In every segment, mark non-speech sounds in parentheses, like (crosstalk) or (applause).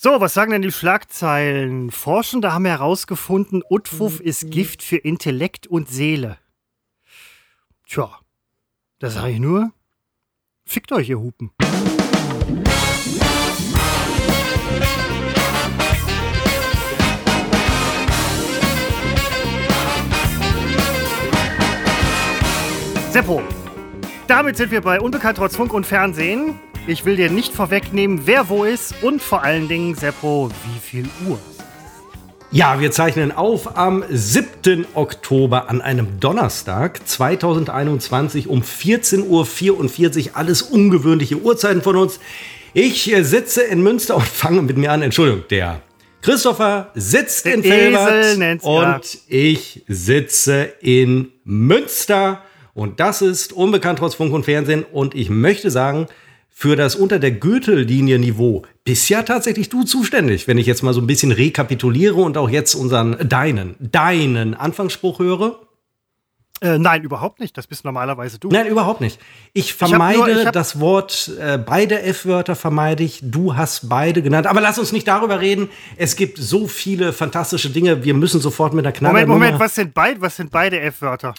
So, was sagen denn die Schlagzeilen? Forschende haben herausgefunden, Utfuff ist Gift für Intellekt und Seele. Tja, da sage ich nur, fickt euch, ihr Hupen. Seppo, damit sind wir bei Unbekannt trotz Funk und Fernsehen. Ich will dir nicht vorwegnehmen, wer wo ist und vor allen Dingen, Seppo, wie viel Uhr. Ja, wir zeichnen auf am 7. Oktober an einem Donnerstag 2021 um 14.44 Uhr. Alles ungewöhnliche Uhrzeiten von uns. Ich äh, sitze in Münster und fange mit mir an. Entschuldigung, der Christopher sitzt in Felbert und ich sitze in Münster. Und das ist unbekannt trotz Funk und Fernsehen. Und ich möchte sagen, für das unter der Gürtellinie-Niveau bist ja tatsächlich du zuständig, wenn ich jetzt mal so ein bisschen rekapituliere und auch jetzt unseren, deinen, deinen Anfangsspruch höre. Äh, nein, überhaupt nicht. Das bist normalerweise du. Nein, überhaupt nicht. Ich vermeide ich nur, ich das Wort, äh, beide F-Wörter vermeide ich. Du hast beide genannt. Aber lass uns nicht darüber reden. Es gibt so viele fantastische Dinge. Wir müssen sofort mit der Knaller. Moment, Moment, was sind, beid, was sind beide F-Wörter?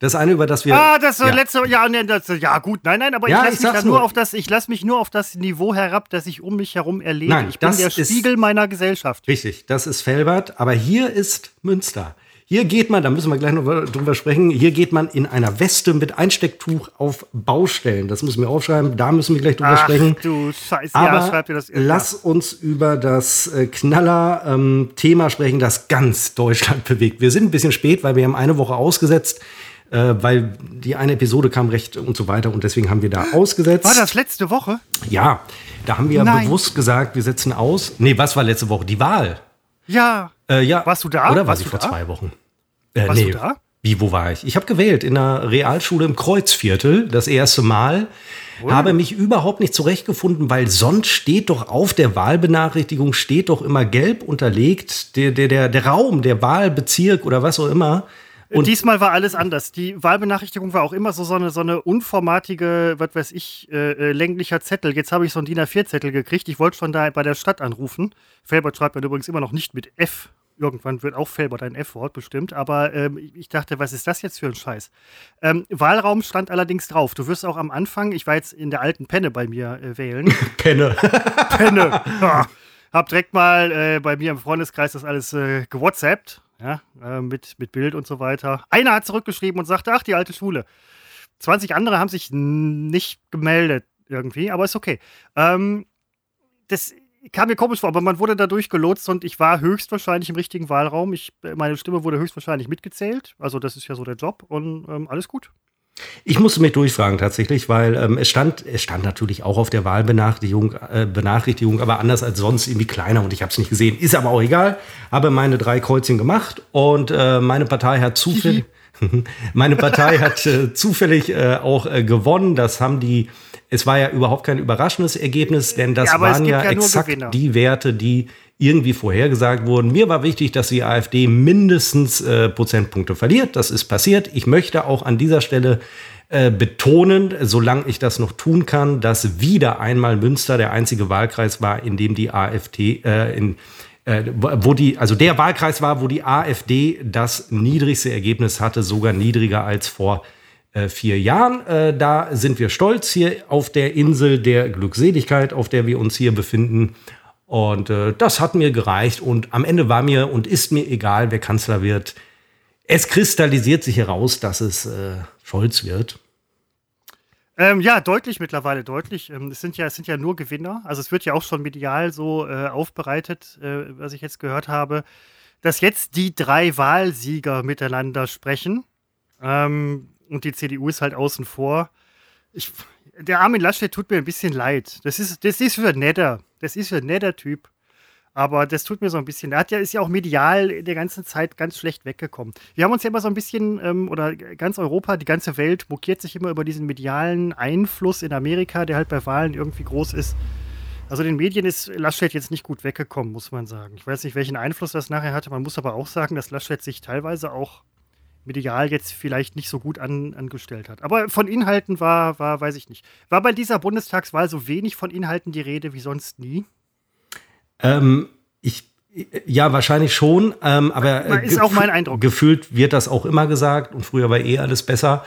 Das eine, über das wir. Ah, das ja. letzte. Ja, nee, das, ja, gut. Nein, nein, aber ja, ich lasse mich nur auf das, ich lasse mich nur auf das Niveau herab, das ich um mich herum erlebe. Nein, ich bin der Spiegel meiner Gesellschaft. Richtig, das ist Felbert, aber hier ist Münster. Hier geht man, da müssen wir gleich noch drüber sprechen, hier geht man in einer Weste mit Einstecktuch auf Baustellen. Das müssen wir aufschreiben, da müssen wir gleich drüber Ach, sprechen. du Scheiße, Aber ja, schreib dir das. Lass uns über das äh, Knaller-Thema ähm, sprechen, das ganz Deutschland (laughs) bewegt. Wir sind ein bisschen spät, weil wir haben eine Woche ausgesetzt äh, weil die eine Episode kam recht und so weiter und deswegen haben wir da ausgesetzt. War das letzte Woche? Ja, da haben wir Nein. bewusst gesagt, wir setzen aus. Nee, was war letzte Woche? Die Wahl. Ja. Äh, ja. Warst du da? Oder war sie vor da? zwei Wochen? Äh, Warst nee. du da? Wie, wo war ich? Ich habe gewählt in einer Realschule im Kreuzviertel, das erste Mal. Oh. Habe mich überhaupt nicht zurechtgefunden, weil sonst steht doch auf der Wahlbenachrichtigung, steht doch immer gelb unterlegt, der, der, der, der Raum, der Wahlbezirk oder was auch immer. Und diesmal war alles anders. Die Wahlbenachrichtigung war auch immer so, so, eine, so eine unformatige, was weiß ich, äh, äh länglicher Zettel. Jetzt habe ich so einen DIN A4-Zettel gekriegt. Ich wollte schon da bei der Stadt anrufen. Felbert schreibt mir übrigens immer noch nicht mit F. Irgendwann wird auch Felbert ein F-Wort bestimmt. Aber ähm, ich dachte, was ist das jetzt für ein Scheiß? Ähm, Wahlraum stand allerdings drauf. Du wirst auch am Anfang, ich war jetzt in der alten Penne bei mir äh, wählen. (laughs) Penne. Penne. Ja. Hab direkt mal äh, bei mir im Freundeskreis das alles äh, gewhatsappt ja, äh, mit, mit Bild und so weiter. Einer hat zurückgeschrieben und sagte, ach, die alte Schule. 20 andere haben sich nicht gemeldet irgendwie, aber ist okay. Ähm, das kam mir komisch vor, aber man wurde dadurch gelotst und ich war höchstwahrscheinlich im richtigen Wahlraum. Ich, meine Stimme wurde höchstwahrscheinlich mitgezählt. Also das ist ja so der Job und ähm, alles gut. Ich musste mich durchfragen tatsächlich, weil ähm, es stand, es stand natürlich auch auf der Wahlbenachrichtigung, äh, Benachrichtigung, aber anders als sonst irgendwie kleiner und ich habe es nicht gesehen. Ist aber auch egal. Habe meine drei Kreuzchen gemacht und äh, meine Partei hat zufällig, (laughs) meine Partei hat äh, zufällig äh, auch äh, gewonnen. Das haben die. Es war ja überhaupt kein überraschendes Ergebnis, denn das ja, waren ja, ja exakt die Werte, die irgendwie vorhergesagt wurden. Mir war wichtig, dass die AfD mindestens äh, Prozentpunkte verliert. Das ist passiert. Ich möchte auch an dieser Stelle äh, betonen, solange ich das noch tun kann, dass wieder einmal Münster der einzige Wahlkreis war, in dem die AfD äh, in äh, wo die, also der Wahlkreis war, wo die AfD das niedrigste Ergebnis hatte, sogar niedriger als vor äh, vier Jahren. Äh, da sind wir stolz hier auf der Insel der Glückseligkeit, auf der wir uns hier befinden. Und äh, das hat mir gereicht. Und am Ende war mir und ist mir egal, wer Kanzler wird. Es kristallisiert sich heraus, dass es äh, Scholz wird. Ähm, ja, deutlich mittlerweile, deutlich. Ähm, es, sind ja, es sind ja nur Gewinner. Also es wird ja auch schon medial so äh, aufbereitet, äh, was ich jetzt gehört habe, dass jetzt die drei Wahlsieger miteinander sprechen. Ähm, und die CDU ist halt außen vor. Ich, der Armin Laschet tut mir ein bisschen leid. Das ist, das ist für netter. Das ist ein netter Typ. Aber das tut mir so ein bisschen. Er hat ja, ist ja auch medial in der ganzen Zeit ganz schlecht weggekommen. Wir haben uns ja immer so ein bisschen, ähm, oder ganz Europa, die ganze Welt mokiert sich immer über diesen medialen Einfluss in Amerika, der halt bei Wahlen irgendwie groß ist. Also den Medien ist Laschet jetzt nicht gut weggekommen, muss man sagen. Ich weiß nicht, welchen Einfluss das nachher hatte. Man muss aber auch sagen, dass Laschet sich teilweise auch medial jetzt vielleicht nicht so gut an, angestellt hat. Aber von Inhalten war, war, weiß ich nicht. War bei dieser Bundestagswahl so wenig von Inhalten die Rede wie sonst nie? Ähm, ich, ja, wahrscheinlich schon, ähm, aber ist auch mein Eindruck. gefühlt wird das auch immer gesagt und früher war eh alles besser.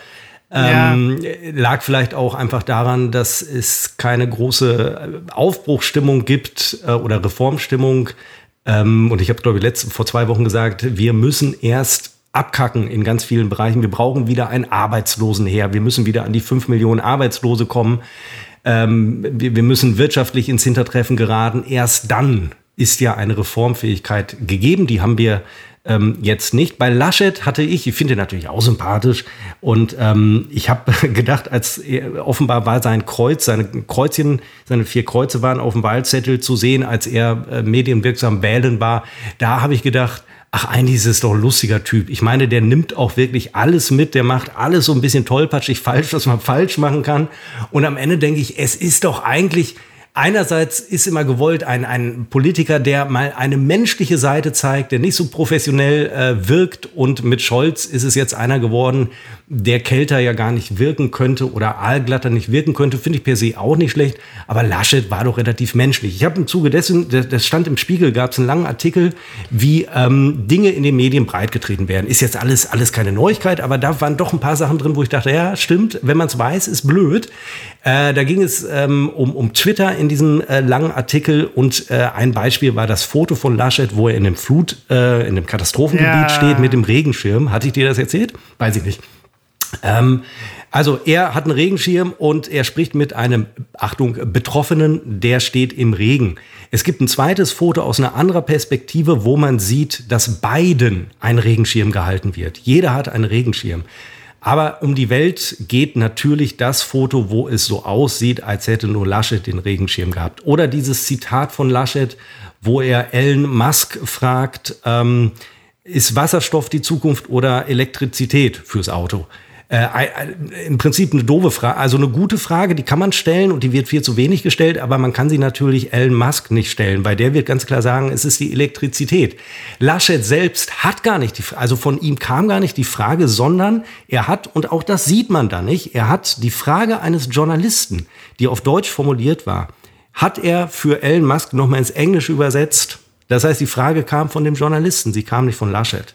Ähm, ja. Lag vielleicht auch einfach daran, dass es keine große Aufbruchstimmung gibt äh, oder Reformstimmung. Ähm, und ich habe, glaube ich, letzte, vor zwei Wochen gesagt, wir müssen erst abkacken in ganz vielen Bereichen. Wir brauchen wieder ein Arbeitslosenheer. Wir müssen wieder an die fünf Millionen Arbeitslose kommen. Ähm, wir, wir müssen wirtschaftlich ins Hintertreffen geraten. Erst dann ist ja eine Reformfähigkeit gegeben. Die haben wir ähm, jetzt nicht. Bei Laschet hatte ich, ich finde ihn natürlich auch sympathisch und ähm, ich habe (laughs) gedacht, als er, offenbar war sein Kreuz, seine Kreuzchen, seine vier Kreuze waren auf dem Wahlzettel zu sehen, als er äh, medienwirksam wählen war. Da habe ich gedacht, ach, eigentlich ist es doch ein lustiger Typ. Ich meine, der nimmt auch wirklich alles mit, der macht alles so ein bisschen tollpatschig (laughs) falsch, was man falsch machen kann. Und am Ende denke ich, es ist doch eigentlich Einerseits ist immer gewollt ein, ein Politiker, der mal eine menschliche Seite zeigt, der nicht so professionell äh, wirkt. Und mit Scholz ist es jetzt einer geworden, der kälter ja gar nicht wirken könnte oder aalglatter nicht wirken könnte. Finde ich per se auch nicht schlecht. Aber Laschet war doch relativ menschlich. Ich habe im Zuge dessen, das stand im Spiegel, gab es einen langen Artikel, wie ähm, Dinge in den Medien breitgetreten werden. Ist jetzt alles, alles keine Neuigkeit, aber da waren doch ein paar Sachen drin, wo ich dachte, ja, stimmt, wenn man es weiß, ist blöd. Äh, da ging es ähm, um, um Twitter in diesem äh, langen Artikel und äh, ein Beispiel war das Foto von Laschet, wo er in dem Flut, äh, in dem Katastrophengebiet ja. steht mit dem Regenschirm. Hatte ich dir das erzählt? Weiß ich nicht. Ähm, also er hat einen Regenschirm und er spricht mit einem, Achtung, Betroffenen, der steht im Regen. Es gibt ein zweites Foto aus einer anderen Perspektive, wo man sieht, dass beiden ein Regenschirm gehalten wird. Jeder hat einen Regenschirm. Aber um die Welt geht natürlich das Foto, wo es so aussieht, als hätte nur Laschet den Regenschirm gehabt. Oder dieses Zitat von Laschet, wo er Elon Musk fragt, ähm, ist Wasserstoff die Zukunft oder Elektrizität fürs Auto? Äh, im Prinzip eine doofe Frage, also eine gute Frage, die kann man stellen und die wird viel zu wenig gestellt, aber man kann sie natürlich Elon Musk nicht stellen, weil der wird ganz klar sagen, es ist die Elektrizität. Laschet selbst hat gar nicht die, also von ihm kam gar nicht die Frage, sondern er hat, und auch das sieht man da nicht, er hat die Frage eines Journalisten, die auf Deutsch formuliert war, hat er für Elon Musk nochmal ins Englische übersetzt. Das heißt, die Frage kam von dem Journalisten, sie kam nicht von Laschet.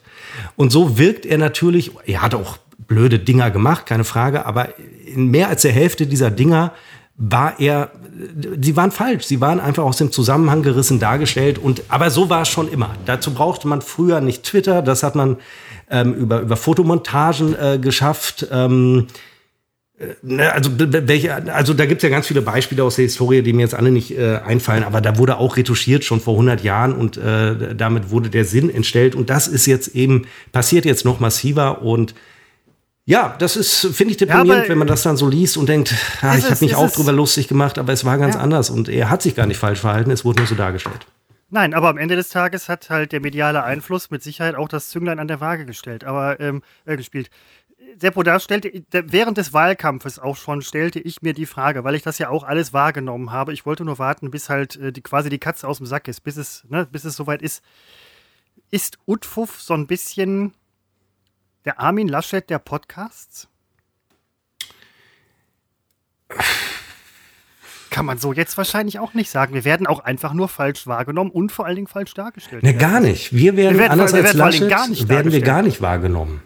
Und so wirkt er natürlich, er hat auch blöde Dinger gemacht, keine Frage, aber in mehr als der Hälfte dieser Dinger war er, sie waren falsch, sie waren einfach aus dem Zusammenhang gerissen dargestellt und aber so war es schon immer. Dazu brauchte man früher nicht Twitter, das hat man ähm, über, über Fotomontagen äh, geschafft. Ähm, äh, ne, also, welche, also da gibt es ja ganz viele Beispiele aus der Historie, die mir jetzt alle nicht äh, einfallen, aber da wurde auch retuschiert schon vor 100 Jahren und äh, damit wurde der Sinn entstellt und das ist jetzt eben, passiert jetzt noch massiver und ja, das ist, finde ich, deprimierend, ja, wenn man das dann so liest und denkt, ah, ich habe mich auch drüber lustig gemacht, aber es war ganz ja. anders und er hat sich gar nicht falsch verhalten, es wurde nur so dargestellt. Nein, aber am Ende des Tages hat halt der mediale Einfluss mit Sicherheit auch das Zünglein an der Waage gestellt, aber ähm, äh, gespielt. Seppo, da stellte, während des Wahlkampfes auch schon stellte ich mir die Frage, weil ich das ja auch alles wahrgenommen habe. Ich wollte nur warten, bis halt äh, die, quasi die Katze aus dem Sack ist, bis es, ne, bis es soweit ist. Ist Utfuff so ein bisschen der Armin Laschet der Podcasts? Kann man so jetzt wahrscheinlich auch nicht sagen. Wir werden auch einfach nur falsch wahrgenommen und vor allen Dingen falsch dargestellt. Ne, gar nicht. Wir werden, wir werden anders wir als Laschet gar nicht werden wir gar nicht wahrgenommen.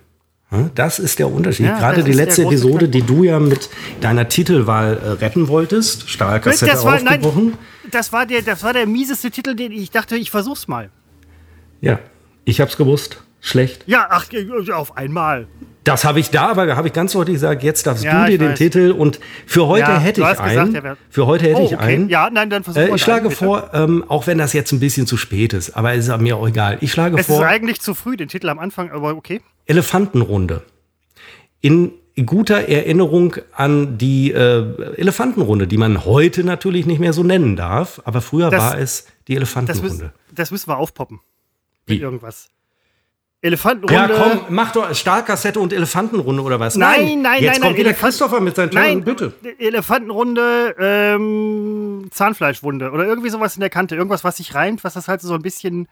Hm? Das ist der Unterschied. Ja, Gerade die letzte Episode, die du ja mit deiner Titelwahl äh, retten wolltest, Stahlkassette das war, aufgebrochen. Nein, das war, der, das war der mieseste Titel, den ich dachte, ich versuch's mal. Ja, ich hab's gewusst. Schlecht? Ja, ach, auf einmal. Das habe ich da, aber habe ich ganz deutlich gesagt, jetzt darfst ja, du dir den weiß. Titel und für heute ja, hätte ich einen. Gesagt, für heute hätte oh, ich einen. Ja, nein, dann versuch äh, Ich schlage einen, vor, ähm, auch wenn das jetzt ein bisschen zu spät ist, aber es ist mir auch egal. Ich schlage es vor. Es ist eigentlich zu früh, den Titel am Anfang, aber okay. Elefantenrunde. In guter Erinnerung an die äh, Elefantenrunde, die man heute natürlich nicht mehr so nennen darf, aber früher das, war es die Elefantenrunde. Das, müssen, das müssen wir aufpoppen. Wie? Mit irgendwas. Elefantenrunde. Ja, komm, mach doch Stahlkassette und Elefantenrunde oder was? Nein, nein, nein. Jetzt nein, kommt nein, wieder Christopher mit seinen Tönen, bitte. Elefantenrunde, ähm, Zahnfleischwunde oder irgendwie sowas in der Kante. Irgendwas, was sich reimt, was das halt so ein bisschen,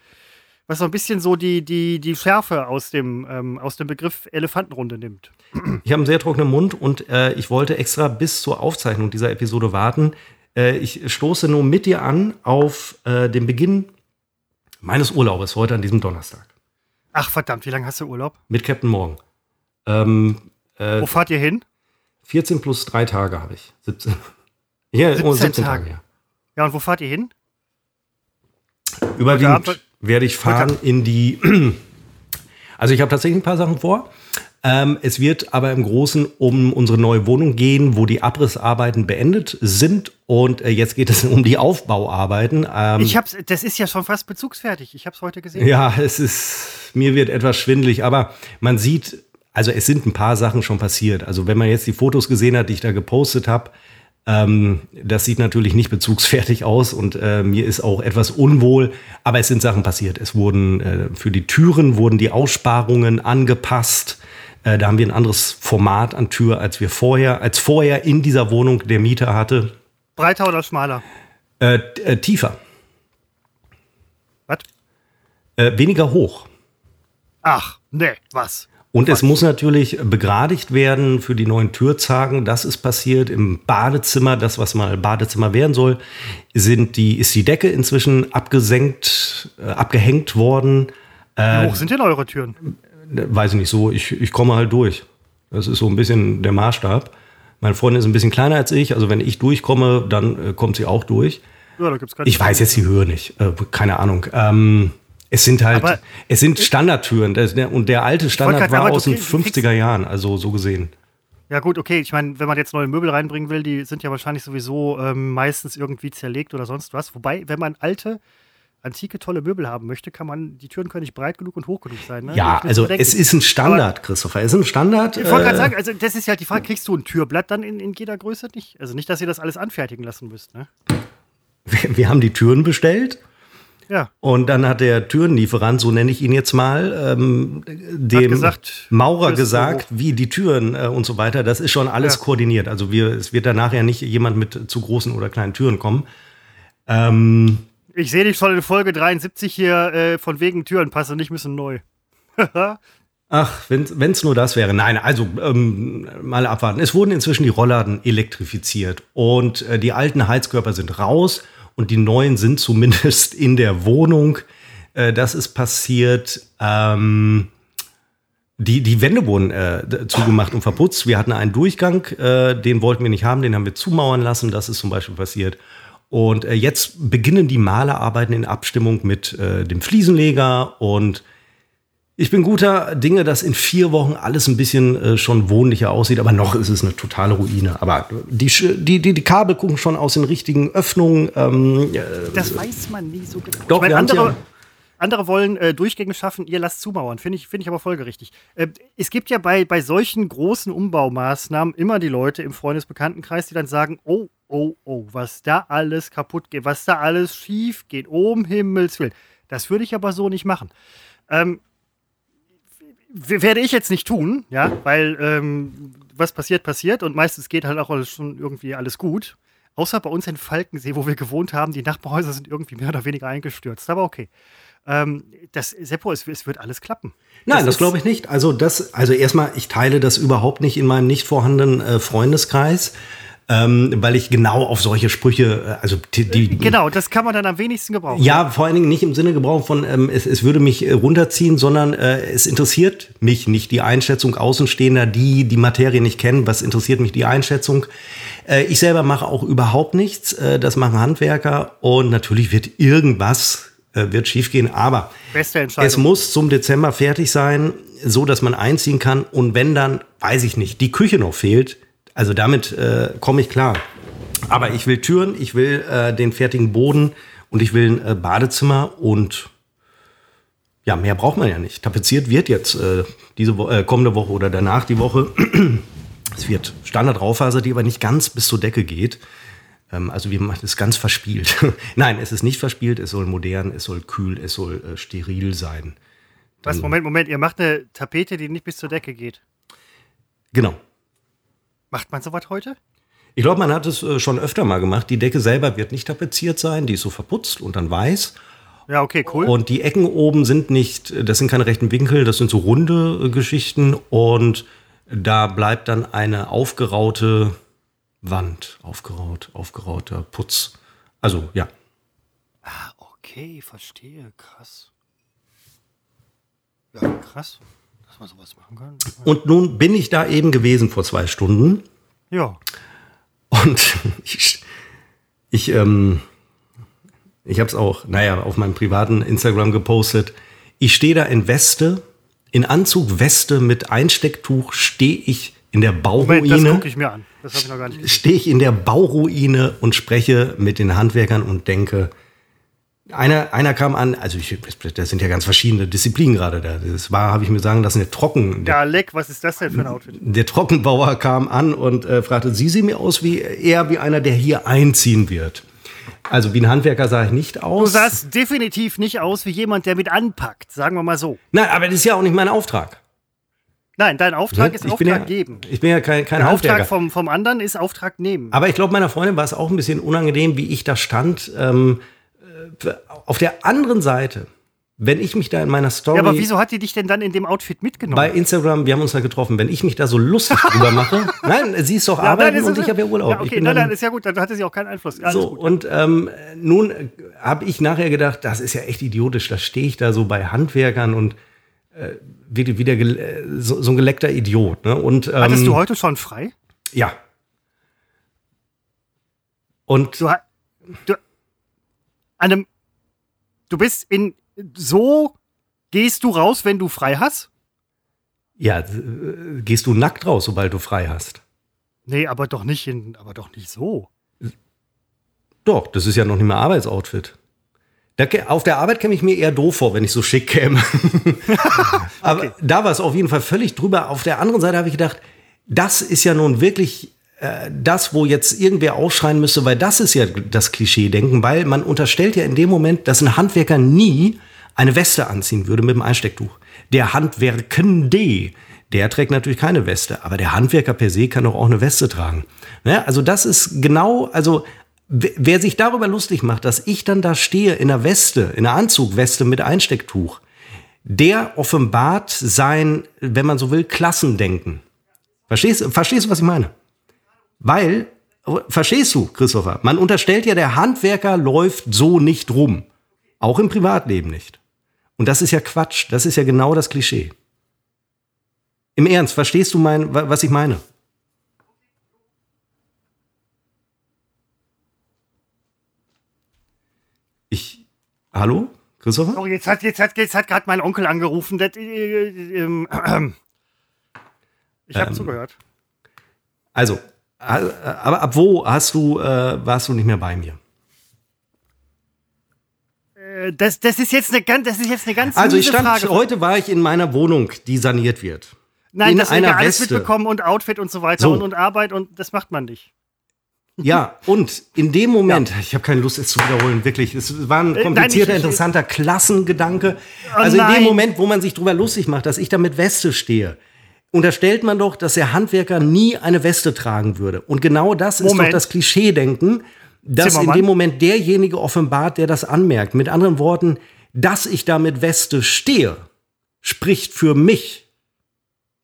was so ein bisschen so die, die, die Schärfe aus dem, ähm, aus dem Begriff Elefantenrunde nimmt. Ich habe einen sehr trockenen Mund und äh, ich wollte extra bis zur Aufzeichnung dieser Episode warten, Äh, ich stoße nur mit dir an auf äh, den Beginn meines Urlaubes heute an diesem Donnerstag. Ach verdammt, wie lange hast du Urlaub? Mit Captain Morgan. Ähm, äh, Wo fahrt ihr hin? 14 plus drei Tage habe ich. 17. (laughs) Ja, 17, 17 Tage. Tage. ja. Ja, und wo fahrt ihr hin? Überwiegend werde ich fahren in die. (clears throat) Also ich habe tatsächlich ein paar Sachen vor. Ähm, es wird aber im Großen um unsere neue Wohnung gehen, wo die Abrissarbeiten beendet sind. Und äh, jetzt geht es (laughs) um die Aufbauarbeiten. Ähm, ich hab's, das ist ja schon fast bezugsfertig. Ich habe es heute gesehen. Ja, es ist, mir wird etwas schwindlig, aber man sieht, also es sind ein paar Sachen schon passiert. Also wenn man jetzt die Fotos gesehen hat, die ich da gepostet habe, ähm, das sieht natürlich nicht bezugsfertig aus und äh, mir ist auch etwas unwohl, aber es sind Sachen passiert. Es wurden äh, für die Türen wurden die Aussparungen angepasst. Äh, da haben wir ein anderes Format an Tür, als wir vorher, als vorher in dieser Wohnung der Mieter hatte. Breiter oder schmaler? Äh, äh, tiefer. Was? Äh, weniger hoch. Ach, nee, was? Und es muss natürlich begradigt werden für die neuen Türzagen. Das ist passiert im Badezimmer. Das, was mal Badezimmer werden soll, sind die, ist die Decke inzwischen abgesenkt, äh, abgehängt worden. Wie hoch sind denn eure Türen? Weiß ich nicht so. Ich, ich komme halt durch. Das ist so ein bisschen der Maßstab. Meine Freundin ist ein bisschen kleiner als ich. Also wenn ich durchkomme, dann äh, kommt sie auch durch. Ja, ich weiß jetzt die Höhe nicht. Äh, keine Ahnung. Ähm, es sind halt, aber es sind Standardtüren. Und der alte Standard war aus den 50er Jahren, also so gesehen. Ja, gut, okay. Ich meine, wenn man jetzt neue Möbel reinbringen will, die sind ja wahrscheinlich sowieso ähm, meistens irgendwie zerlegt oder sonst was. Wobei, wenn man alte, antike, tolle Möbel haben möchte, kann man, die Türen können nicht breit genug und hoch genug sein. Ne? Ja, also es ist ein Standard, aber, Christopher. Es ist ein Standard. Ich wollte gerade äh, sagen, also das ist ja halt die Frage, kriegst du ein Türblatt dann in, in jeder Größe nicht? Also nicht, dass ihr das alles anfertigen lassen müsst, ne? Wir, (laughs) wir haben die Türen bestellt ja. Und dann hat der Türenlieferant, so nenne ich ihn jetzt mal, ähm, dem gesagt, Maurer gesagt, wie die Türen äh, und so weiter, das ist schon alles ja. koordiniert. Also wir, es wird da nachher nicht jemand mit zu großen oder kleinen Türen kommen. Ähm, ich sehe dich schon in Folge 73 hier äh, von wegen Türen passen nicht müssen neu. (laughs) Ach, wenn es nur das wäre. Nein, also ähm, mal abwarten. Es wurden inzwischen die Rollladen elektrifiziert und äh, die alten Heizkörper sind raus und die neuen sind zumindest in der Wohnung. Äh, das ist passiert. Ähm, die, die Wände wurden äh, zugemacht und verputzt. Wir hatten einen Durchgang, äh, den wollten wir nicht haben, den haben wir zumauern lassen. Das ist zum Beispiel passiert. Und äh, jetzt beginnen die Malerarbeiten in Abstimmung mit äh, dem Fliesenleger und ich bin guter Dinge, dass in vier Wochen alles ein bisschen äh, schon wohnlicher aussieht, aber noch ist es eine totale Ruine. Aber die, die, die, die Kabel gucken schon aus den richtigen Öffnungen. Ähm, äh, das weiß man nie so genau. Doch, ich meine, andere, ja andere wollen äh, Durchgänge schaffen, ihr lasst zumauern. Finde ich, find ich aber folgerichtig. Äh, es gibt ja bei, bei solchen großen Umbaumaßnahmen immer die Leute im Freundesbekanntenkreis, die dann sagen, oh, oh, oh, was da alles kaputt geht, was da alles schief geht, um Himmels Willen. Das würde ich aber so nicht machen. Ähm, werde ich jetzt nicht tun, ja, weil ähm, was passiert, passiert und meistens geht halt auch alles schon irgendwie alles gut. Außer bei uns in Falkensee, wo wir gewohnt haben, die Nachbarhäuser sind irgendwie mehr oder weniger eingestürzt. Aber okay. Ähm, das, Seppo, es, es, wird alles klappen. Nein, das, das glaube ich nicht. Also das, also erstmal, ich teile das überhaupt nicht in meinem nicht vorhandenen äh, Freundeskreis ähm, weil ich genau auf solche Sprüche, äh, also die, Genau, das kann man dann am wenigsten gebrauchen. Ja, vor allen Dingen nicht im Sinne gebrauchen von, ähm, es, es würde mich äh, runterziehen, sondern äh, es interessiert mich nicht die Einschätzung Außenstehender, die die Materie nicht kennen. Was interessiert mich die Einschätzung? Äh, ich selber mache auch überhaupt nichts. Äh, das machen Handwerker und natürlich wird irgendwas äh, wird schiefgehen, aber es muss zum Dezember fertig sein, so dass man einziehen kann. Und wenn dann, weiß ich nicht, die Küche noch fehlt, also damit äh, komme ich klar. Aber ich will Türen, ich will äh, den fertigen Boden und ich will ein äh, Badezimmer und ja, mehr braucht man ja nicht. Tapeziert wird jetzt äh, diese Wo äh, kommende Woche oder danach die Woche. (clears throat) es wird Standard-Raufaser, die aber nicht ganz bis zur Decke geht. Ähm, also wir machen es ganz verspielt. (laughs) Nein, es ist nicht verspielt, es soll modern, es soll kühl, es soll äh, steril sein. Was, Moment, Moment, ihr macht eine Tapete, die nicht bis zur Decke geht. Genau. Macht man sowas heute? Ich glaube, man hat es äh, schon öfter mal gemacht. Die Decke selber wird nicht tapeziert sein, die ist so verputzt und dann weiß. Ja, okay, cool. Und die Ecken oben sind nicht, das sind keine rechten Winkel, das sind so runde äh, Geschichten und da bleibt dann eine aufgeraute Wand, aufgeraut, aufgerauter Putz. Also, ja. Ah, okay, verstehe. Krass. Ja, krass, dass man sowas machen kann. Und nun bin ich da eben gewesen vor zwei Stunden. Ja. Und (laughs) ich, ich, ähm, ich habe es auch, naja, auf meinem privaten Instagram gepostet. Ich stehe da in Weste, in Anzug Weste mit Einstecktuch stehe ich in der Moment, das Bauruine. gucke ich mir an. Das habe ich noch gar nicht gesehen. Stehe ich in der Bauruine und spreche mit den Handwerkern und denke, einer, einer kam an, also ich, das sind ja ganz verschiedene Disziplinen gerade da. Das war, habe ich mir sagen lassen, der Trocken, der, Ja, Leck, was ist das denn für ein Outfit? der Trockenbauer kam an und äh, fragte, Sie sehen mir aus wie eher wie einer, der hier einziehen wird. Also wie ein Handwerker sah ich nicht Du aus. sahst definitiv nicht aus wie jemand, der mit anpackt, sagen wir mal so. Nein, aber das ist ja auch nicht mein Auftrag. Nein, dein Auftrag ist ich Auftrag ja, geben. Ich bin ja kein, kein. Auftrag vom, vom anderen ist Auftrag nehmen. Aber ich glaube, meiner Freundin war es auch ein bisschen unangenehm, wie ich da stand. Ähm, äh, auf der anderen Seite, wenn ich mich da in meiner Story Ja, aber wieso hat die dich denn dann in dem Outfit mitgenommen? bei Instagram, wir haben uns da getroffen, wenn ich mich da so lustig drüber (laughs) mache, nein, sie ist doch Ja, arbeiten nein, und ich habe ja Urlaub. Ja, okay, nein, dann- nein, ist ja gut, dann hatte sie auch keinen Einfluss. Alles so, gut. und ähm, nun äh, habe ich nachher gedacht, das ist ja echt idiotisch. Da stehe ich da so bei Handwerkern und äh, wie, wie der, gel- äh, so, so ein geleckter Idiot. Ne? Und, ähm, Hattest du heute schon frei? Ja. Und Du, du, an einem, du bist in, so gehst du raus, wenn du frei hast? ja, äh, gehst du nackt raus, sobald du frei hast. Nee, aber doch nicht in, aber doch nicht so. Doch, das ist ja noch nicht mehr Arbeitsoutfit. Da, auf der Arbeit käme ich mir eher doof vor, wenn ich so schick käme. (laughs) Aber da war es auf jeden Fall völlig drüber. Auf der anderen Seite habe ich gedacht, das ist ja nun wirklich das, wo jetzt irgendwer aufschreien müsste, weil das ist ja das Klischee-Denken, weil man unterstellt ja in dem Moment, dass ein Handwerker nie eine Weste anziehen würde mit dem Einstecktuch. Der Handwerkende, der trägt natürlich keine Weste, aber der Handwerker per se kann doch auch eine Weste tragen. Ja, also das ist genau, also wer wer sich darüber lustig macht, dass ich dann da stehe in einer Weste, in einer Anzugweste mit Einstecktuch, der offenbart sein, wenn man so will, Klassendenken. Verstehst, verstehst du, was ich meine? Weil, verstehst du, Christopher, man unterstellt ja, der Handwerker läuft so nicht rum. Auch im Privatleben nicht. Und das ist ja Quatsch. Das ist ja genau das Klischee. Im Ernst, verstehst du mein, wa- was ich meine? Ich. Hallo? Christopher? Oh, jetzt hat, jetzt hat, jetzt hat gerade mein Onkel angerufen. Das, äh, äh, ähm, (clears throat) ich habe Ähm. zugehört. Also, äh, aber ab wo hast du, äh, warst du nicht mehr bei mir? Äh, Das, das ist jetzt eine ganz, das ist jetzt eine ganz Also ich stand, Frage. heute war ich in meiner Wohnung, die saniert wird. Nein, in das einer alles Weste. mitbekommen und Outfit und so weiter So. und, und Arbeit und das macht man nicht. (laughs) Ja, und in dem Moment, ich habe keine Lust, es zu wiederholen, wirklich, es war ein Äh, komplizierter, nein, ich- interessanter Klassengedanke. Oh also in dem nein. Moment, wo man sich drüber lustig macht, dass ich da mit Weste stehe, unterstellt man doch, dass der Handwerker nie eine Weste tragen würde. Und genau das ist Moment. doch das Klischee-Denken, dass in dem Moment derjenige offenbart, der das anmerkt. Mit anderen Worten, dass ich da mit Weste stehe, spricht für mich.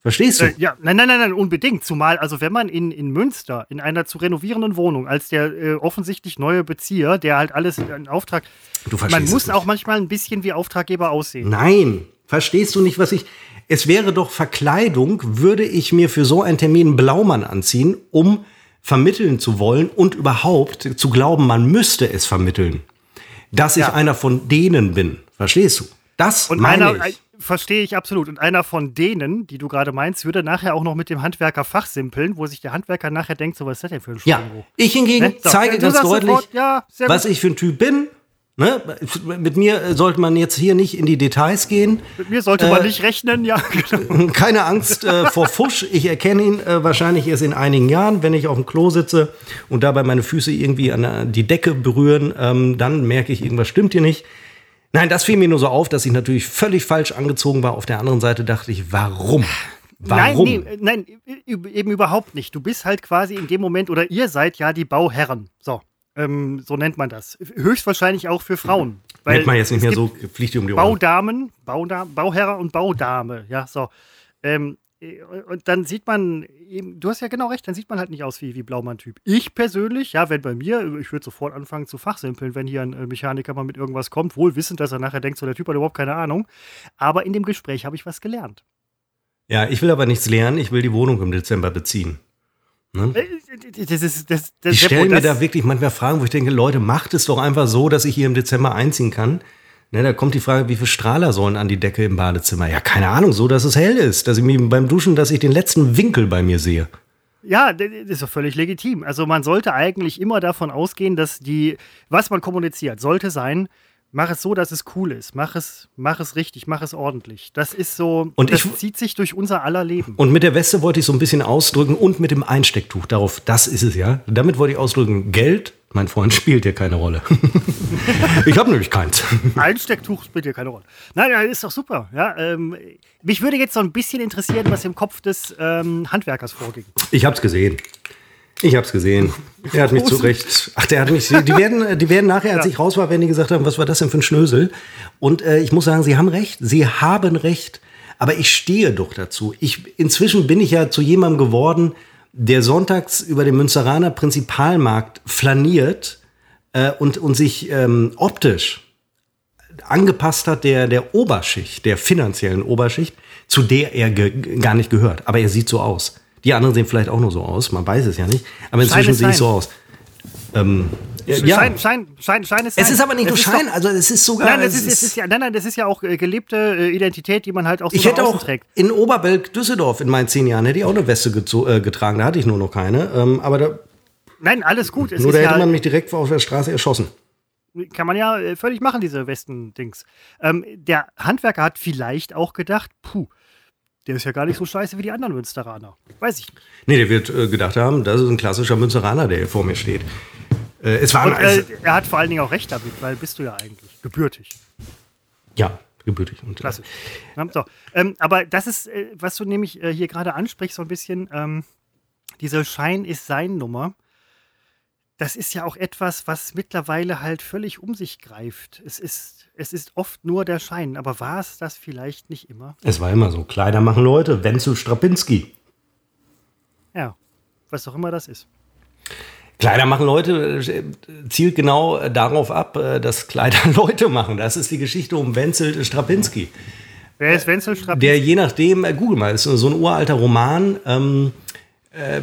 Verstehst du? Äh, ja, nein, nein, nein, nein, unbedingt. Zumal, also wenn man in, in Münster in einer zu renovierenden Wohnung als der äh, offensichtlich neue Bezieher, der halt alles in Auftrag, Du verstehst man muss nicht. auch manchmal ein bisschen wie Auftraggeber aussehen. Nein, verstehst du nicht, was ich. Es wäre doch Verkleidung, würde ich mir für so einen Termin einen Blaumann anziehen, um vermitteln zu wollen und überhaupt zu glauben, man müsste es vermitteln, dass ich Ja. einer von denen bin. Verstehst du? Das Und meine einer, äh, ich. verstehe ich absolut. Und einer von denen, die du gerade meinst, würde nachher auch noch mit dem Handwerker fachsimpeln, wo sich der Handwerker nachher denkt, so was ist das denn für ein Ja, Strohbruch? ich hingegen Ne? So, zeige ganz deutlich, sofort, ja, was gut. ich für ein Typ bin. Ne? Mit mir sollte man jetzt hier nicht in die Details gehen. Mit mir sollte Äh, man nicht rechnen, ja. (laughs) genau. Keine Angst äh, vor Fusch. Ich erkenne ihn äh, wahrscheinlich erst in einigen Jahren, wenn ich auf dem Klo sitze und dabei meine Füße irgendwie an äh, die Decke berühren. Ähm, dann merke ich, irgendwas stimmt hier nicht. Nein, das fiel mir nur so auf, dass ich natürlich völlig falsch angezogen war. Auf der anderen Seite dachte ich, warum? Warum? Nein, nee, nein, eben überhaupt nicht. Du bist halt quasi in dem Moment, oder ihr seid ja die Bauherren. So, ähm, so nennt man das. Höchstwahrscheinlich auch für Frauen. Weil Nennt man jetzt nicht mehr so, die um die Ohren. Baudamen, Bauda Bauherr und Baudame, ja, so. Ähm, äh, und dann sieht man, eben, du hast ja genau recht, dann sieht man halt nicht aus wie, wie Blaumann-Typ. Ich persönlich, ja, wenn bei mir, ich würde sofort anfangen zu fachsimpeln, wenn hier ein äh, Mechaniker mal mit irgendwas kommt, wohl wissend, dass er nachher denkt, so der Typ hat überhaupt keine Ahnung. Aber in dem Gespräch habe ich was gelernt. Ja, ich will aber nichts lernen, ich will die Wohnung im Dezember beziehen. Ne? Das ist, das, das, ich stelle mir da wirklich manchmal Fragen, wo ich denke, Leute, macht es doch einfach so, dass ich hier im Dezember einziehen kann. Ne, da kommt die Frage, wie viele Strahler sollen an die Decke im Badezimmer? Ja, keine Ahnung, so dass es hell ist, dass ich mir beim Duschen, dass ich den letzten Winkel bei mir sehe. Ja, das ist doch völlig legitim. Also man sollte eigentlich immer davon ausgehen, dass die, was man kommuniziert, sollte sein, mach es so, dass es cool ist. Mach es, mach es richtig, mach es ordentlich. Das ist so, und das ich, zieht sich durch unser aller Leben. Und mit der Weste wollte ich so ein bisschen ausdrücken und mit dem Einstecktuch darauf, das ist es ja. Damit wollte ich ausdrücken, Geld mein Freund (laughs) spielt hier keine Rolle. (laughs) ich habe nämlich keins. (laughs) Einstecktuch spielt hier keine Rolle. Nein, ja, ist doch super. Ja, ähm, mich würde jetzt so ein bisschen interessieren, was im Kopf des ähm, Handwerkers vorging. Ich habe es gesehen. Ich habe es gesehen. Er hat mich zu Recht. Ach, der hat mich. Die werden, die werden nachher, als ja. ich raus war, wenn die gesagt haben, was war das denn für ein Schnösel? Und äh, ich muss sagen, sie haben recht. Sie haben recht. Aber ich stehe doch dazu. Ich, inzwischen bin ich ja zu jemandem geworden, der sonntags über den Münsteraner Prinzipalmarkt flaniert äh, und, und sich ähm, optisch angepasst hat der, der Oberschicht, der finanziellen Oberschicht, zu der er gar nicht gehört. Aber er sieht so aus. Die anderen sehen vielleicht auch nur so aus, man weiß es ja nicht. Aber inzwischen sehe ich so aus. Ähm, ja. Schein, Schein, Schein, Schein ist. Es ist aber nicht nur Schein, also es ist sogar. Nein, das ist, ist, ist, ja, nein, nein, das ist ja auch äh, gelebte äh, Identität, die man halt auch so Ich hätte auch trägt. in Oberbelk Düsseldorf in meinen zehn Jahren hätte ich auch eine Weste äh, getragen, da hatte ich nur noch keine. Ähm, aber da. Nein, alles gut. Es nur da hätte ja, man mich direkt auf der Straße erschossen. Kann man ja völlig machen, diese Westen-Dings. Ähm, der Handwerker hat vielleicht auch gedacht, puh, der ist ja gar nicht so scheiße wie die anderen Münsteraner. Weiß ich nicht. Nee, der wird äh, gedacht haben, das ist ein klassischer Münsteraner, der hier vor mir steht. Äh, es war Und, äh, er hat vor allen Dingen auch recht damit, weil bist du ja eigentlich gebürtig. Ja, gebürtig. Und, äh, Klasse. Ja, so. ähm, aber das ist, äh, was du nämlich äh, hier gerade ansprichst, so ein bisschen, ähm, diese Schein ist sein Nummer. Das ist ja auch etwas, was mittlerweile halt völlig um sich greift. Es ist, es ist oft nur der Schein, aber war es das vielleicht nicht immer? Es war immer so. Kleider machen Leute. Wenzel Strapinski. Ja, was auch immer das ist. Kleider machen Leute äh, zielt genau darauf ab, äh, dass Kleider (laughs) Leute machen. Das ist die Geschichte um Wenzel Strapinski. Wer ist Wenzel Strapinski? Der je nachdem, äh, google mal, ist so ein uralter Roman, ähm, äh,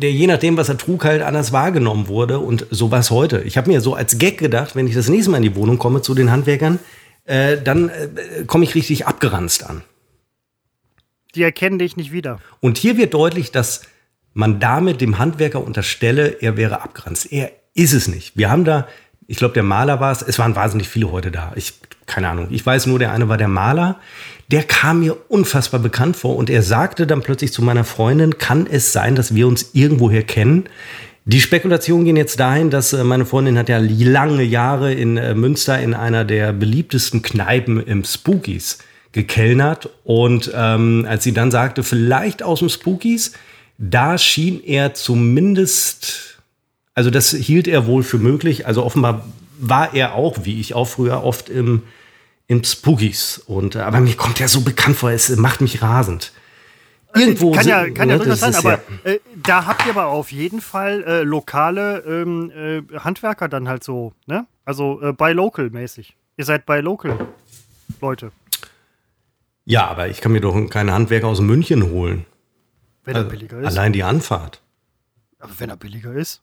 der je nachdem, was er trug, halt anders wahrgenommen wurde. Und so war es heute. Ich habe mir so als Gag gedacht, wenn ich das nächste Mal in die Wohnung komme zu den Handwerkern, äh, dann äh, komme ich richtig abgeranzt an. Die erkennen dich nicht wieder. Und hier wird deutlich, dass man damit dem Handwerker unterstelle, er wäre abgeranzt. Er ist es nicht. Wir haben da, ich glaube, der Maler war es, es waren wahnsinnig viele heute da. Ich, keine Ahnung, ich weiß nur, der eine war der Maler. Der kam mir unfassbar bekannt vor und er sagte dann plötzlich zu meiner Freundin, kann es sein, dass wir uns irgendwoher kennen? Die Spekulationen gehen jetzt dahin, dass äh, meine Freundin hat ja lange Jahre in äh, Münster in einer der beliebtesten Kneipen im Spookies gekellnert. Und ähm, als sie dann sagte, vielleicht aus dem Spookies, da schien er zumindest, also das hielt er wohl für möglich. Also offenbar war er auch, wie ich auch früher, oft im, im Spookies. Und, äh, aber mir kommt er so bekannt vor, es macht mich rasend. Irgendwo kann ja, kann ja durchaus sein, aber ja. äh, da habt ihr aber auf jeden Fall äh, lokale ähm, äh, Handwerker dann halt so, ne? Also äh, bei Local mäßig. Ihr seid bei Local, Leute. Ja, aber ich kann mir doch keine Handwerker aus München holen. Wenn also, er billiger ist. Allein die Anfahrt. Aber wenn er billiger ist.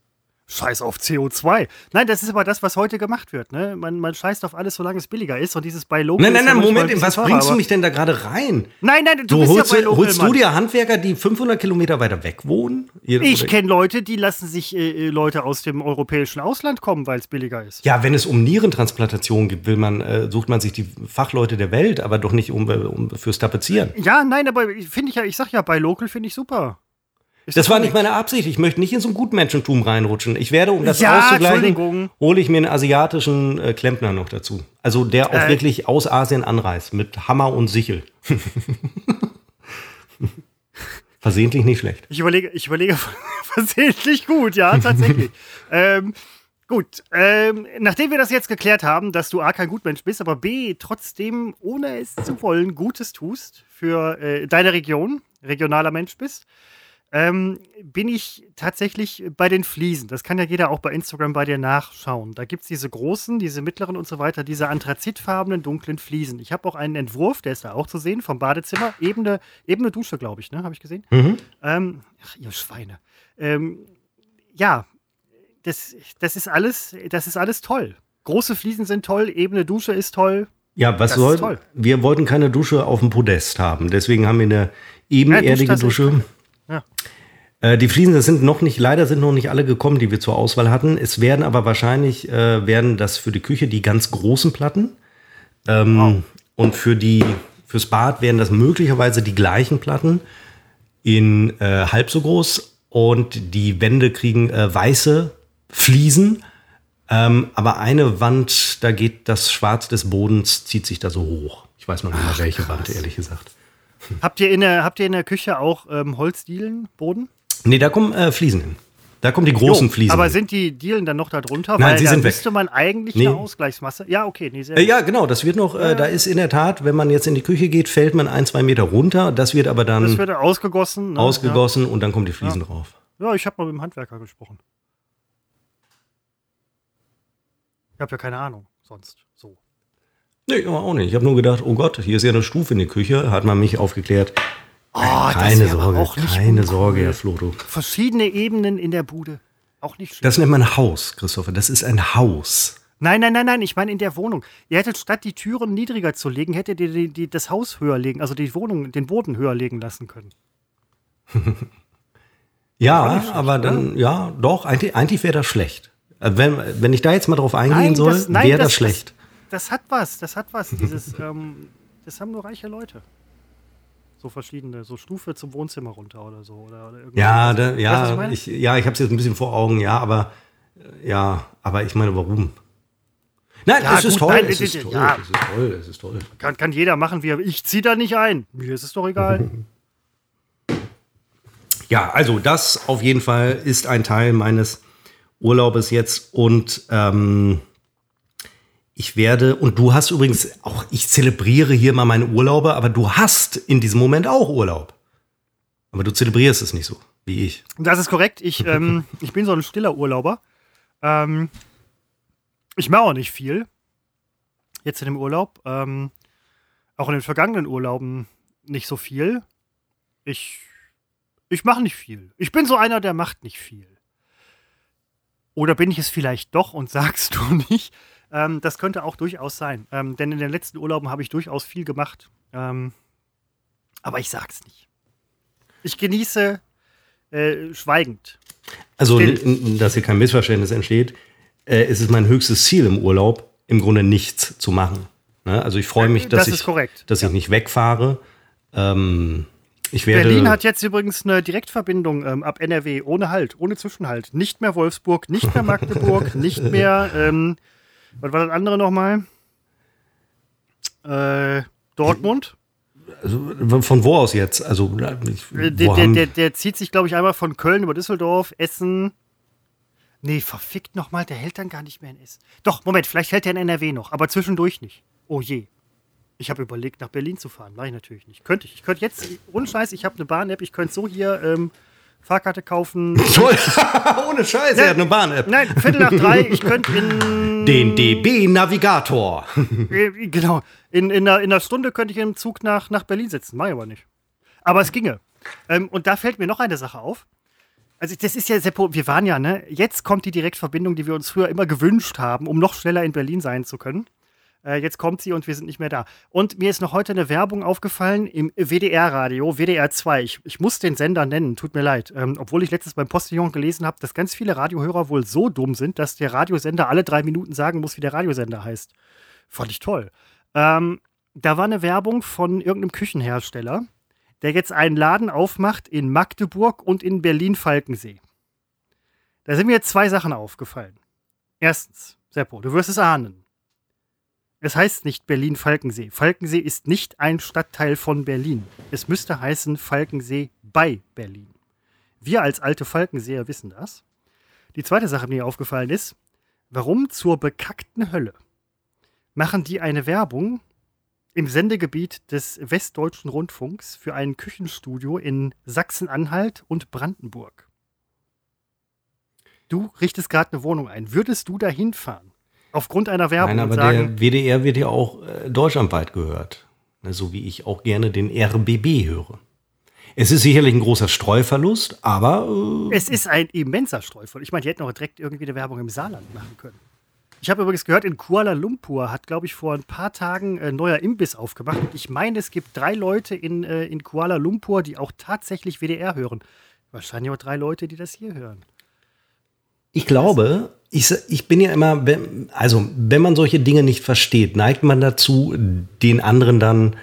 Scheiß auf CO2. Nein, das ist aber das, was heute gemacht wird. Ne? Man, man scheißt auf alles, solange es billiger ist. Und dieses bei Local. Nein, nein, nein, Moment, was teurer, bringst du mich denn da gerade rein? Nein, nein, du, du holst, ja Local, holst du dir Handwerker, die 500 Kilometer weiter weg wohnen? Ich kenne Leute, die lassen sich äh, äh, Leute aus dem europäischen Ausland kommen, weil es billiger ist. Ja, wenn es um Nierentransplantation geht, will man, äh, sucht man sich die Fachleute der Welt, aber doch nicht um, um fürs Tapezieren. Ja, nein, aber finde ich ja, ich sag ja, bei Local finde ich super. Ist das, war nicht meine Absicht. Ich möchte nicht in so ein Gutmenschentum reinrutschen. Ich werde, um das ja, auszugleichen, hole ich mir einen asiatischen äh, Klempner noch dazu. Also der auch äh. wirklich aus Asien anreist, mit Hammer und Sichel. (laughs) versehentlich nicht schlecht. Ich überlege, ich überlege (laughs) versehentlich gut, ja, tatsächlich. (laughs) ähm, Gut, ähm, nachdem wir das jetzt geklärt haben, dass du A kein Gutmensch bist, aber B trotzdem, ohne es zu wollen, Gutes tust für äh, deine Region, regionaler Mensch bist, ähm, bin ich tatsächlich bei den Fliesen. Das kann ja jeder auch bei Instagram bei dir nachschauen. Da gibt es diese großen, diese mittleren und so weiter, diese anthrazitfarbenen, dunklen Fliesen. Ich habe auch einen Entwurf, der ist da auch zu sehen, vom Badezimmer. Ebene, ebene Dusche, glaube ich, ne? Habe ich gesehen. Mhm. Ähm, ach, ihr Schweine. Ähm, ja, das, das, ist alles, das ist alles toll. Große Fliesen sind toll, ebene Dusche ist toll. Ja, was soll? Wir wollten keine Dusche auf dem Podest haben. Deswegen haben wir eine ebenerdige ja, Dusche. Ja. Äh, die Fliesen, das sind noch nicht, leider sind noch nicht alle gekommen, die wir zur Auswahl hatten. Es werden aber wahrscheinlich, äh, werden das für die Küche die ganz großen Platten. Ähm, wow. Und für die, fürs Bad werden das möglicherweise die gleichen Platten in äh, halb so groß. Und die Wände kriegen äh, weiße Fliesen. Ähm, aber eine Wand, da geht das Schwarz des Bodens, zieht sich da so hoch. Ich weiß noch nicht mal, welche krass. Wand, ehrlich gesagt. Habt ihr in der, habt ihr in der Küche auch ähm, Holzdielen, Boden? Nee, da kommen äh, Fliesen hin. Da kommen die großen jo, Fliesen. Aber hin. sind die Dielen dann noch da drunter? Nein, Weil sie sind müsste weg. man eigentlich nee. eine Ausgleichsmasse. Ja, okay. Nee, äh, ja, genau. Das wird noch, äh, da ist in der Tat, wenn man jetzt in die Küche geht, fällt man ein, zwei Meter runter. Das wird aber dann. Das wird ausgegossen. Ne? Ausgegossen ja. und dann kommen die Fliesen ja. drauf. Ja, ich habe mal mit dem Handwerker gesprochen. Ich habe ja keine Ahnung sonst. Nee, auch nicht. Ich habe nur gedacht, oh Gott, hier ist ja eine Stufe in der Küche. Hat man mich aufgeklärt. Oh, keine Sorge, keine Sorge, Herr Floto. Verschiedene Ebenen in der Bude. Auch nicht schlimm. Das nennt man Haus, Christopher. Das ist ein Haus. Nein, nein, nein, nein. Ich meine in der Wohnung. Ihr hättet statt die Türen niedriger zu legen, hättet ihr die, die, das Haus höher legen, also die Wohnung, den Boden höher legen lassen können. (laughs) ja, aber dann, ja, doch, eigentlich, eigentlich wäre das schlecht. Äh, wenn, wenn ich da jetzt mal drauf eingehen nein, soll, wäre das, das, schlecht. Das, hat was, das hat was. (laughs) Dieses, ähm, das haben nur reiche Leute so verschiedene, so Stufe zum Wohnzimmer runter oder so. Oder, oder ja, da, ja, ich, ich, ja, ich habe es jetzt ein bisschen vor Augen, ja, aber ja, aber ich meine, warum? Nein, ja, es, gut, ist toll, nein, es, ist toll, ja. es ist toll, es ist toll. Kann, kann jeder machen, wie er Ich ziehe da nicht ein. Mir ist es doch egal. (laughs) ja, also das auf jeden Fall ist ein Teil meines Urlaubes jetzt und ähm, ich werde, und du hast übrigens auch, ich zelebriere hier mal meine Urlaube, aber du hast in diesem Moment auch Urlaub. Aber du zelebrierst es nicht so, wie ich. Das ist korrekt. Ich, (laughs) ähm, ich bin so ein stiller Urlauber. Ähm, ich mache auch nicht viel. Jetzt in dem Urlaub. Ähm, auch in den vergangenen Urlauben nicht so viel. Ich, ich mache nicht viel. Ich bin so einer, der macht nicht viel. Oder bin ich es vielleicht doch und (laughs) sagst du nicht? Ähm, das könnte auch durchaus sein. Ähm, denn in den letzten Urlauben habe ich durchaus viel gemacht. Ähm, aber ich sag's nicht. Ich genieße äh, schweigend. Also, dass hier kein Missverständnis entsteht, äh, ist es mein höchstes Ziel im Urlaub, im Grunde nichts zu machen. Ne? Also ich freue mich, dass, das ich, dass ja. ich nicht wegfahre. Ähm, Berlin hat jetzt übrigens eine Direktverbindung ähm, ab NRW ohne Halt, ohne Zwischenhalt. Nicht mehr Wolfsburg, nicht mehr (laughs) Magdeburg, nicht mehr ähm, was war das andere nochmal? Äh, Dortmund. Also, von wo aus jetzt? Also, ich, äh, der, der, der, der, zieht sich, glaube ich, einmal von Köln über Düsseldorf, Essen. Nee, verfickt nochmal, der hält dann gar nicht mehr in Essen. Doch, Moment, vielleicht hält er in NRW noch, aber zwischendurch nicht. Oh je. Ich habe überlegt, nach Berlin zu fahren. Mache ich natürlich nicht. Könnte ich. Ich könnte jetzt, ohne Scheiß, ich habe eine Bahn-App, ich könnte so hier ähm, Fahrkarte kaufen. (laughs) (laughs) Ohne Scheiße, er hat eine Bahn-App. Nein, Viertel nach drei, ich könnte in. Den DB-Navigator. Äh, genau. In, in, einer, in einer Stunde könnte ich im Zug nach, nach Berlin sitzen. Mach ich aber nicht. Aber es ginge. Ähm, und da fällt mir noch eine Sache auf. Also, das ist ja Seppo, wir waren ja, ne? Jetzt kommt die Direktverbindung, die wir uns früher immer gewünscht haben, um noch schneller in Berlin sein zu können. Äh, jetzt kommt sie und wir sind nicht mehr da. Und mir ist noch heute eine Werbung aufgefallen im WDR-Radio, WDR 2. Ich, ich, muss den Sender nennen, tut mir leid. Ähm, obwohl ich letztens beim Postillon gelesen habe, dass ganz viele Radiohörer wohl so dumm sind, dass der Radiosender alle drei Minuten sagen muss, wie der Radiosender heißt. Fand ich toll. Ähm, da war eine Werbung von irgendeinem Küchenhersteller, der jetzt einen Laden aufmacht in Magdeburg und in Berlin-Falkensee. Da sind mir jetzt zwei Sachen aufgefallen. Erstens, Seppo, du wirst es ahnen. Es heißt nicht Berlin-Falkensee. Falkensee ist nicht ein Stadtteil von Berlin. Es müsste heißen Falkensee bei Berlin. Wir als alte Falkenseer wissen das. Die zweite Sache, die mir aufgefallen ist, Warum zur bekackten Hölle machen die eine Werbung im Sendegebiet des Westdeutschen Rundfunks für ein Küchenstudio in Sachsen-Anhalt und Brandenburg? Du richtest gerade eine Wohnung ein. Würdest du da hinfahren? Aufgrund einer Werbung Nein, aber sagen, der WDR wird ja auch äh, deutschlandweit gehört. Ne, So wie ich auch gerne den RBB höre. Es ist sicherlich ein großer Streuverlust, aber äh, es ist ein immenser Streufall. Ich meine, die hätten auch direkt irgendwie eine Werbung im Saarland machen können. Ich habe übrigens gehört, in Kuala Lumpur hat, glaube ich, vor ein paar Tagen ein neuer Imbiss aufgemacht. Und ich meine, es gibt drei Leute in, äh, in Kuala Lumpur, die auch tatsächlich WDR hören. Wahrscheinlich auch drei Leute, die das hier hören. ich glaube, ich, ich bin ja immer, also wenn man solche Dinge nicht versteht, neigt man dazu, den anderen dann,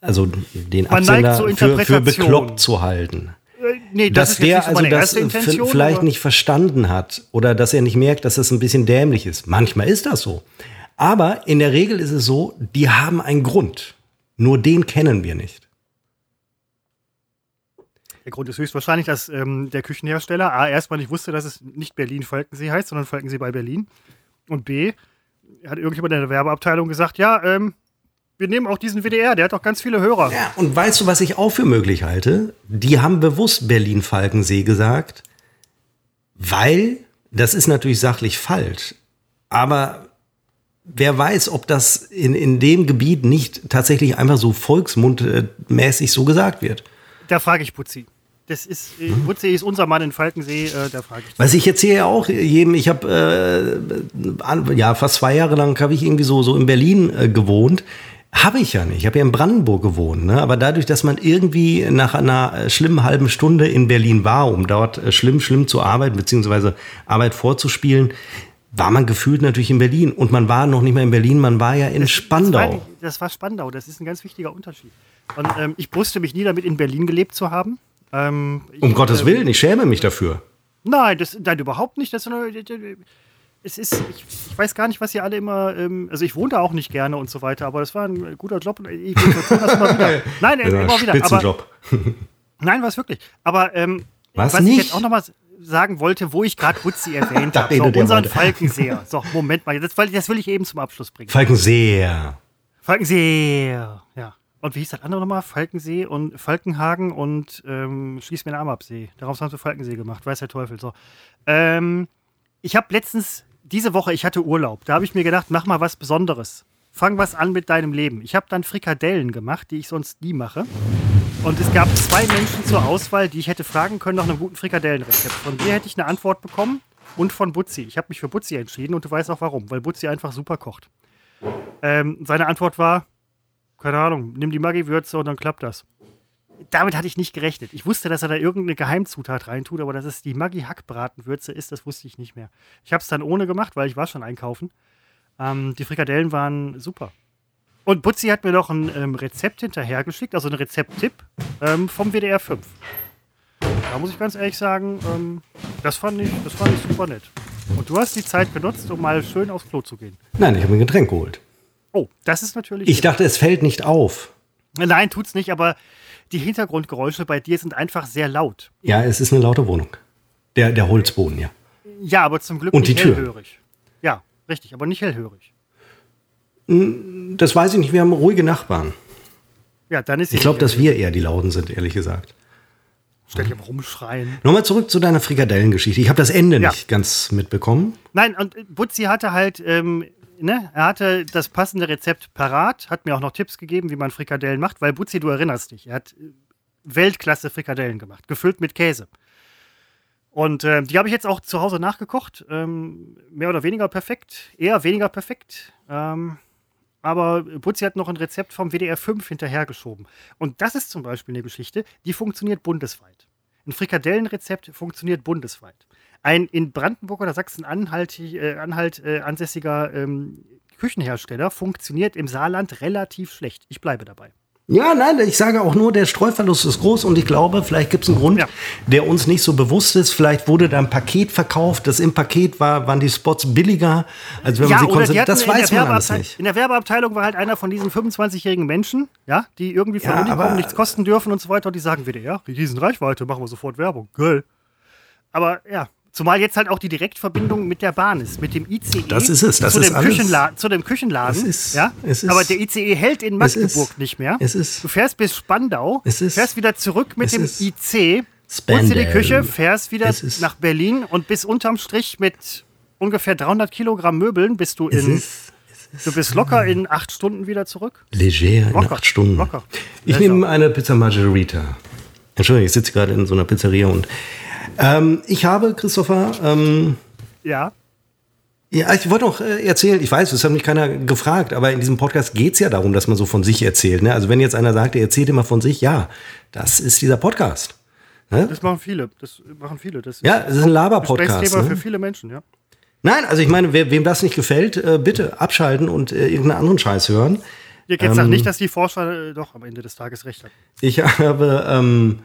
also den Man Absender für, für bekloppt zu halten. Äh, nee, dass ist jetzt der nicht so also das Intention. vielleicht aber- nicht verstanden hat oder dass er nicht merkt, dass das ein bisschen dämlich ist. Manchmal ist das so. Aber in der Regel ist es so, die haben einen Grund. Nur den kennen wir nicht. Der Grund ist höchstwahrscheinlich, dass ähm, der Küchenhersteller A erstmal nicht wusste, dass es nicht Berlin-Falkensee heißt, sondern Falkensee bei Berlin. Und B hat irgendjemand in der Werbeabteilung gesagt, ja, ähm, wir nehmen auch diesen WDR, der hat auch ganz viele Hörer. Ja, und weißt du, was ich auch für möglich halte? Die haben bewusst Berlin-Falkensee gesagt, weil, das ist natürlich sachlich falsch, aber wer weiß, ob das in, in dem Gebiet nicht tatsächlich einfach so volksmundmäßig so gesagt wird. Da frage ich Putzi. Das ist, äh, Mhm. Putzi ist unser Mann in Falkensee, äh, da frage ich. Was ich jetzt hier ja auch jedem, ich habe äh, ja fast zwei Jahre lang habe ich irgendwie so so in Berlin äh, gewohnt. Habe ich ja nicht. Ich habe ja in Brandenburg gewohnt. Ne? Aber dadurch, dass man irgendwie nach einer äh, schlimmen halben Stunde in Berlin war, um dort äh, schlimm, schlimm zu arbeiten, beziehungsweise Arbeit vorzuspielen, war man gefühlt natürlich in Berlin. Und man war noch nicht mehr in Berlin, man war ja in Das war, Spandau. das war Spandau, das ist ein ganz wichtiger Unterschied. Und ähm, ich brüste mich nie damit, in Berlin gelebt zu haben. Ähm, ich, Um Gottes ähm, Willen, ich schäme mich dafür. Nein, das, nein, überhaupt nicht. Das eine, es ist, ich, ich weiß gar nicht, was ihr alle immer, ähm, also ich wohne da auch nicht gerne und so weiter, aber das war ein guter Job ich das immer wieder. (laughs) Nein, äh, immer wieder. Aber, Spitzenjob. (laughs) nein, war es wirklich. Aber ähm, Was was nicht? ich jetzt auch nochmal sagen wollte, wo ich gerade Butzi (laughs) erwähnt habe, so, unseren. Falkenseher. So, Moment mal, das, das will ich eben zum Abschluss bringen. Falkenseer. Falkensee, ja. Und wie hieß das andere nochmal? Falkensee und Falkenhagen und ähm, Schließ mir den Arm ab See. Daraus haben sie Falkensee gemacht, weiß der Teufel. So. Ähm, ich habe letztens, diese Woche, ich hatte Urlaub. Da habe ich mir gedacht, mach mal was Besonderes. Fang was an mit deinem Leben. Ich habe dann Frikadellen gemacht, die ich sonst nie mache. Und es gab zwei Menschen zur Auswahl, die ich hätte fragen können nach einem guten Frikadellenrezept. Von dir hätte ich eine Antwort bekommen und von Butzi. Ich habe mich für Butzi entschieden und du weißt auch warum, weil Butzi einfach super kocht. Ähm, seine Antwort war, keine Ahnung, nimm die Maggi-Würze und dann klappt das. Damit hatte ich nicht gerechnet. Ich wusste, dass er da irgendeine Geheimzutat reintut, aber dass es die Maggi-Hackbratenwürze ist, das wusste ich nicht mehr. Ich habe es dann ohne gemacht, weil ich war schon einkaufen. Ähm, die Frikadellen waren super. Und Butzi hat mir noch ein ähm, Rezept hinterhergeschickt, also einen Rezepttipp ähm, vom WDR 5. Da muss ich ganz ehrlich sagen, ähm, das, fand ich, das fand ich super nett. Und du hast die Zeit genutzt, um mal schön aufs Klo zu gehen. Nein, ich habe ein Getränk geholt. Oh, das ist natürlich. Ich dachte, es fällt nicht auf. Nein, tut's nicht, aber die Hintergrundgeräusche bei dir sind einfach sehr laut. Ja, es ist eine laute Wohnung. Der, der Holzboden, ja. Ja, aber zum Glück Und die nicht Tür. hellhörig. Ja, richtig, aber nicht hellhörig. Das weiß ich nicht, wir haben ruhige Nachbarn. Ja, dann ist Ich glaube, dass wir eher die Lauten sind, ehrlich gesagt. Stell dich aber rumschreien. Nochmal zurück zu deiner Frikadellengeschichte. Ich habe das Ende Ja. nicht ganz mitbekommen. Nein, und Butzi hatte halt, ähm, ne, er hatte das passende Rezept parat, hat mir auch noch Tipps gegeben, wie man Frikadellen macht, weil Butzi, du erinnerst dich, er hat äh, Weltklasse Frikadellen gemacht, gefüllt mit Käse. Und äh, die habe ich jetzt auch zu Hause nachgekocht. Ähm, mehr oder weniger perfekt, eher weniger perfekt. Ähm, aber Butzi hat noch ein Rezept vom WDR 5 hinterhergeschoben. Und das ist zum Beispiel eine Geschichte, die funktioniert bundesweit. Ein Frikadellenrezept funktioniert bundesweit. Ein in Brandenburg oder Sachsen-Anhalt äh, äh, ansässiger ähm, Küchenhersteller funktioniert im Saarland relativ schlecht. Ich bleibe dabei. Ja, nein, ich sage auch nur, der Streuverlust ist groß und ich glaube, vielleicht gibt es einen Grund, Ja. der uns nicht so bewusst ist. Vielleicht wurde da ein Paket verkauft, das im Paket war, waren die Spots billiger, als wenn man sie konzentriert. Das weiß man alles nicht. In der Werbeabteilung war halt einer von diesen 25-jährigen Menschen, ja, die irgendwie von Ja, Uni aber- kommen, nichts kosten dürfen und so weiter. Und die sagen wieder, ja, riesen Reichweite, machen wir sofort Werbung. Geil. Aber ja, Zumal jetzt halt auch die Direktverbindung mit der Bahn ist, mit dem ICE. Das ist es, das zu, ist dem alles. Küchenla zu dem Küchenladen. Es ist- ja? es ist- Aber der ICE hält in Magdeburg nicht mehr. es ist- du fährst bis Spandau, Es ist- fährst wieder zurück mit dem ist IC, holst dir die. Küche, fährst wieder ist- nach Berlin und bis unterm Strich mit ungefähr 300 Kilogramm Möbeln bist du in. ist Du bist locker in acht Stunden wieder zurück. leger in Locker, acht Stunden. locker. Ich Lecker. nehme eine Pizza Margherita. Entschuldigung, ich sitze gerade in so einer Pizzeria und ähm, ich habe, Christopher, ähm, Ja. ja, ich wollte noch äh, erzählen, ich weiß, das hat mich keiner gefragt, aber in diesem Podcast geht es ja darum, dass man so von sich erzählt. Ne? Also wenn jetzt einer sagt, er erzählt immer von sich, ja, das ist dieser Podcast. Das machen viele. Das machen viele. Das Ja, es ist ein Laber-Podcast. Ne? für viele Menschen, ja. Nein, also ich meine, wer, wem das nicht gefällt, äh, bitte abschalten und äh, irgendeinen anderen Scheiß hören. Geht es auch nicht, dass die Forscher doch am Ende des Tages recht haben. Ich (laughs) habe, ähm,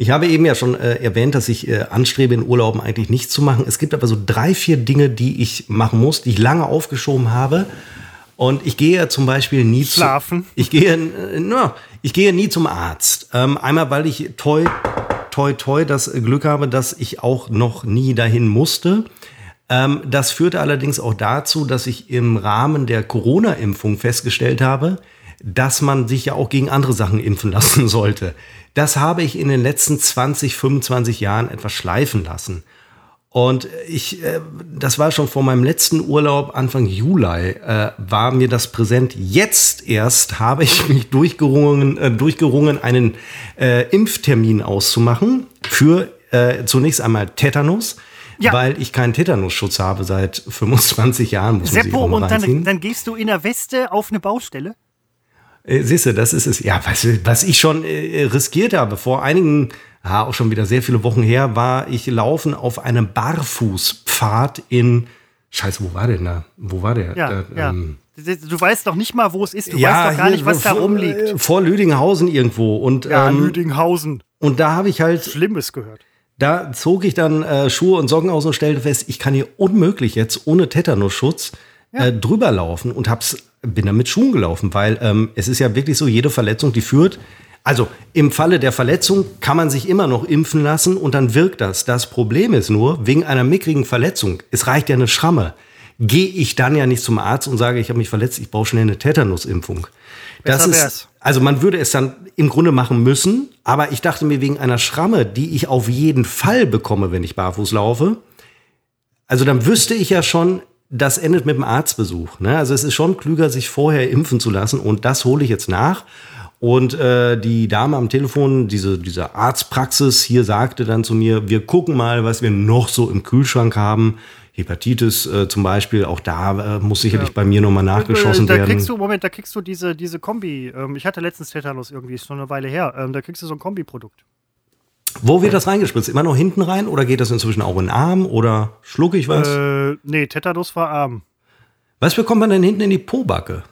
ich habe eben ja schon äh, erwähnt, dass ich äh, anstrebe, in Urlauben eigentlich nichts zu machen. Es gibt aber so drei, vier Dinge, die ich machen muss, die ich lange aufgeschoben habe. Und ich gehe ja zum Beispiel nie Schlafen. Zu, ich gehe, äh, na, ich gehe nie zum Arzt. Ähm, einmal, weil ich toi, toi, toi das Glück habe, dass ich auch noch nie dahin musste. Ähm, das führte allerdings auch dazu, dass ich im Rahmen der Corona-Impfung festgestellt habe, dass man sich ja auch gegen andere Sachen impfen lassen (laughs) sollte. Das habe ich in den letzten 20, 25 Jahren etwas schleifen lassen. Und ich, äh, das war schon vor meinem letzten Urlaub Anfang Juli, äh, war mir das präsent. Jetzt erst habe ich mich durchgerungen, äh, durchgerungen einen Impftermin auszumachen für zunächst einmal Tetanus, Ja. weil ich keinen Tetanusschutz habe seit 25 Jahren. Muss Seppo, und dann, dann gehst du in der Weste auf eine Baustelle? Äh, Siehst du, das ist es. Ja, was, was ich schon äh, riskiert habe, vor einigen, ja, auch schon wieder sehr viele Wochen her, war ich laufen auf einem Barfußpfad in, scheiße, wo war der denn da? Wo war der? Ja, Da, ja. ähm, Du weißt doch nicht mal, wo es ist. Du weißt doch gar nicht, was da rumliegt. äh, Vor Lüdinghausen irgendwo. Und, Ja, ähm, Lüdinghausen. und da habe ich halt, Schlimmes gehört. da zog ich dann äh, Schuhe und Socken aus und stellte fest, ich kann hier unmöglich jetzt ohne Tetanusschutz äh, drüber laufen und hab's, bin dann mit Schuhen gelaufen, weil ähm, es ist ja wirklich so, jede Verletzung, die führt. Also im Falle der Verletzung kann man sich immer noch impfen lassen und dann wirkt das. Das Problem ist nur, wegen einer mickrigen Verletzung, es reicht ja eine Schramme, gehe ich dann ja nicht zum Arzt und sage, ich habe mich verletzt, ich brauche schnell eine Tetanusimpfung. Das ist, also man würde es dann im Grunde machen müssen, aber ich dachte mir wegen einer Schramme, die ich auf jeden Fall bekomme, wenn ich barfuß laufe, also dann wüsste ich ja schon, das endet mit dem Arztbesuch. Ne? Also es ist schon klüger, sich vorher impfen zu lassen und das hole ich jetzt nach. Und äh, die Dame am Telefon, diese, diese Arztpraxis hier sagte dann zu mir, wir gucken mal, was wir noch so im Kühlschrank haben. Hepatitis äh, zum Beispiel, auch da äh, muss sicherlich bei mir nochmal nachgeschossen Äh, da werden. kriegst du, Moment, da kriegst du diese, diese Kombi. Ähm, ich hatte letztens Tetanus irgendwie, ist schon eine Weile her. Ähm, da kriegst du so ein Kombiprodukt. Wo wird das reingespritzt? Immer noch hinten rein oder geht das inzwischen auch in den Arm oder schlucke ich was? Äh, nee, Tetanus war arm. was bekommt man denn hinten in die Pobacke?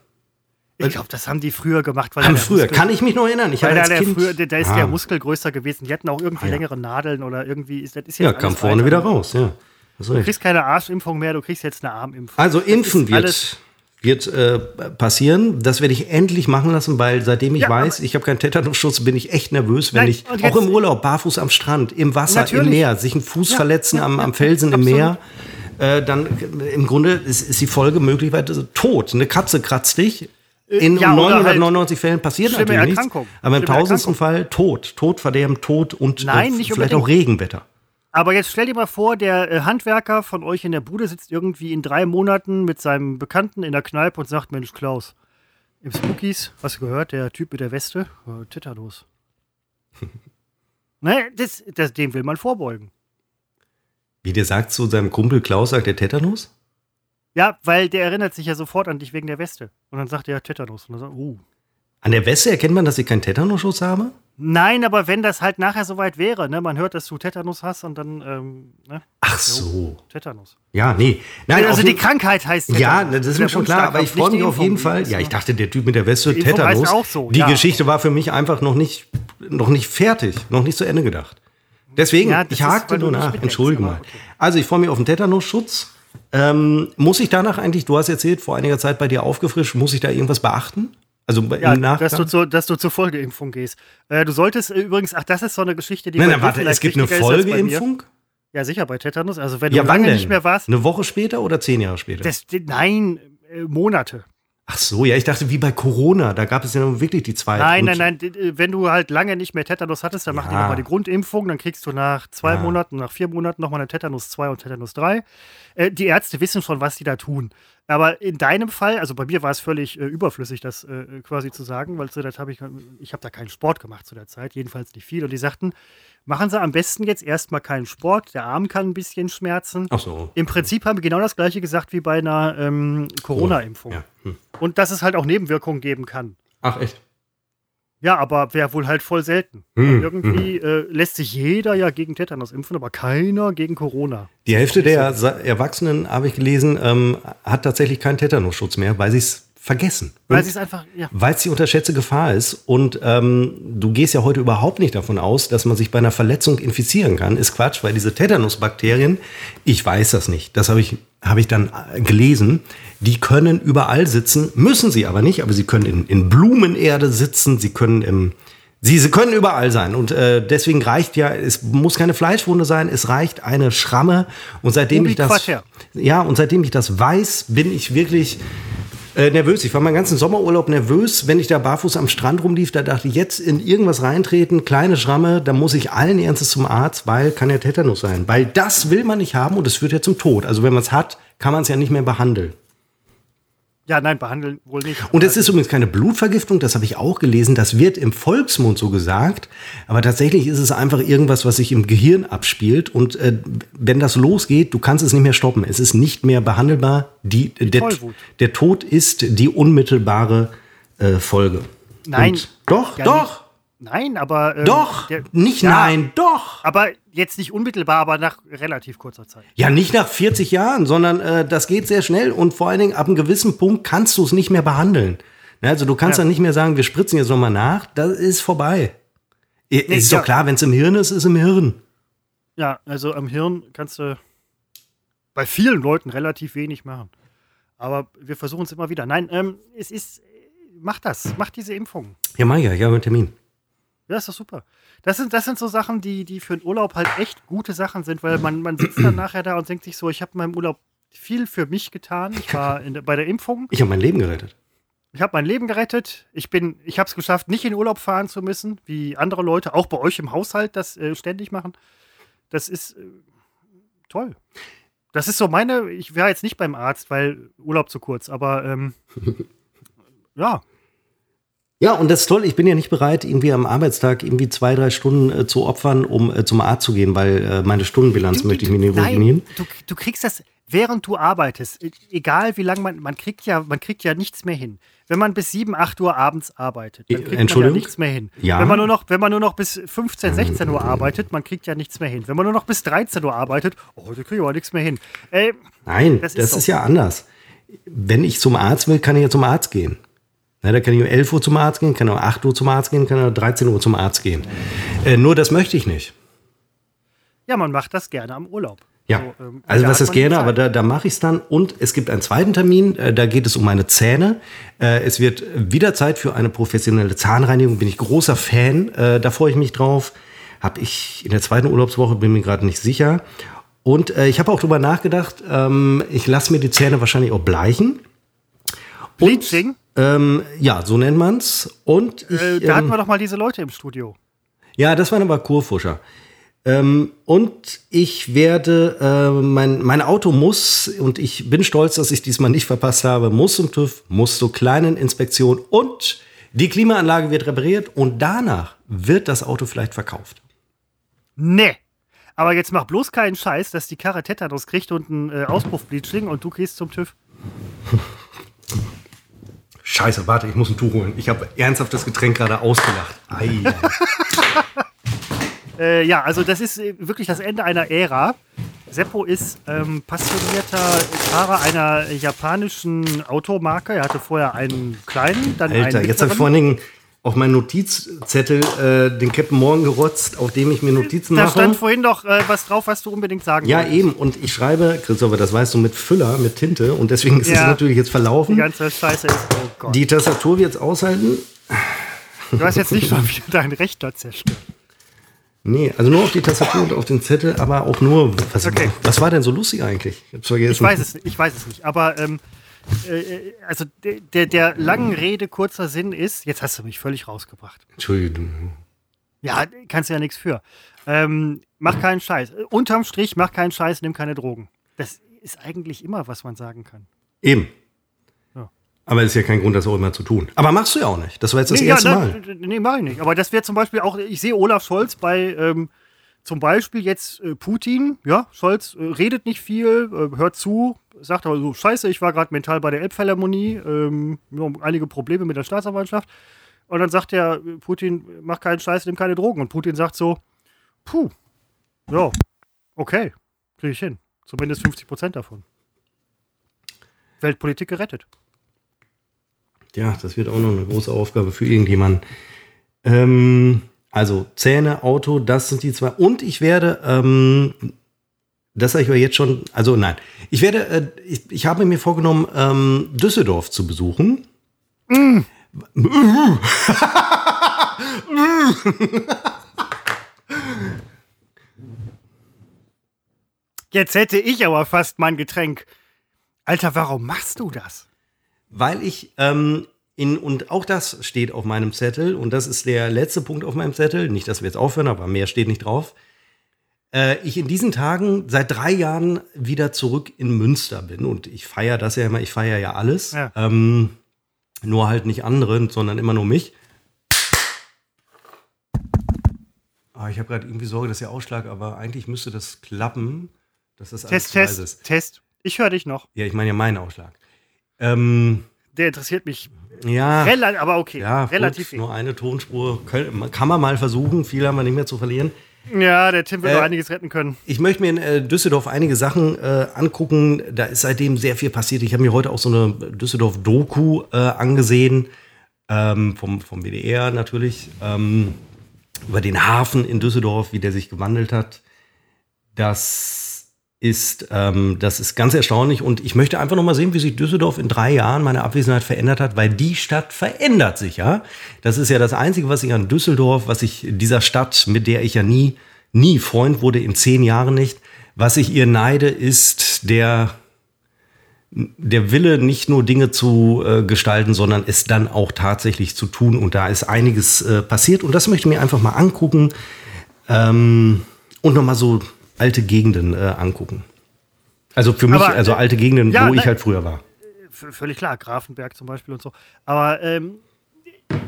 Ich glaube, das haben die früher gemacht. Weil Haben früher, Muskel- kann ich mich noch erinnern. Ich Weil da, der Kind, früher, da, ist Ah. der Muskel größer gewesen. Die hatten auch irgendwie ja. längere Nadeln oder irgendwie. Ist, das ist Ja, kam vorne weiter. wieder raus, ja. Du kriegst keine Arschimpfung mehr, du kriegst jetzt eine Armimpfung. Also impfen wird, wird äh, passieren. Das werde ich endlich machen lassen, weil seitdem ich Ja, weiß, ich habe keinen Tetanusschutz, bin ich echt nervös, wenn Nein, ich auch im Urlaub barfuß am Strand, im Wasser, Natürlich. im Meer, sich einen Fuß Ja, verletzen ja, am, ja, am Felsen im absolut. Meer. Äh, dann äh, im Grunde ist, ist die Folge möglicherweise tot. Eine Katze kratzt dich. In Äh, ja, oder 999 Fällen passiert natürlich nichts. Aber im tausendsten Fall tot. Tod, Verderben, Tod und Nein, äh, nicht vielleicht auch Regenwetter. Aber jetzt stell dir mal vor, der äh, Handwerker von euch in der Bude sitzt irgendwie in drei Monaten mit seinem Bekannten in der Kneipe und sagt: Mensch, Klaus, im Spookies, hast du gehört, der Typ mit der Weste? Äh, Tetanus. (laughs) ne, das, das, dem will man vorbeugen. Wie der sagt zu seinem Kumpel Klaus, sagt der Tetanus? Ja, weil der erinnert sich ja sofort an dich wegen der Weste. Und dann sagt er Tetanus. Und dann sagt, uh. An der Weste erkennt man, dass ich keinen Tetanusschutz habe? Nein, aber wenn das halt nachher soweit wäre, ne, man hört, dass du Tetanus hast und dann, ähm, ne, Ach so. Tetanus. Ja, nee. Nein, also die Krankheit heißt Tetanus. Ja, das ist mir schon klar, aber ich freue mich auf jeden. Fall. Ja, ich dachte, der Typ mit der Weste, Die Tetanus. auch so, die ja. Geschichte war für mich einfach noch nicht, noch nicht fertig, noch nicht zu Ende gedacht. Deswegen, Ja, ich hakte nur nach. Entschuldige mal. okay. Also, ich freue mich auf den Tetanusschutz. Ähm, muss ich danach eigentlich, du hast erzählt, vor einiger Zeit bei dir aufgefrischt, muss ich da irgendwas beachten? Also Ja, dass du, zu, dass du zur Folgeimpfung gehst. Äh, du solltest äh, übrigens, ach, das ist so eine Geschichte, die nein, nein, warte, es gibt eine. Folgeimpfung? Ja, sicher, bei Tetanus. Also wenn Ja, du wann lange denn? nicht mehr warst, Eine Woche später oder zehn Jahre später? das, nein, äh, Monate. Ach so, ja, ich dachte, wie bei Corona, da gab es ja nun wirklich die zwei. Nein, nein, nein. Wenn du halt lange nicht mehr Tetanus hattest, dann machen die Ja. nochmal die Grundimpfung. Dann kriegst du nach zwei Ja. Monaten, nach vier Monaten nochmal eine Tetanus 2 und Tetanus 3. Äh, die Ärzte wissen schon, was die da tun. Aber in deinem Fall, also bei mir war es völlig äh, überflüssig, das äh, quasi zu sagen, weil zu der Zeit habe ich, ich habe da keinen Sport gemacht zu der Zeit, jedenfalls nicht viel. Und die sagten, machen Sie am besten jetzt erstmal keinen Sport, der Arm kann ein bisschen schmerzen. Ach so. Im Prinzip haben wir genau das gleiche gesagt wie bei einer ähm, Corona-Impfung. Ja. Hm. Und dass es halt auch Nebenwirkungen geben kann. Ach, echt? Ja, aber wäre wohl halt voll selten. Hm, Weil Irgendwie äh, lässt sich jeder ja gegen Tetanus impfen, aber keiner gegen Corona. Die Hälfte der Erwachsenen, habe ich gelesen, ähm, hat tatsächlich keinen Tetanusschutz mehr, weil sie es vergessen. Weil sie es einfach, ja. weil es die unterschätzte Gefahr ist. Und ähm, du gehst ja heute überhaupt nicht davon aus, dass man sich bei einer Verletzung infizieren kann. Ist Quatsch, weil diese Tetanusbakterien, ich weiß das nicht, das habe ich, habe ich dann äh, gelesen, die können überall sitzen, müssen sie aber nicht, aber sie können in, in Blumenerde sitzen, sie können im Sie, sie können überall sein und äh, deswegen reicht ja, es muss keine Fleischwunde sein, es reicht eine Schramme und seitdem ich das, ja und seitdem ich das weiß, bin ich wirklich äh, nervös. Ich war meinen ganzen Sommerurlaub nervös, wenn ich da barfuß am Strand rumlief. Da dachte ich, jetzt in irgendwas reintreten, kleine Schramme, da muss ich allen Ernstes zum Arzt, weil kann ja Tetanus sein. Weil das will man nicht haben und es führt ja zum Tod. Also wenn man es hat, kann man es ja nicht mehr behandeln. Ja, nein, behandeln wohl nicht. Und es ist übrigens keine Blutvergiftung, das habe ich auch gelesen. Das wird im Volksmund so gesagt. Aber tatsächlich ist es einfach irgendwas, was sich im Gehirn abspielt. Und äh, wenn das losgeht, du kannst es nicht mehr stoppen. Es ist nicht mehr behandelbar. Die, der, Tollwut. der Tod ist die unmittelbare äh, Folge. Nein. Und doch, doch, Nein, aber. ähm, doch. der- nicht Ja, nein, doch. Aber jetzt nicht unmittelbar, aber nach relativ kurzer Zeit. Ja, nicht nach 40 Jahren, sondern äh, das geht sehr schnell und vor allen Dingen ab einem gewissen Punkt kannst du es nicht mehr behandeln. Ne, Also du kannst Ja. dann nicht mehr sagen, wir spritzen jetzt nochmal nach, das ist vorbei. I- ist ja. doch klar, wenn es im Hirn ist, ist im Hirn. Ja, also am Hirn kannst du bei vielen Leuten relativ wenig machen. Aber wir versuchen es immer wieder. Nein, ähm, es ist. Mach das, mach diese Impfung. Ja, Maja, ich habe einen Termin. Ja, ist doch super. Das sind, das sind so Sachen, die, die für den Urlaub halt echt gute Sachen sind, weil man, man sitzt dann (clears throat) nachher da und denkt sich so, ich habe in meinem Urlaub viel für mich getan. Ich war in, bei der Impfung, Ich habe mein Leben gerettet. ich habe mein Leben gerettet. Ich bin, ich habe es geschafft, nicht in Urlaub fahren zu müssen, wie andere Leute, auch bei euch im Haushalt das äh, ständig machen. Das ist äh, toll. Das ist so meine, ich wäre jetzt nicht beim Arzt, weil Urlaub zu kurz, aber ähm, (laughs) ja, Ja, und das ist toll. Ich bin ja nicht bereit, irgendwie am Arbeitstag irgendwie zwei, drei Stunden äh, zu opfern, um äh, zum Arzt zu gehen, weil äh, meine Stundenbilanz möchte ich mir nicht ruinieren. Du, du kriegst das, während du arbeitest, e- egal wie lange man, man kriegt ja, man kriegt ja nichts mehr hin. Wenn man bis 7, 8 Uhr abends arbeitet, dann kriegt man ja Entschuldigung? nichts mehr hin. Ja. Wenn man nur noch, wenn man nur noch bis 15, 16 Uhr arbeitet, man kriegt ja nichts mehr hin. Wenn man nur noch bis 13 Uhr arbeitet, oh, da kriege ich aber nichts mehr hin. Ey, Nein, Das das, ist ist, ja anders. Wenn ich zum Arzt will, kann ich ja zum Arzt gehen. Na, da kann ich um 11 Uhr zum Arzt gehen, kann um 8 Uhr zum Arzt gehen, kann um 13 Uhr zum Arzt gehen. Äh, nur das möchte ich nicht. ja, man macht das gerne am Urlaub. Ja, So, ähm, also was ist gerne, aber da, da mache ich es dann. Und es gibt einen zweiten Termin, äh, da geht es um meine Zähne. Äh, es wird wieder Zeit für eine professionelle Zahnreinigung, bin ich großer Fan, äh, da freue ich mich drauf. Habe ich in der zweiten Urlaubswoche, bin mir gerade nicht sicher. Und äh, ich habe auch drüber nachgedacht, ähm, ich lasse mir die Zähne wahrscheinlich auch bleichen. Bleaching, Ähm, ja, so nennt man's. Und ich, äh, da hatten ähm, wir doch mal diese Leute im Studio. ja, das waren aber Kurfuscher. Ähm, und ich werde, äh, mein, mein Auto muss, und ich bin stolz, dass ich diesmal nicht verpasst habe, muss zum TÜV, muss zur kleinen Inspektion und die Klimaanlage wird repariert und danach wird das Auto vielleicht verkauft. Nee. Aber jetzt mach bloß keinen Scheiß, dass die Karre Tetanus kriegt und einen äh, Auspuff-Bleaching und du gehst zum TÜV. (laughs) Scheiße, warte, ich muss ein Tuch holen. Ich habe ernsthaft das Getränk gerade ausgelacht. Ei. (laughs) Äh, ja, also das ist äh, wirklich das Ende einer Ära. Seppo ist ähm, passionierter Fahrer einer japanischen Automarke. Er hatte vorher einen kleinen, dann Alter, einen jetzt habe ich vor allen Dingen auf meinen Notizzettel äh, den Captain Morgan gerotzt, auf dem ich mir Notizen Da mache. stand vorhin doch äh, was drauf, was du unbedingt sagen Ja, wolltest. eben. Und ich schreibe, Christopher, das weißt du, mit Füller, mit Tinte. Und deswegen ist es Ja. natürlich jetzt Die verlaufen. ganze Scheiße ist, oh Gott. Die Tastatur wird es aushalten. du hast jetzt nicht (laughs) schon wieder deinen Rechner zerstört. Nee, also nur auf die Tastatur und auf den Zettel, aber auch nur. Was, Okay. was war denn so lustig eigentlich? Ich hab's vergessen. Ich weiß es, ich weiß es nicht. Aber ähm, äh, also der, der, der langen Rede kurzer Sinn ist, jetzt hast du mich völlig rausgebracht. Entschuldigung. Ja, kannst du ja nichts für. Ähm, mach keinen Scheiß. Äh, Unterm Strich, mach keinen Scheiß, nimm keine Drogen. Das ist eigentlich immer, was man sagen kann. Eben. Ja. Aber es ist ja kein Grund, das auch immer zu tun. Aber machst du ja auch nicht. Das war jetzt das nee, erste ja, Mal. na, nee, mach ich nicht. Aber das wäre zum Beispiel auch, ich sehe Olaf Scholz bei ähm, zum Beispiel jetzt äh, Putin, ja, Scholz äh, redet nicht viel, äh, hört zu, sagt aber so, scheiße, ich war gerade mental bei der Elbphilharmonie, ähm, einige Probleme mit der Staatsanwaltschaft. Und dann sagt äh, Putin, mach keinen Scheiß, nimm keine Drogen. Und Putin sagt so, puh, ja, okay, kriege ich hin. Zumindest 50 Prozent davon. Weltpolitik gerettet. Ja, das wird auch noch eine große Aufgabe für irgendjemanden. Ähm, also Zähne, Auto, das sind die zwei. Und ich werde, ähm, das sage ich euch jetzt schon, also nein, ich werde, äh, ich, ich habe mir vorgenommen, ähm, Düsseldorf zu besuchen. (laughs) Jetzt hätte ich aber fast mein Getränk. Alter, warum machst du das? Weil ich ähm, in, und auch das steht auf meinem Zettel, und das ist der letzte Punkt auf meinem Zettel. Nicht, dass wir jetzt aufhören, aber mehr steht nicht drauf. Äh, ich in diesen Tagen seit drei Jahren wieder zurück in Münster bin. Und ich feiere das ja immer, ich feiere ja alles. Ja. Ähm, nur halt nicht andere, sondern immer nur mich. Ah, ich habe gerade irgendwie Sorge, dass der Ausschlag, aber eigentlich müsste das klappen, dass das alles Test, leise Test, ist. Test. Ich höre dich noch. Ja, ich meine ja meinen Ausschlag. Ähm, Der interessiert mich ja. aber okay, Ja, relativ gut, nur eine Tonspur. Kann man mal versuchen, viel haben wir nicht mehr zu verlieren. Ja, der Tim wird Äh, noch einiges retten können. Ich möchte mir in äh, Düsseldorf einige Sachen äh, angucken. Da ist seitdem sehr viel passiert. Ich habe mir heute auch so eine Düsseldorf-Doku äh, angesehen, ähm, vom, vom WDR natürlich, ähm, über den Hafen in Düsseldorf, wie der sich gewandelt hat. Das ist, ähm, das ist ganz erstaunlich und ich möchte einfach noch mal sehen, wie sich Düsseldorf in drei Jahren meine Abwesenheit verändert hat, weil die Stadt verändert sich ja. Das ist ja das Einzige, was ich an Düsseldorf, was ich dieser Stadt, mit der ich ja nie, nie Freund wurde, in zehn Jahren nicht, was ich ihr neide, ist der, der Wille, nicht nur Dinge zu äh, gestalten, sondern es dann auch tatsächlich zu tun. Und da ist einiges äh, passiert und das möchte ich mir einfach mal angucken ähm, und noch mal so alte Gegenden äh, angucken. Also für mich, Aber, also äh, alte Gegenden, ja, wo ich halt früher war. Völlig klar, Grafenberg zum Beispiel und so. Aber ähm,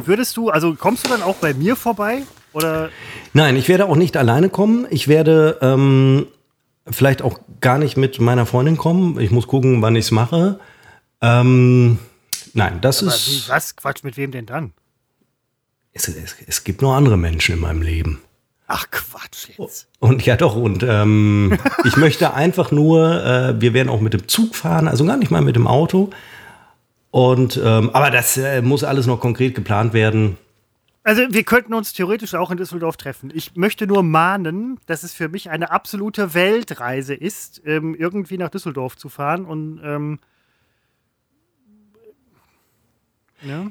würdest du, also kommst du dann auch bei mir vorbei? Oder Nein, ich werde auch nicht alleine kommen. Ich werde ähm, vielleicht auch gar nicht mit meiner Freundin kommen. Ich muss gucken, wann ich es mache. Ähm, nein, das aber ist. wie, was? Quatsch, mit wem denn dann? Es, es, es gibt nur andere Menschen in meinem Leben. Ach Quatsch jetzt. Und ja doch, und ähm, (laughs) ich möchte einfach nur, äh, wir werden auch mit dem Zug fahren, also gar nicht mal mit dem Auto. Und ähm, aber das äh, muss alles noch konkret geplant werden. Also wir könnten uns theoretisch auch in Düsseldorf treffen. Ich möchte nur mahnen, dass es für mich eine absolute Weltreise ist, ähm, irgendwie nach Düsseldorf zu fahren und ähm, ja.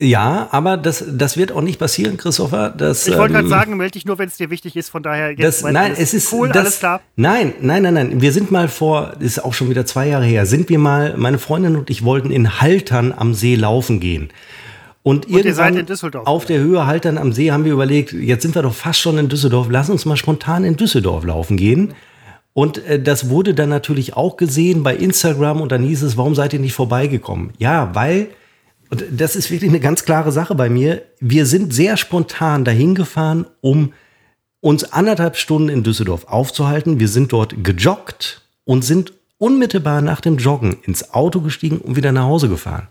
Ja, aber das, das wird auch nicht passieren, Christopher. Das, Ich wollte gerade ähm, sagen, melde dich nur, wenn es dir wichtig ist. Von daher jetzt Das, nein, es ist cool, das, alles klar. Nein, nein, nein, nein. Wir sind mal vor, ist auch schon wieder zwei Jahre her, sind wir mal, meine Freundin und ich wollten in Haltern am See laufen gehen. Und, ihr seid irgendwann in Düsseldorf. auf der Höhe Haltern am See haben wir überlegt, jetzt sind wir doch fast schon in Düsseldorf, lass uns mal spontan in Düsseldorf laufen gehen. Und äh, das wurde dann natürlich auch gesehen bei Instagram und dann hieß es, warum seid ihr nicht vorbeigekommen? Ja, weil, und das ist wirklich eine ganz klare Sache bei mir, wir sind sehr spontan dahin gefahren, um uns anderthalb Stunden in Düsseldorf aufzuhalten. Wir sind dort gejoggt und sind unmittelbar nach dem Joggen ins Auto gestiegen und wieder nach Hause gefahren.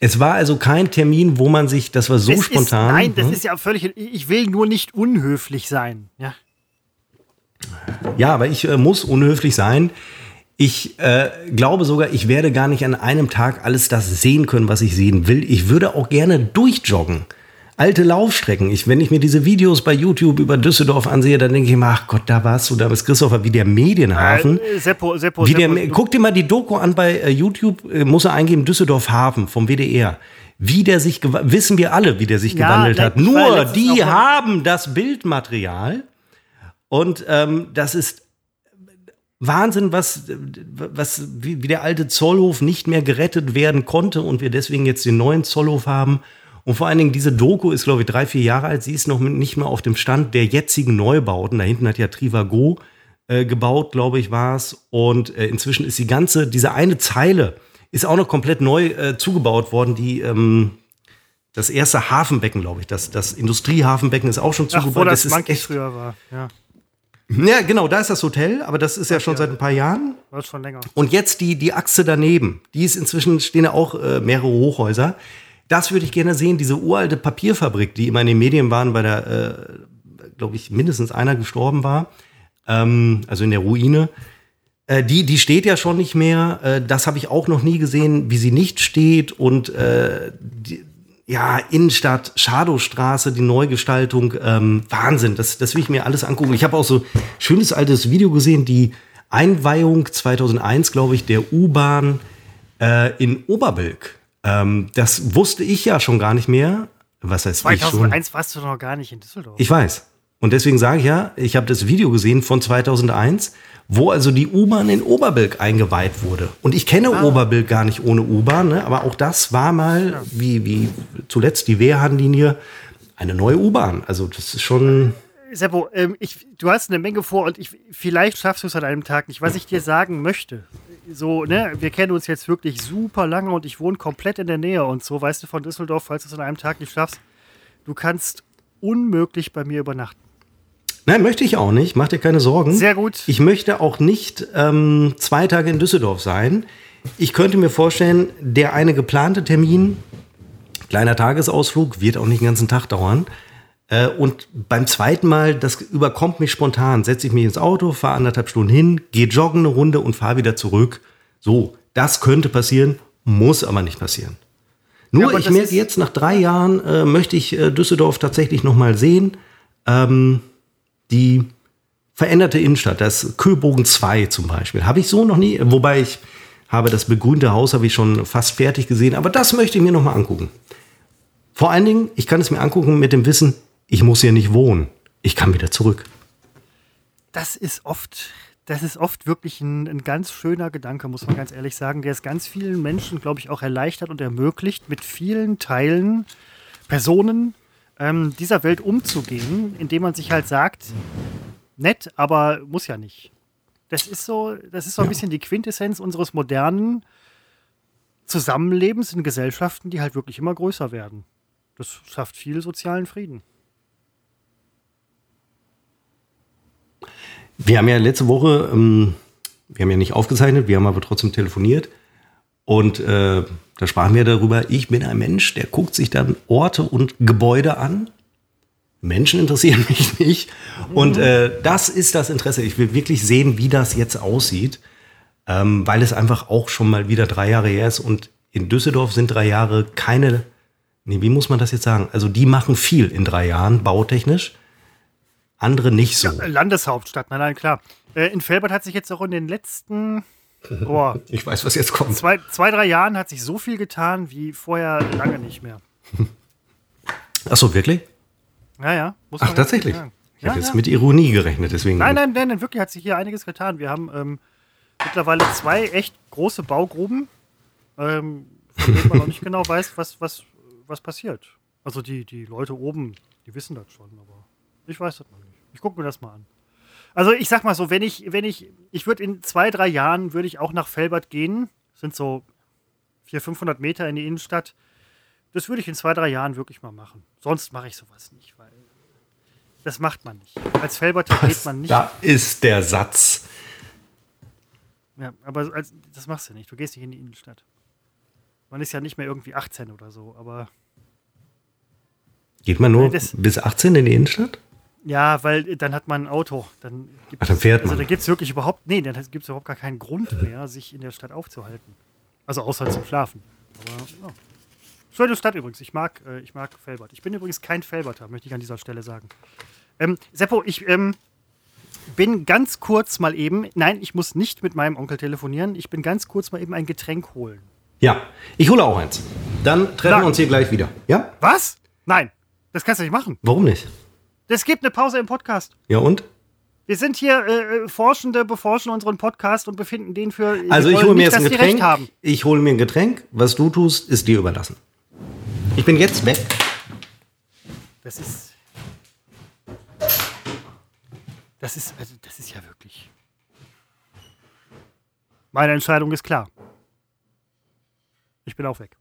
Es war also kein Termin, wo man sich, das war so Es spontan. Ist, nein, das hm? ist ja völlig. Ich will nur nicht unhöflich sein. Ja. Ja, aber ich äh, muss unhöflich sein. Ich äh, glaube sogar, ich werde gar nicht an einem Tag alles das sehen können, was ich sehen will. Ich würde auch gerne durchjoggen. Alte Laufstrecken. Ich, wenn ich mir diese Videos bei YouTube über Düsseldorf ansehe, dann denke ich mir, ach Gott, da warst du, da bist Christopher, wie der Medienhafen. Äh, Seppo, Seppo, Wie der, Seppo, guck dir mal die Doku an bei äh, YouTube, äh, muss er eingeben, Düsseldorf Hafen vom WDR. Wie der sich, wissen wir alle, wie der sich Ja, gewandelt hat. Nur die haben das Bildmaterial Und ähm, das ist Wahnsinn, was, was, wie, wie der alte Zollhof nicht mehr gerettet werden konnte und wir deswegen jetzt den neuen Zollhof haben. Und vor allen Dingen, diese Doku ist, glaube ich, drei, vier Jahre alt. Sie ist noch nicht mehr auf dem Stand der jetzigen Neubauten. Da hinten hat ja Trivago äh, gebaut, glaube ich, war es. Und äh, inzwischen ist die ganze, diese eine Zeile ist auch noch komplett neu äh, zugebaut worden. Die, ähm, das erste Hafenbecken, glaube ich, das, das Industriehafenbecken ist auch schon zugebaut. Ach, wo das, das echt, früher war, ja. Ja, genau, da ist das Hotel, aber das ist ja schon seit ein paar Jahren. Das ist schon länger. Und jetzt die, die Achse daneben. Die ist inzwischen, stehen ja auch äh, mehrere Hochhäuser. Das würde ich gerne sehen, diese uralte Papierfabrik, die immer in den Medien waren, bei der, äh, glaube ich, mindestens einer gestorben war. Ähm, also in der Ruine. Äh, die, die steht ja schon nicht mehr. Äh, das habe ich auch noch nie gesehen, wie sie nicht steht. Und äh, die, ja, Innenstadt, Schadowstraße, die Neugestaltung, ähm, Wahnsinn, das, das will ich mir alles angucken. Ich habe auch so schönes altes Video gesehen, die Einweihung 2001, glaube ich, der U-Bahn äh, in Oberbilk. Ähm, das wusste ich ja schon gar nicht mehr. Was heißt 2001 ich warst du noch gar nicht in Düsseldorf. Ich weiß. Und deswegen sage ich ja, ich habe das Video gesehen von 2001 wo also die U-Bahn in Oberbilk eingeweiht wurde. Und ich kenne ah. Oberbilk gar nicht ohne U-Bahn, ne? aber auch das war mal, ja. wie, wie zuletzt die Wehrhahnlinie, eine neue U-Bahn. Also das ist schon... Seppo, ähm, ich, du hast eine Menge vor und ich, vielleicht schaffst du es an einem Tag nicht. Was ich dir sagen möchte, so, ne, wir kennen uns jetzt wirklich super lange und ich wohne komplett in der Nähe und so, weißt du, von Düsseldorf, falls du es an einem Tag nicht schaffst, du kannst unmöglich bei mir übernachten. Nein, möchte ich auch nicht. Mach dir keine Sorgen. Sehr gut. Ich möchte auch nicht ähm, zwei Tage in Düsseldorf sein. Ich könnte mir vorstellen, der eine geplante Termin, kleiner Tagesausflug, wird auch nicht den ganzen Tag dauern. Äh, und beim zweiten Mal, das überkommt mich spontan, setze ich mich ins Auto, fahre anderthalb Stunden hin, gehe joggen eine Runde und fahre wieder zurück. So, das könnte passieren, muss aber nicht passieren. Nur, ja, ich merke jetzt, nach drei Jahren äh, möchte ich äh, Düsseldorf tatsächlich noch mal sehen. Ähm, die veränderte Innenstadt, das Köbogen 2 zum Beispiel, habe ich so noch nie, wobei ich habe das begrünte Haus habe ich schon fast fertig gesehen, aber das möchte ich mir noch mal angucken. Vor allen Dingen, ich kann es mir angucken mit dem Wissen, ich muss hier nicht wohnen. Ich kann wieder zurück. Das ist oft, das ist oft wirklich ein, ein ganz schöner Gedanke, muss man ganz ehrlich sagen, der es ganz vielen Menschen, glaube ich, auch erleichtert und ermöglicht, mit vielen Teilen, Personen, ähm, dieser Welt umzugehen, indem man sich halt sagt, nett, aber muss ja nicht. Das ist so, das ist so ein ja. bisschen die Quintessenz unseres modernen Zusammenlebens in Gesellschaften, die halt wirklich immer größer werden. Das schafft viel sozialen Frieden. Wir haben ja letzte Woche, ähm, wir haben ja nicht aufgezeichnet, wir haben aber trotzdem telefoniert. Und äh, da sprachen wir darüber, ich bin ein Mensch, der guckt sich dann Orte und Gebäude an. Menschen interessieren (laughs) mich nicht. Und äh, das ist das Interesse. Ich will wirklich sehen, wie das jetzt aussieht, ähm, weil es einfach auch schon mal wieder drei Jahre her ist. Und in Düsseldorf sind drei Jahre keine, nee, wie muss man das jetzt sagen? Also die machen viel in drei Jahren, bautechnisch. Andere nicht so. Ja, Landeshauptstadt, nein, nein, klar. Äh, in Felbert hat sich jetzt auch in den letzten Oh, (laughs) ich weiß, was jetzt kommt. Zwei, zwei, drei Jahren hat sich so viel getan wie vorher lange nicht mehr. (laughs) Ach so, wirklich? Ja, ja. Ach, tatsächlich? Ich ja, habe jetzt ja. mit Ironie gerechnet, deswegen. Nein, nein, nein, nein, wirklich hat sich hier einiges getan. Wir haben ähm, mittlerweile zwei echt große Baugruben, ähm, von denen man noch nicht genau weiß, was, was, was passiert. Also die, die Leute oben, die wissen das schon, aber ich weiß das noch nicht. Ich gucke mir das mal an. Also ich sag mal so, wenn ich, wenn ich, ich würde in zwei, drei Jahren würde ich auch nach Felbert gehen. Das sind so 400, 500 Meter in die Innenstadt. Das würde ich in zwei, drei Jahren wirklich mal machen. Sonst mache ich sowas nicht, weil das macht man nicht. Als Felberter geht man nicht. Da ist der Satz. Ja, aber als, das machst du nicht. Du gehst nicht in die Innenstadt. Man ist ja nicht mehr irgendwie 18 oder so, aber. Geht man nur bis 18 in die Innenstadt? Ja, weil dann hat man ein Auto. Dann Ach, dann fährt also man. Also da gibt es wirklich überhaupt, nee, dann gibt es überhaupt gar keinen Grund mehr, sich in der Stadt aufzuhalten. Also außer zum Schlafen. Aber, ja. Schöne Stadt übrigens. Ich mag, äh, ich mag Felbert. Ich bin übrigens kein Felberter, möchte ich an dieser Stelle sagen. Ähm, Seppo, ich ähm, bin ganz kurz mal eben, nein, ich muss nicht mit meinem Onkel telefonieren. Ich bin ganz kurz mal eben ein Getränk holen. Ja, ich hole auch eins. Dann treffen Nein. wir uns hier gleich wieder. Ja? Was? Nein, das kannst du nicht machen. Warum nicht? Es gibt eine Pause im Podcast. Ja und? Wir sind hier äh, Forschende, beforschen unseren Podcast und befinden den für. Also ich hole mir jetzt ein Getränk. Haben. Ich hole mir ein Getränk. Was du tust, ist dir überlassen. Ich bin jetzt weg. Das ist. Das ist, also das ist ja wirklich. Meine Entscheidung ist klar. Ich bin auch weg.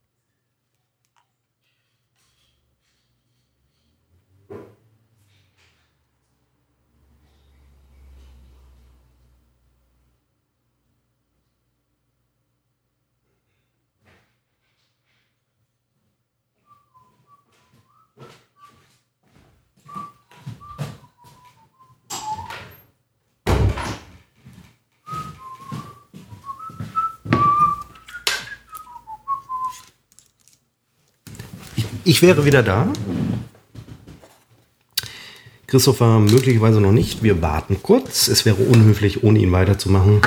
Ich wäre wieder da. Christopher möglicherweise noch nicht. Wir warten kurz. Es wäre unhöflich, ohne ihn weiterzumachen.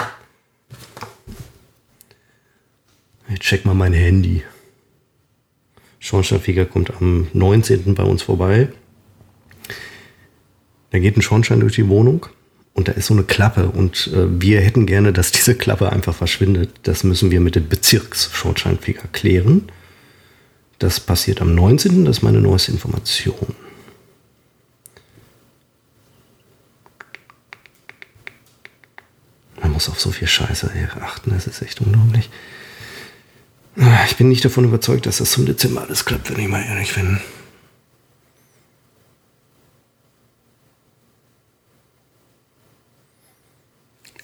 Ich check mal mein Handy. Schornsteinfeger kommt am 19. bei uns vorbei. Da geht ein Schornstein durch die Wohnung und da ist so eine Klappe und äh, wir hätten gerne, dass diese Klappe einfach verschwindet. Das müssen wir mit dem Bezirksschornsteinfeger klären. Das passiert am 19. Das ist meine neueste Information. Man muss auf so viel Scheiße achten, das ist echt unglaublich. Ich bin nicht davon überzeugt, dass das zum Dezember alles klappt, wenn ich mal ehrlich bin.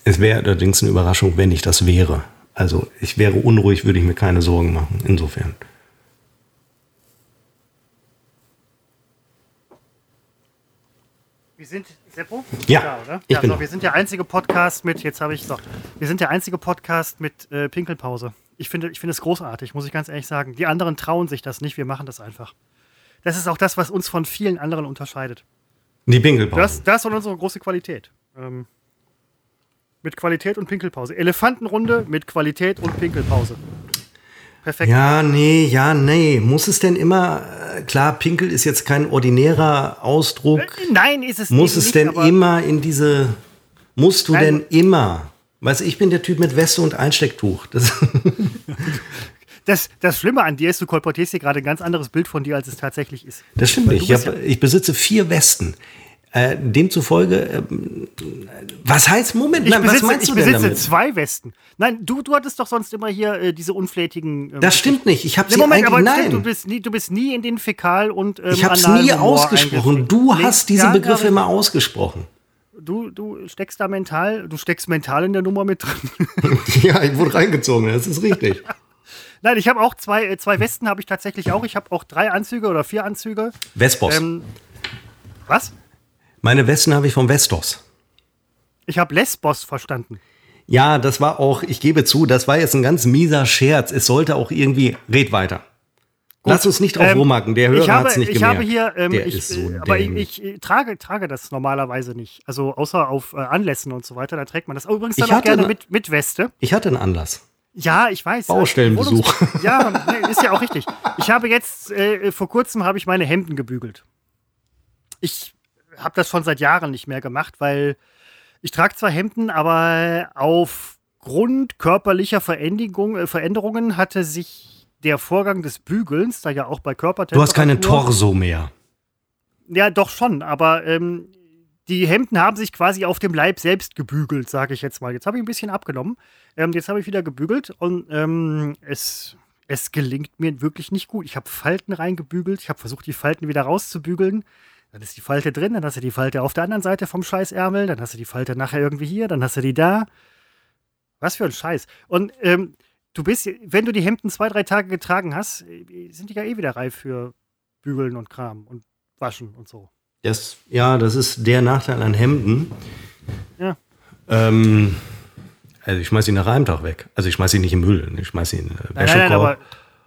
Es wäre allerdings eine Überraschung, wenn ich das wäre. Also ich wäre unruhig, würde ich mir keine Sorgen machen. Insofern. Wir sind, Seppo? Ja, ja oder? Ich ja, bin so, wir sind der einzige Podcast mit, jetzt habe ich so, wir sind der einzige Podcast mit äh, Pinkelpause. Ich finde, ich finde es großartig, muss ich ganz ehrlich sagen. Die anderen trauen sich das nicht, wir machen das einfach. Das ist auch das, was uns von vielen anderen unterscheidet. Die Pinkelpause. Das, das ist unsere große Qualität. Ähm, mit Qualität und Pinkelpause. Elefantenrunde mit Qualität und Pinkelpause. Perfekt. Ja, nee, ja, nee. Muss es denn immer, klar, Pinkel ist jetzt kein ordinärer Ausdruck. Äh, nein, ist es Muss es nicht, denn immer in diese, musst du Nein. denn immer? Weißt du, ich bin der Typ mit Weste und Einstecktuch. Das, (laughs) das, das Schlimme an dir ist, du kolportierst hier gerade ein ganz anderes Bild von dir, als es tatsächlich ist. Das stimmt nicht. Ich, hab, ich besitze vier Westen. Äh, demzufolge, äh, was heißt, Moment, ich besitze, was meinst du ich besitze damit? zwei Westen. Nein, du, du hattest doch sonst immer hier äh, diese unflätigen. Ähm, das stimmt nicht, ich habe sie Moment, aber nein. Stimmt, du, bist nie, du bist nie in den Fäkal- und ähm, Ich habe es nie ausgesprochen, du hast diese ja, Begriffe immer ausgesprochen. Du, du steckst da mental, du steckst mental in der Nummer mit drin. (laughs) ja, ich wurde reingezogen, das ist richtig. (laughs) Nein, ich habe auch zwei, äh, zwei Westen habe ich tatsächlich auch. Ich habe auch drei Anzüge oder vier Anzüge. Vespos. Ähm, was? Meine Westen habe ich vom Vestos. Ich habe Lesbos verstanden. Ja, das war auch, ich gebe zu, das war jetzt ein ganz mieser Scherz. Es sollte auch irgendwie, red weiter. Gut. Lass uns nicht drauf ähm, rumhacken, der Hörer hat es nicht ich gemerkt. Habe hier, ähm, der ich, ist so aber ich, ich, ich, trage, trage das normalerweise nicht. Also außer auf äh, Anlässen und so weiter, da trägt man das. Oh, übrigens dann auch gerne mit, mit Weste. Ich hatte einen Anlass. Ja, ich weiß. Baustellenbesuch. (laughs) ja, ist ja auch richtig. Ich habe jetzt, äh, vor kurzem habe ich meine Hemden gebügelt. Ich habe das schon seit Jahren nicht mehr gemacht, weil ich trage zwar Hemden, aber aufgrund körperlicher äh, Veränderungen hatte sich der Vorgang des Bügelns, da ja auch bei Körpertemperatur... Du hast keinen Torso mehr. Ja, doch schon, aber ähm, die Hemden haben sich quasi auf dem Leib selbst gebügelt, sage ich jetzt mal. Jetzt habe ich ein bisschen abgenommen. Ähm, jetzt habe ich wieder gebügelt und ähm, es, es gelingt mir wirklich nicht gut. Ich habe Falten reingebügelt, ich habe versucht, die Falten wieder rauszubügeln. Dann ist die Falte drin, dann hast du die Falte auf der anderen Seite vom Scheißärmel, dann hast du die Falte nachher irgendwie hier, dann hast du die da. Was für ein Scheiß. Und ähm, du bist, wenn du die Hemden zwei, drei Tage getragen hast, äh, sind die ja eh wieder reif für Bügeln und Kram und Waschen und so. Das, ja, das ist der Nachteil an Hemden. Ja. Ähm, also ich schmeiß sie nach einem Tag weg. Also ich schmeiß sie nicht im Müll, ich schmeiß sie in äh, Wäschekorb. Nein, nein, aber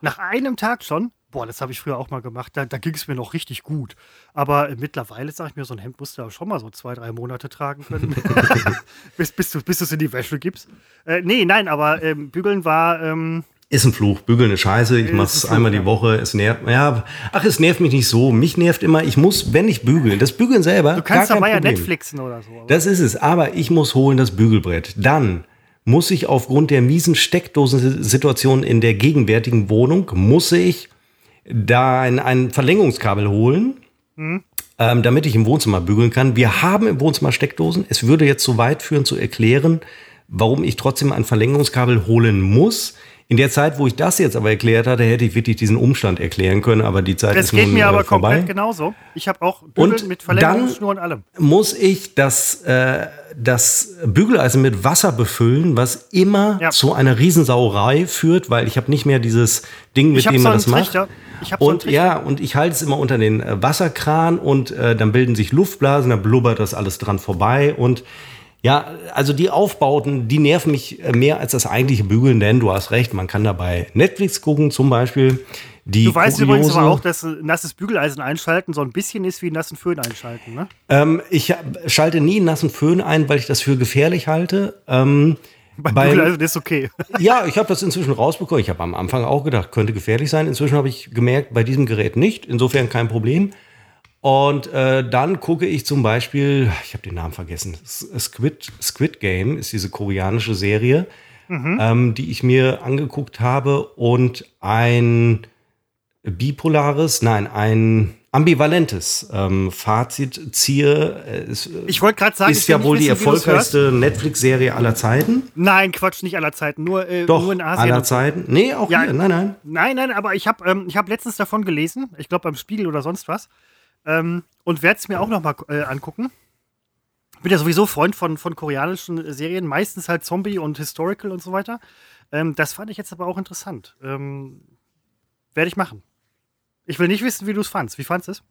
nach einem Tag schon? Boah, das habe ich früher auch mal gemacht. Da, da ging es mir noch richtig gut. Aber äh, mittlerweile sage ich mir, so ein Hemd musst du ja schon mal so zwei, drei Monate tragen können, (laughs) bis, bis du es in die Wäsche gibst. Äh, nee, nein, aber ähm, Bügeln war. Ähm, Ist ein Fluch. Bügeln ist scheiße. Ich ein Fluch, einmal die. Woche. Es nervt. Ja, ach, es nervt mich nicht so. Mich nervt immer, ich muss, wenn ich bügeln, das Bügeln selber. Du kannst dabei ja. Netflixen oder so. aber- Das ist es. Aber ich muss holen das Bügelbrett. Dann muss ich aufgrund der miesen Steckdosensituation in der gegenwärtigen Wohnung, muss ich da ein, ein Verlängerungskabel holen, Mhm. ähm, damit ich im Wohnzimmer bügeln kann. Wir haben im Wohnzimmer Steckdosen. Es würde jetzt zu weit führen zu erklären, warum ich trotzdem ein Verlängerungskabel holen muss. In der Zeit, wo ich das jetzt aber erklärt hatte, hätte ich wirklich diesen Umstand erklären können, aber die Zeit Das ist geht nun mir äh, aber vorbei. komplett genauso. Ich habe auch Bügeln Und mit Verlängerungsschnur und allem. muss ich das, äh, das Bügeleisen mit Wasser befüllen, was immer Ja. zu einer Riesensauerei führt, weil ich habe nicht mehr dieses Ding, mit dem so man das macht. Ich habe so einen Und Trichter. ja, und ich halte es immer unter den äh, Wasserkran und äh, dann bilden sich Luftblasen, da blubbert das alles dran vorbei und ja, also die Aufbauten, die nerven mich äh, mehr als das eigentliche Bügeln, denn du hast recht, man kann dabei Netflix gucken zum Beispiel. Die Du weißt übrigens kuriose- aber auch, dass nasses Bügeleisen einschalten so ein bisschen ist wie nassen Föhn einschalten, ne? Ähm, ich schalte nie einen nassen Föhn ein, weil ich das für gefährlich halte. Ähm, beim- Bügeleisen ist okay. (laughs) ja, ich habe das inzwischen rausbekommen. Ich habe am Anfang auch gedacht, könnte gefährlich sein. Inzwischen habe ich gemerkt, bei diesem Gerät nicht. Insofern kein Problem. Und äh, dann gucke ich zum Beispiel, ich habe den Namen vergessen, Squid, Squid Game ist diese koreanische Serie, ähm, die ich mir angeguckt habe und ein bipolares, nein, ein ambivalentes ähm, Fazit ziehe. Äh, Es Ich wollte gerade sagen, ist ich ja wohl die wissen, erfolgreichste Netflix-Serie aller Zeiten. Nein, Quatsch, nicht aller Zeiten, nur, äh, Doch, nur in Asien. aller. Zeiten. Nee, auch Ja. hier. Nein, nein. Nein, nein, aber ich habe ähm, ich hab letztens davon gelesen, ich glaube beim Spiegel oder sonst was, ähm, und werde es mir auch noch mal äh, angucken. Bin ja sowieso Freund von, von koreanischen Serien, meistens halt Zombie und Historical und so weiter. Ähm, das fand ich jetzt aber auch interessant. Ähm, werde ich machen. Ich will nicht wissen, wie du es fandst. Wie fandst du es?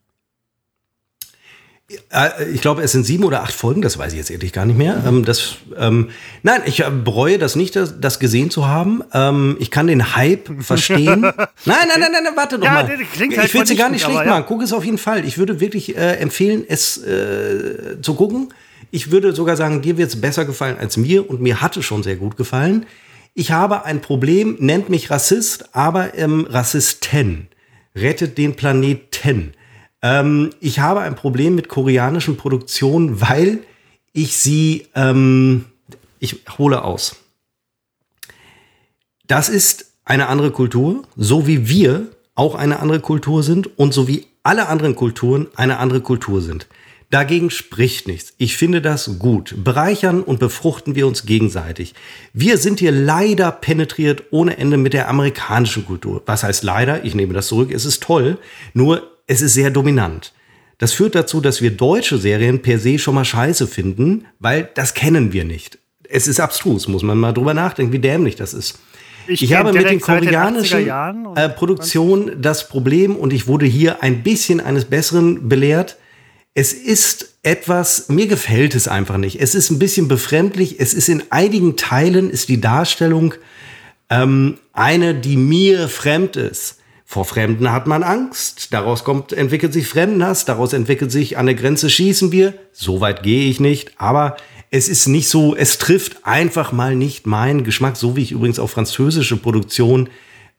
Äh, Ich glaube, es sind sieben oder acht Folgen, das weiß ich jetzt ehrlich gar nicht mehr. Ähm, das, ähm, nein, ich äh, bereue das nicht, das, das gesehen zu haben. Ähm, ich kann den Hype (laughs) verstehen. nein, nein, nein, nein, nein, warte doch Ja, mal. halt ich will dir gar nicht schlecht aber ja. machen. Guck es auf jeden Fall. Ich würde wirklich äh, empfehlen, es äh, zu gucken. Ich würde sogar sagen, dir wird es besser gefallen als mir und mir hatte schon sehr gut gefallen. Ich habe ein Problem, nennt mich Rassist, aber ähm, Rassisten. Rettet den Planeten. Ähm, ich habe ein Problem mit koreanischen Produktionen, weil ich sie, ähm, ich hole aus. Das ist eine andere Kultur, so wie wir auch eine andere Kultur sind und so wie alle anderen Kulturen eine andere Kultur sind. Dagegen spricht nichts. Ich finde das gut. Bereichern und befruchten wir uns gegenseitig. Wir sind hier leider penetriert ohne Ende mit der amerikanischen Kultur. Was heißt leider? Ich nehme das zurück. Es ist toll. Nur es ist sehr dominant. Das führt dazu, dass wir deutsche Serien per se schon mal scheiße finden, weil das kennen wir nicht. Es ist abstrus, muss man mal drüber nachdenken, wie dämlich das ist. Ich Ich, habe mit den direkt seit den 80er koreanischen und äh, Produktionen das Problem und ich wurde hier ein bisschen eines Besseren belehrt. Es ist etwas, mir gefällt es einfach nicht. Es ist ein bisschen befremdlich. Es ist in einigen Teilen ist die Darstellung ähm, eine, die mir fremd ist. Vor Fremden hat man Angst. Daraus kommt, entwickelt sich Fremdenhass. Daraus entwickelt sich an der Grenze schießen wir. So weit gehe ich nicht. Aber es ist nicht so, es trifft einfach mal nicht meinen Geschmack, so wie ich übrigens auch französische Produktion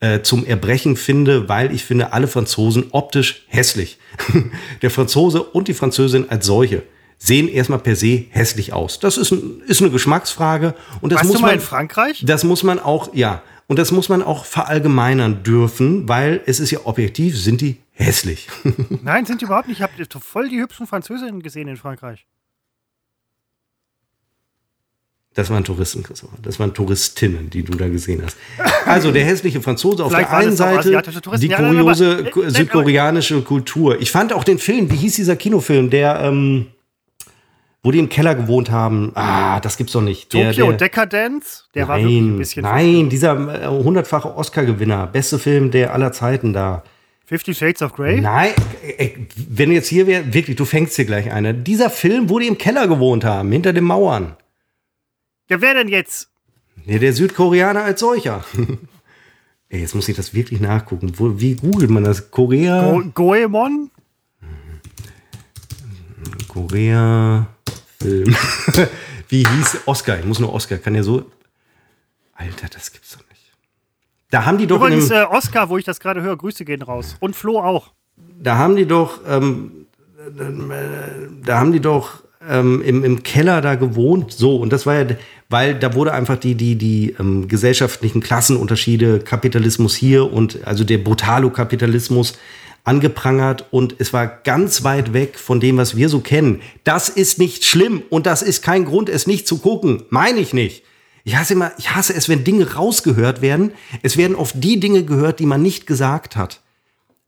äh, zum Erbrechen finde, weil ich finde alle Franzosen optisch hässlich. (laughs) der Franzose und die Französin als solche sehen erstmal per se hässlich aus. Das ist, ein, ist eine Geschmacksfrage und das Warst muss du mal man in Frankreich? das muss man auch, ja. Und das muss man auch verallgemeinern dürfen, weil es ist ja objektiv, sind die hässlich. (laughs) Nein, sind die überhaupt nicht. Ich habe voll die hübschen Französinnen gesehen in Frankreich. Das waren Touristen, Christopher. Das waren Touristinnen, die du da gesehen hast. Also der hässliche Franzose auf Vielleicht der einen Seite, die Ja, nein, kuriose nein, südkoreanische Kultur. Ich fand auch den Film, wie hieß dieser Kinofilm, der, ähm, wo die im Keller gewohnt haben. Ah, das gibt's doch nicht. Der, Tokyo der, Decadence, der war wirklich ein nein, bisschen. nein, dieser äh, hundertfache Oscar-Gewinner, beste Film der aller Zeiten da. Fifty Shades of Grey? Nein, äh, wenn du jetzt hier wär, wirklich, du fängst hier gleich eine. Dieser Film, wo die im Keller gewohnt haben, hinter den Mauern. Ja, wer denn jetzt? Ja, der Südkoreaner als solcher. (laughs) Ey, jetzt muss ich das wirklich nachgucken. Wo, wie googelt man das? Korea? Go Goemon? Korea Film. (laughs) wie hieß Oscar? Ich muss nur Oscar. Kann ja so. Alter, das gibt's doch nicht. Da haben die doch. Übrigens, äh, Oscar, wo ich das gerade höre, Grüße gehen raus. Und Flo auch. Da haben die doch, ähm, da haben die doch ähm, im, im Keller da gewohnt. So, und das war ja, weil da wurde einfach die, die, die ähm, gesellschaftlichen Klassenunterschiede, Kapitalismus hier und also der Brutalo-Kapitalismus angeprangert und es war ganz weit weg von dem, was wir so kennen. Das ist nicht schlimm und das ist kein Grund, es nicht zu gucken. Meine ich nicht. Ich hasse immer, ich hasse es, wenn Dinge rausgehört werden. Es werden oft die Dinge gehört, die man nicht gesagt hat.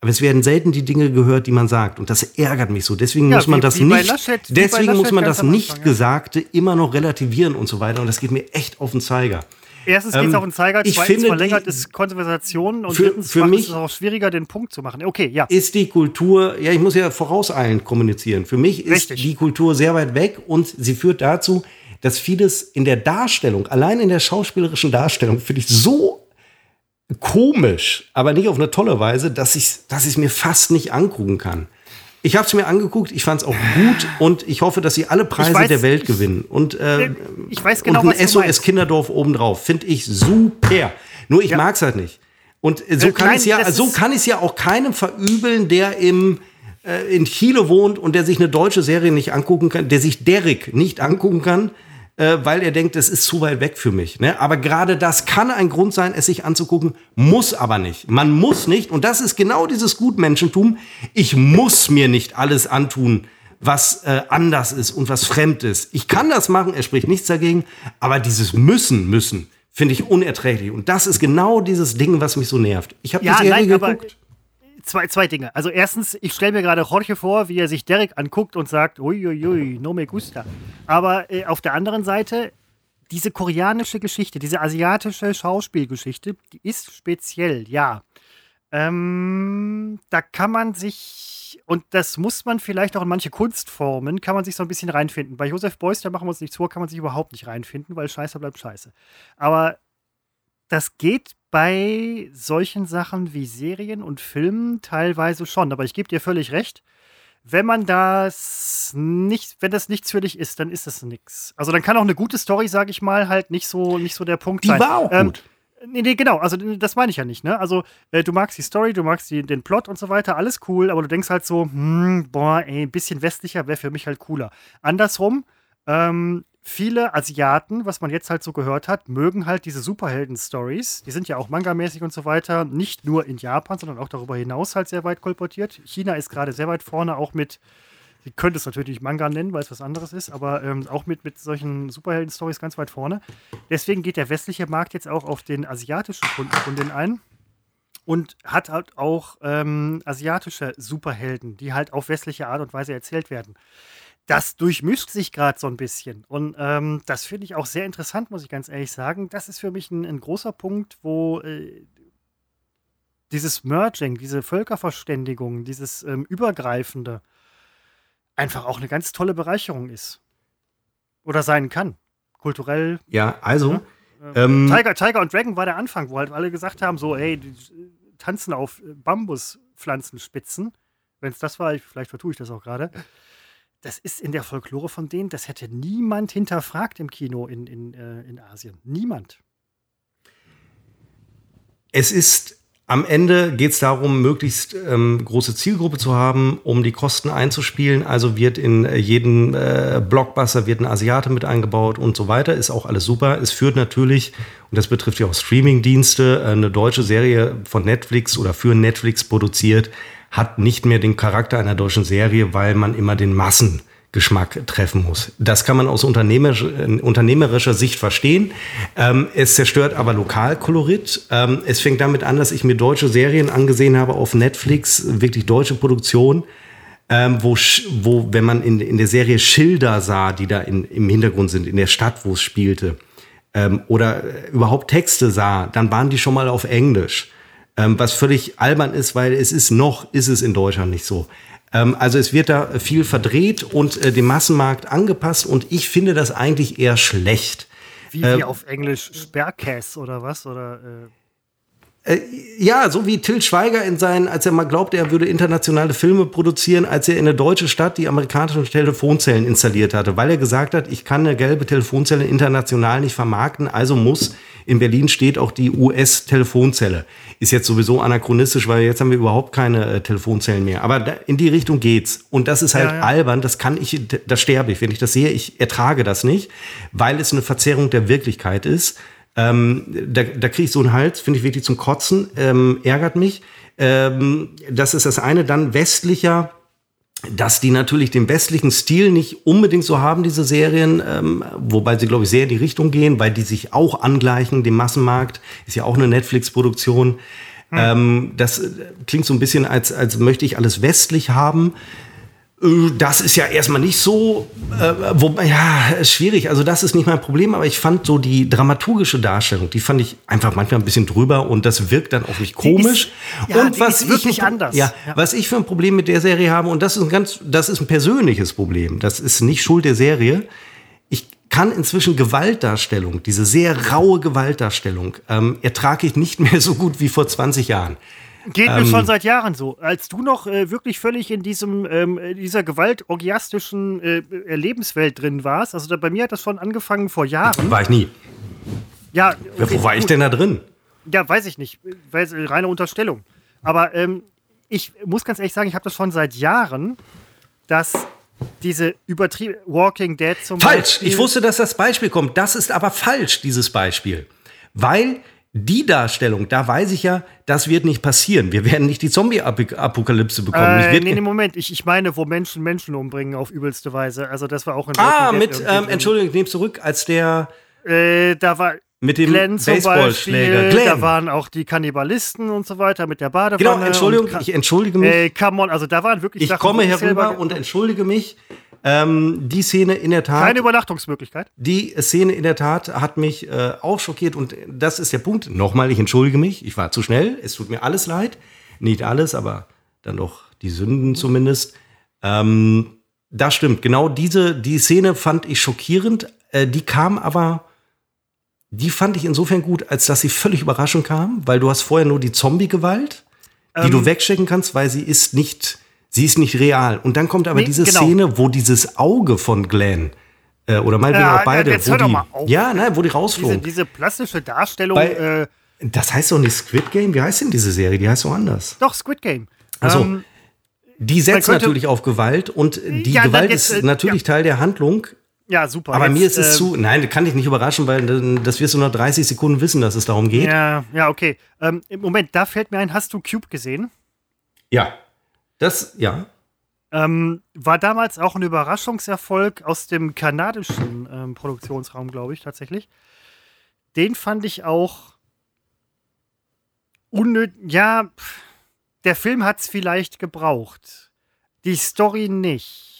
Aber es werden selten die Dinge gehört, die man sagt. Und das ärgert mich so. Deswegen ja, muss man wie, das wie nicht, Laschet, deswegen muss man das nicht Anfang, Gesagte immer noch relativieren und so weiter. Und das geht mir echt auf den Zeiger. Erstens geht es ähm, auf den Zeiger, zweitens verlängert es Konversation und für, drittens für mich ist es auch schwieriger, den Punkt zu machen. Okay, ja. Ist die Kultur, ja, ich muss ja vorauseilend kommunizieren. Für mich ist Richtig. die Kultur sehr weit weg und sie führt dazu, dass vieles in der Darstellung, allein in der schauspielerischen Darstellung, finde ich so komisch, aber nicht auf eine tolle Weise, dass ich dass ich mir fast nicht angucken kann. Ich habe es mir angeguckt, ich fand es auch gut und ich hoffe, dass sie alle Preise weiß, der Welt gewinnen. Und, äh, ich weiß genau, und ein SOS Kinderdorf obendrauf. Finde ich super. Nur ich ja. mag es halt nicht. Und so äh, kann ich ja, so kann ich ja auch keinem verübeln, der im äh, in Chile wohnt und der sich eine deutsche Serie nicht angucken kann, der sich Derek nicht angucken kann, äh, weil er denkt, es ist zu weit weg für mich. Ne? Aber gerade das kann ein Grund sein, es sich anzugucken, muss aber nicht. Man muss nicht, und das ist genau dieses Gutmenschentum, ich muss mir nicht alles antun, was äh, anders ist und was fremd ist. Ich kann das machen, er spricht nichts dagegen, aber dieses müssen, müssen, finde ich unerträglich. Und das ist genau dieses Ding, was mich so nervt. Ich habe ja, die Serie nein, geguckt zwei, zwei Dinge. Also erstens, ich stelle mir gerade Jorge vor, wie er sich Derek anguckt und sagt, uiuiui, no me gusta. Aber äh, auf der anderen Seite, diese koreanische Geschichte, diese asiatische Schauspielgeschichte, die ist speziell, ja. Ähm, da kann man sich, und das muss man vielleicht auch in manche Kunstformen, kann man sich so ein bisschen reinfinden. Bei Josef Beuys, da machen wir uns nichts vor, kann man sich überhaupt nicht reinfinden, weil Scheiße bleibt Scheiße. Aber das geht bei solchen Sachen wie Serien und Filmen teilweise schon. Aber ich gebe dir völlig recht. Wenn man das nicht, wenn das nichts für dich ist, dann ist das nichts. Also dann kann auch eine gute Story, sage ich mal, halt nicht so, nicht so der Punkt die sein. Die war auch ähm, gut. Nee, nee, genau. Also das meine ich ja nicht. Ne? Also äh, du magst die Story, du magst die, den Plot und so weiter, alles cool, aber du denkst halt so, hm, boah, ey, ein bisschen westlicher wäre für mich halt cooler. Andersrum, ähm, viele Asiaten, was man jetzt halt so gehört hat, mögen halt diese Superhelden-Stories. Die sind ja auch Manga-mäßig und so weiter. Nicht nur in Japan, sondern auch darüber hinaus halt sehr weit kolportiert. China ist gerade sehr weit vorne, auch mit, sie könnte es natürlich Manga nennen, weil es was anderes ist, aber ähm, auch mit, mit solchen Superhelden-Stories ganz weit vorne. Deswegen geht der westliche Markt jetzt auch auf den asiatischen Kunden, Kunden ein und hat halt auch ähm, asiatische Superhelden, die halt auf westliche Art und Weise erzählt werden das durchmischt sich gerade so ein bisschen. Und ähm, das finde ich auch sehr interessant, muss ich ganz ehrlich sagen. Das ist für mich ein, ein großer Punkt, wo äh, dieses Merging, diese Völkerverständigung, dieses ähm, Übergreifende einfach auch eine ganz tolle Bereicherung ist. Oder sein kann. Kulturell. Ja, also. Ja? Ähm, Tiger, Tiger und Dragon war der Anfang, wo halt alle gesagt haben: so, hey, die tanzen auf Bambuspflanzenspitzen. Wenn es das war, vielleicht vertue ich das auch gerade das ist in der Folklore von denen, das hätte niemand hinterfragt im Kino in, in, äh, in Asien. Niemand. Es ist am Ende geht es darum, möglichst ähm, große Zielgruppe zu haben, um die Kosten einzuspielen. Also wird in äh, jeden äh, Blockbuster wird ein Asiate mit eingebaut und so weiter. Ist auch alles super. Es führt natürlich, und das betrifft ja auch Streamingdienste, äh, eine deutsche Serie von Netflix oder für Netflix produziert, hat nicht mehr den Charakter einer deutschen Serie, weil man immer den Massengeschmack treffen muss. Das kann man aus unternehmerischer, unternehmerischer Sicht verstehen. Ähm, es zerstört aber Lokalkolorit. Ähm, es fängt damit an, dass ich mir deutsche Serien angesehen habe auf Netflix, wirklich deutsche Produktion, ähm, wo, wo, wenn man in, in der Serie Schilder sah, die da in, im Hintergrund sind, in der Stadt, wo es spielte, ähm, oder überhaupt Texte sah, dann waren die schon mal auf Englisch. Ähm, was völlig albern ist, weil es ist noch, ist es in Deutschland nicht so. Ähm, also es wird da viel verdreht und äh, dem Massenmarkt angepasst und ich finde das eigentlich eher schlecht. Wie, wie ähm, auf Englisch Sperrcass oder was? Oder, Äh, ja, so wie Till Schweiger in seinen, als er mal glaubte, er würde internationale Filme produzieren, als er in eine deutsche Stadt die amerikanischen Telefonzellen installiert hatte, weil er gesagt hat, ich kann eine gelbe Telefonzelle international nicht vermarkten, also muss in Berlin steht auch die US-Telefonzelle. Ist jetzt sowieso anachronistisch, weil jetzt haben wir überhaupt keine äh, Telefonzellen mehr. Aber da, in die Richtung geht's. Und das ist halt ja, ja. albern. Das kann ich, da sterbe ich. Wenn ich das sehe, ich ertrage das nicht, weil es eine Verzerrung der Wirklichkeit ist. Ähm, da da kriege ich so einen Hals, finde ich wirklich zum Kotzen, ähm, ärgert mich. Ähm, das ist das eine. Dann westlicher, dass die natürlich den westlichen Stil nicht unbedingt so haben, diese Serien, ähm, wobei sie, glaube ich, sehr in die Richtung gehen, weil die sich auch angleichen, dem Massenmarkt. Ist ja auch eine Netflix-Produktion. Hm. Ähm, das klingt so ein bisschen, als, als möchte ich alles westlich haben. Äh, das ist ja erstmal nicht so, äh, wo, ja, ist schwierig. Also das ist nicht mein Problem, aber ich fand so die dramaturgische Darstellung, die fand ich einfach manchmal ein bisschen drüber und das wirkt dann auch nicht komisch. Ist, ja, und was wirklich ich, anders. Ja, ja, was ich für ein Problem mit der Serie habe und das ist ein ganz, das ist ein persönliches Problem. Das ist nicht Schuld der Serie. Ich kann inzwischen Gewaltdarstellung, diese sehr raue Gewaltdarstellung, ähm, ertrage ich nicht mehr so gut wie vor 20 Jahren. Geht mir ähm, schon seit Jahren so. Als du noch äh, wirklich völlig in diesem, ähm, dieser gewaltorgiastischen äh, Lebenswelt drin warst, also da, bei mir hat das schon angefangen vor Jahren. War ich nie. Ja. Okay, Wo war ich denn da drin? Ja, weiß ich nicht. Weiß, äh, reine Unterstellung. Aber ähm, ich muss ganz ehrlich sagen, ich habe das schon seit Jahren, dass diese übertrieben Walking Dead zum falsch. Beispiel. Falsch. Ich wusste, dass das Beispiel kommt. Das ist aber falsch, dieses Beispiel. Weil die Darstellung, da weiß ich ja, das wird nicht passieren. Wir werden nicht die Zombie-Apokalypse bekommen. Äh, nee, nee, Moment. Ich, ich meine, wo Menschen Menschen umbringen auf übelste Weise. Also das war auch in Ah, mit, ähm, Entschuldigung, ich nehme zurück, als der äh, da war mit dem Baseballschläger. Glenn. Da waren auch die Kannibalisten und so weiter mit der Badewanne. Genau, Entschuldigung, ich entschuldige mich. Äh, come on, also da waren wirklich Ich Sachen, komme herüber und entschuldige mich. Ähm, die Szene in der Tat. Keine Übernachtungsmöglichkeit. Die Szene in der Tat hat mich äh, auch schockiert und das ist der Punkt. Nochmal, ich entschuldige mich, ich war zu schnell. Es tut mir alles leid. Nicht alles, aber dann doch die Sünden zumindest. Ähm, das stimmt. Genau diese die Szene fand ich schockierend. Äh, die kam aber, die fand ich insofern gut, als dass sie völlig überraschend kam, weil du hast vorher nur die Zombie-Gewalt, die ähm, du wegschicken kannst, weil sie ist nicht Sie ist nicht real. Und dann kommt aber nee, diese genau. Szene, wo dieses Auge von Glenn äh, oder meinetwegen ja, auch beide, ja, wo die, ja, nein, wo die rausflogen. Diese, diese plastische Darstellung. Bei, äh, das heißt doch nicht Squid Game. Wie heißt denn diese Serie? Die heißt so anders. Doch Squid Game. Also ähm, die setzt könnte, natürlich auf Gewalt und die ja, Gewalt jetzt, ist äh, natürlich Teil der Handlung. Ja, super. Aber jetzt, mir ist es äh, zu. Nein, kann dich nicht überraschen, weil das wirst du nach 30 Sekunden wissen, dass es darum geht. Ja, ja, okay. Ähm, Im Moment, da fällt mir ein, hast du Cube gesehen? Ja. Das, ja. Ähm, war damals auch ein Überraschungserfolg aus dem kanadischen ähm, Produktionsraum, glaube ich, tatsächlich. Den fand ich auch unnötig. Ja, der Film hat es vielleicht gebraucht. Die Story nicht.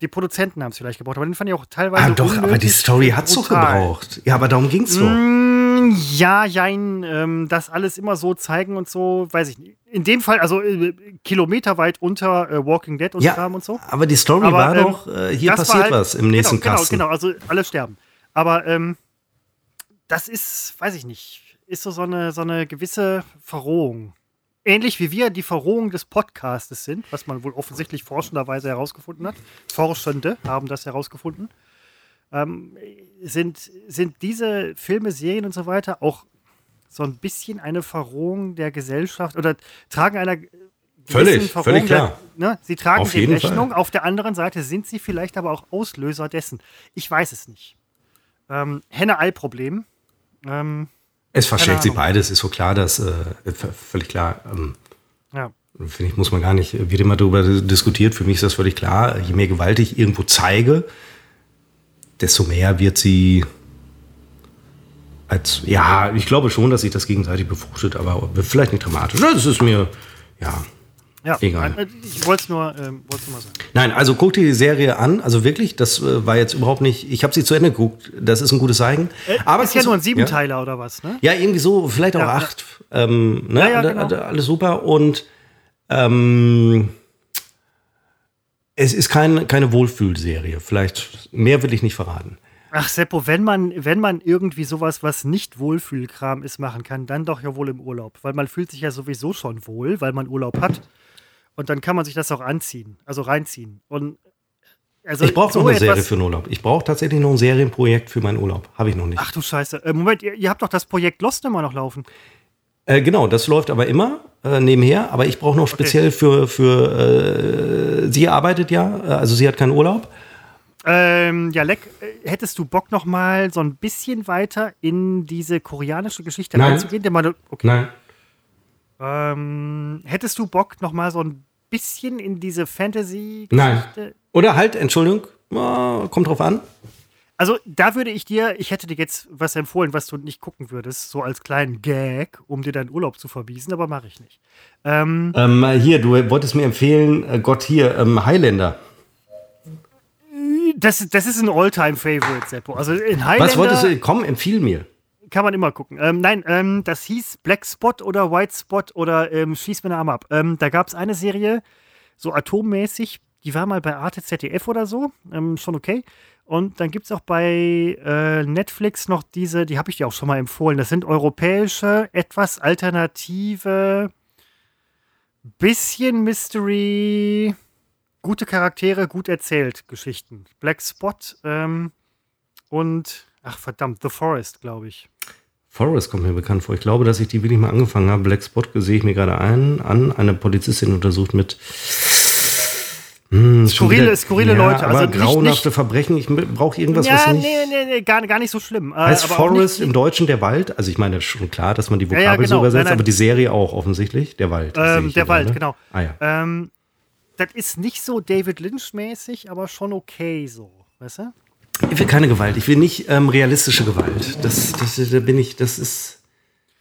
Die Produzenten haben es vielleicht gebraucht, aber den fand ich auch teilweise. Ah, doch, aber die Story hat es doch gebraucht. Ja, aber darum ging es doch. Mm, ja, jein, ähm, das alles immer so zeigen und so, weiß ich nicht. In dem Fall, also äh, kilometerweit unter äh, Walking Dead und ja, und so. Aber die Story aber, war ähm, doch, äh, hier passiert halt, was im genau, nächsten genau, Kasten. Genau, genau, also alle sterben. Aber ähm, das ist, weiß ich nicht, ist so, so, eine, so eine gewisse Verrohung. Ähnlich wie wir die Verrohung des Podcastes sind, was man wohl offensichtlich forschenderweise herausgefunden hat. Forschende haben das herausgefunden ähm, sind, sind diese Filme, Serien und so weiter auch so ein bisschen eine Verrohung der Gesellschaft oder tragen einer Völlig, völlig klar. Der, ne, sie tragen Auf die Rechnung. Fall. Auf der anderen Seite sind sie vielleicht aber auch Auslöser dessen. Ich weiß es nicht. Ähm, Henne-Ei-Problem. Ähm, es versteckt sie beides, ist so klar, dass äh, völlig klar. Ähm, ja. Finde ich, muss man gar nicht, wird immer darüber diskutiert. Für mich ist das völlig klar. Je mehr Gewalt ich irgendwo zeige, desto mehr wird sie als, ja, ich glaube schon, dass sich das gegenseitig befruchtet, aber vielleicht nicht dramatisch. Das ist mir, ja, ja, egal. Äh, ich wollte es nur, ähm, nur sagen. Nein, also guck dir die Serie an. Also wirklich, das äh, war jetzt überhaupt nicht, ich habe sie zu Ende geguckt. Das ist ein gutes Zeichen. Äh, aber ist ja nur ein Siebenteiler ja. oder was, ne? Ja, irgendwie so, vielleicht auch ja, acht. Ja. Ähm, ne? Ja, genau. Alles super und ähm, es ist kein, keine Wohlfühlserie. Vielleicht mehr will ich nicht verraten. Ach, Seppo, wenn man, wenn man irgendwie sowas, was nicht Wohlfühlkram ist, machen kann, dann doch ja wohl im Urlaub. Weil man fühlt sich ja sowieso schon wohl, weil man Urlaub hat. Und dann kann man sich das auch anziehen, also reinziehen. Und also ich brauche so noch eine Serie für den Urlaub. Ich brauche tatsächlich noch ein Serienprojekt für meinen Urlaub. Habe ich noch nicht. Ach du Scheiße. Äh, Moment, ihr, ihr, habt doch das Projekt Lost immer noch laufen. Äh, genau, das läuft aber immer äh, nebenher. Aber ich brauche noch speziell okay. für, für äh, sie arbeitet ja, äh, also sie hat keinen Urlaub. Ähm, ja, Leck, äh, hättest du Bock noch mal so ein bisschen weiter in diese koreanische Geschichte Nein. reinzugehen? Okay. Nein. Ähm, hättest du Bock noch mal so ein bisschen in diese Fantasy-Geschichte? Nein. Oder halt, Entschuldigung, kommt drauf an. Also da würde ich dir, ich hätte dir jetzt was empfohlen, was du nicht gucken würdest, so als kleinen Gag, um dir deinen Urlaub zu verbiesen, aber mache ich nicht. Ähm, ähm, hier, du wolltest mir empfehlen, äh, Gott hier, ähm, Highlander. Das, das ist ein Alltime-Favorite, Seppo. Also in Highlander. Was wolltest du? Komm, empfiehl mir. Kann man immer gucken. Ähm, nein, ähm, das hieß Black Spot oder White Spot oder ähm, Schieß mir den Arm ab. Ähm, da gab es eine Serie, so atommäßig, die war mal bei Arte ZDF oder so, ähm, schon okay. Und dann gibt es auch bei äh, Netflix noch diese, die habe ich dir auch schon mal empfohlen. Das sind europäische, etwas alternative, bisschen Mystery, gute Charaktere, gut erzählt Geschichten. Black Spot ähm, und, ach verdammt, The Forest, glaube ich. Forest kommt mir bekannt vor. Ich glaube, dass ich die wirklich mal angefangen habe. Black Spot sehe ich mir gerade ein, an. Eine Polizistin untersucht mit hm, skurrile, wieder, skurrile ja, Leute. Also aber grauenhafte nicht, Verbrechen. Ich brauche irgendwas, ja, was nicht. Nee, nee, nee, gar, gar nicht so schlimm. Äh, heißt Forest nicht, im Deutschen der Wald? Also ich meine schon klar, dass man die Vokabel ja, genau. so übersetzt, nein, nein. aber die Serie auch offensichtlich. Der Wald. Ähm, der Wald, genau. Ah, ja. ähm, das ist nicht so David Lynch-mäßig, aber schon okay so. Weißt du? Ich will keine Gewalt. Ich will nicht ähm, realistische Gewalt. Das, das, da bin ich, das ist.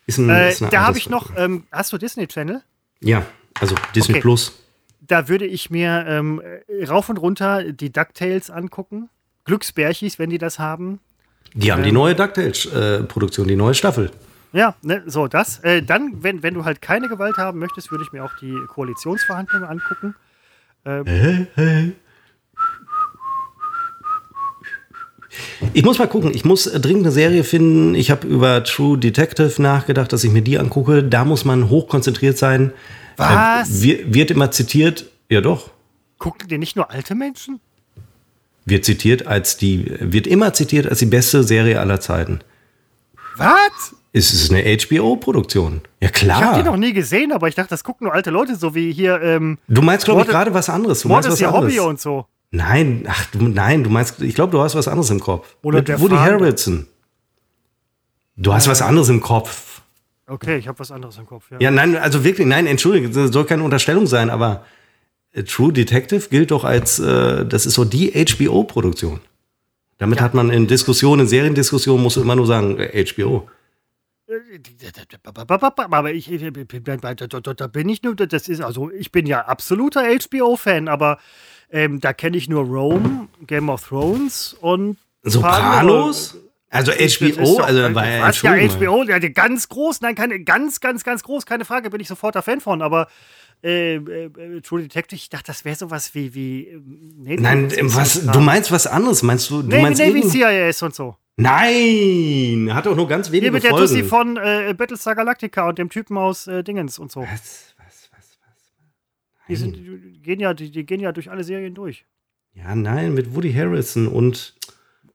ist, ein, äh, ist da habe ich noch. Ähm, hast du Disney Channel? Ja, also Disney okay. Plus da würde ich mir ähm, rauf und runter die DuckTales angucken. Glücksbärchis, wenn die das haben. Die haben ähm, die neue DuckTales-Produktion, äh, die neue Staffel. Ja, ne, so das. Äh, dann, wenn, wenn du halt keine Gewalt haben möchtest, würde ich mir auch die Koalitionsverhandlungen angucken. Ähm, hey, hey. Ich muss mal gucken. Ich muss äh, dringend eine Serie finden. Ich habe über True Detective nachgedacht, dass ich mir die angucke. Da muss man hochkonzentriert sein. Was? Äh, wird immer zitiert, ja doch. Gucken dir nicht nur alte Menschen? Wird zitiert als die, wird immer zitiert als die beste Serie aller Zeiten. Was? Es ist eine HBO-Produktion. Ja, klar. Ich habe die noch nie gesehen, aber ich dachte, das gucken nur alte Leute, so wie hier. Ähm, du meinst, glaube ich, gerade was anderes. Du Mord meinst ist ja Hobby und so. Nein, ach, du, nein, du meinst, ich glaube, du hast was anderes im Kopf. Oder Mit Woody Fahnder. Harrelson. Du hast äh. was anderes im Kopf. Okay, ich habe was anderes im Kopf. Ja. ja, nein, also wirklich, nein, entschuldige, das soll keine Unterstellung sein, aber äh, True Detective gilt doch als, äh, das ist so die HBO-Produktion. Damit ja. hat man in Diskussionen, in Seriendiskussionen, musst du immer nur sagen, äh, HBO. Aber ich, da bin ich nur, das ist, also ich bin ja absoluter HBO-Fan, aber ähm, da kenne ich nur Rome, Game of Thrones und Sopranos? Also HBO, doch, also war ja, was, ja HBO, ja, ganz groß, nein, keine, ganz, ganz, ganz groß, keine Frage, bin ich sofort der Fan von, aber äh, äh, True Detective, ich dachte, das wäre sowas wie, wie ähm, nee, Nein, was, du meinst was anderes, meinst du? du nee, meinst nee, wie CIS und so. Nein, hat auch nur ganz wenige Hier mit der Tussi von äh, Battlestar Galactica und dem Typen aus äh, Dingens und so. Was? Die, sind, die, gehen ja, die, die gehen ja durch alle Serien durch. Ja, nein, mit Woody Harrison und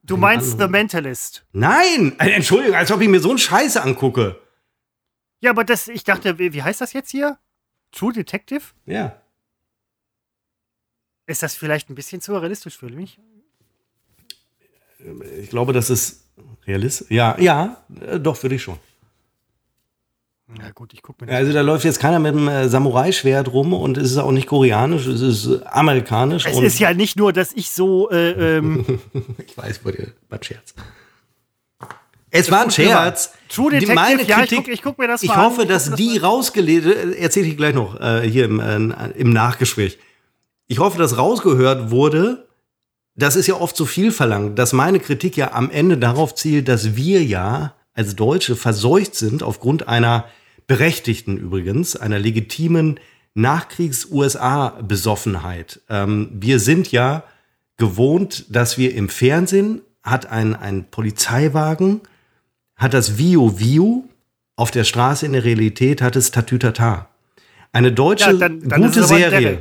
Du meinst The Mentalist? Nein! Äh, Entschuldigung, als ob ich mir so einen Scheiße angucke. Ja, aber das, ich dachte, wie, heißt das jetzt hier? True Detective? Ja. Ist das vielleicht ein bisschen zu realistisch für mich? Ich glaube, das ist realistisch. Ja, ja, äh, doch, würde ich schon. Ja, gut, ich gucke mir das Also, da läuft jetzt keiner mit einem äh, Samurai-Schwert rum und es ist auch nicht koreanisch, es ist amerikanisch. Es ist ja nicht nur, dass ich so. Äh, ähm (laughs) ich weiß. War ein Scherz. Es war ein Scherz. True Detective, die, meine ja, Kritik, ich gucke guck mir das ich mal Ich hoffe, dass das die rausgelesen, erzähle ich gleich noch äh, hier im, äh, im Nachgespräch. Ich hoffe, dass rausgehört wurde, das ist ja oft zu viel verlangt, dass meine Kritik ja am Ende darauf zielt, dass wir ja als Deutsche verseucht sind aufgrund einer berechtigten übrigens, einer legitimen Nachkriegs-USA-Besoffenheit. Ähm, wir sind ja gewohnt, dass wir im Fernsehen hat ein, ein Polizeiwagen, hat das Vio Vio, auf der Straße in der Realität hat es Tatütata. Eine deutsche Ja, dann- dann gute Serie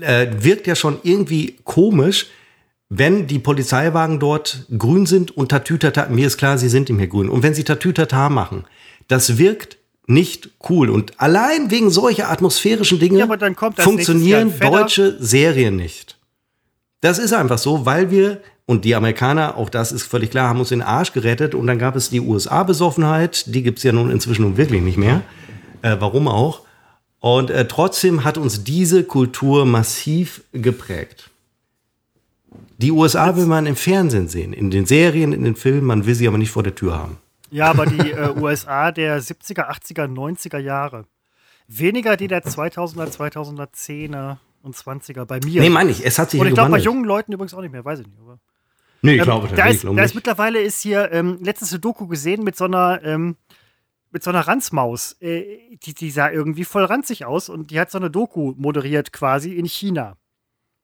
äh, wirkt ja schon irgendwie komisch, wenn die Polizeiwagen dort grün sind und Tatütata, mir ist klar, sie sind nicht mehr grün. Und wenn sie Tatütata machen, das wirkt nicht cool. Und allein wegen solcher atmosphärischen Dinge Ja, funktionieren deutsche Serien nicht. Das ist einfach so, weil wir, und die Amerikaner, auch das ist völlig klar, haben uns den Arsch gerettet und dann gab es die USA-Besoffenheit, die gibt es ja nun inzwischen nun wirklich nicht mehr. Äh, warum auch? Und äh, trotzdem hat uns diese Kultur massiv geprägt. Die USA will man im Fernsehen sehen, in den Serien, in den Filmen, man will sie aber nicht vor der Tür haben. Ja, aber die äh, USA der 70er, 80er, 90er Jahre. Weniger die der 2000er, 2010er und 20er. Bei mir. Nee, meine ich, es hat sich Und ich glaube bei jungen Leuten übrigens auch nicht mehr, weiß ich nicht. Aber, Nee, ich Ähm, glaube da ist, glaube da ist mittlerweile ist hier ähm, letztens eine Doku gesehen mit so einer ähm, mit so einer Ranzmaus. Äh, die, die sah irgendwie voll ranzig aus und die hat so eine Doku moderiert quasi in China.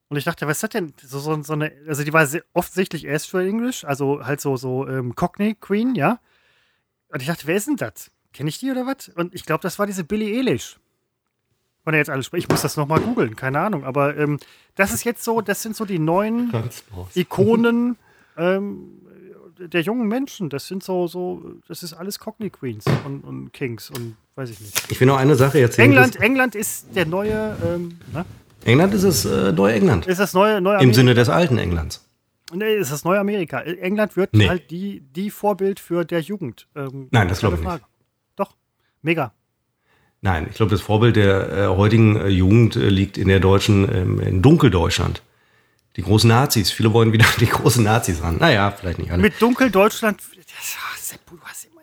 Und ich dachte, was ist das denn? So, so, so eine, also die war offensichtlich Astral English, also halt so, so ähm, Cockney Queen, ja. Und ich dachte, wer ist denn das? Kenne ich die oder was? Und ich glaube, das war diese Billie Eilish. Der jetzt alles spricht. Ich muss das nochmal googeln, keine Ahnung. Aber ähm, das ist jetzt so, das sind so die neuen (laughs) Ikonen ähm, der jungen Menschen. Das sind so, so, das ist alles Cockney Queens und, und Kings und weiß ich nicht. Ich will noch eine Sache erzählen. England, England ist der neue, ähm, na? England ist es äh, Neuengland. ist das neue, neue Im. Sinne des alten Englands. Nee, ist das neue Amerika. England wird Nee. halt die, die Vorbild für der Jugend. Ähm, Nein, das glaube ich Frage. Doch, mega. Nein, ich glaube, das Vorbild der äh, heutigen äh, Jugend äh, liegt in der deutschen, ähm, in Dunkeldeutschland. Die großen Nazis. Viele wollen wieder die großen Nazis ran. Naja, vielleicht nicht alle. Mit Dunkeldeutschland, ah, Sepp, du hast immer,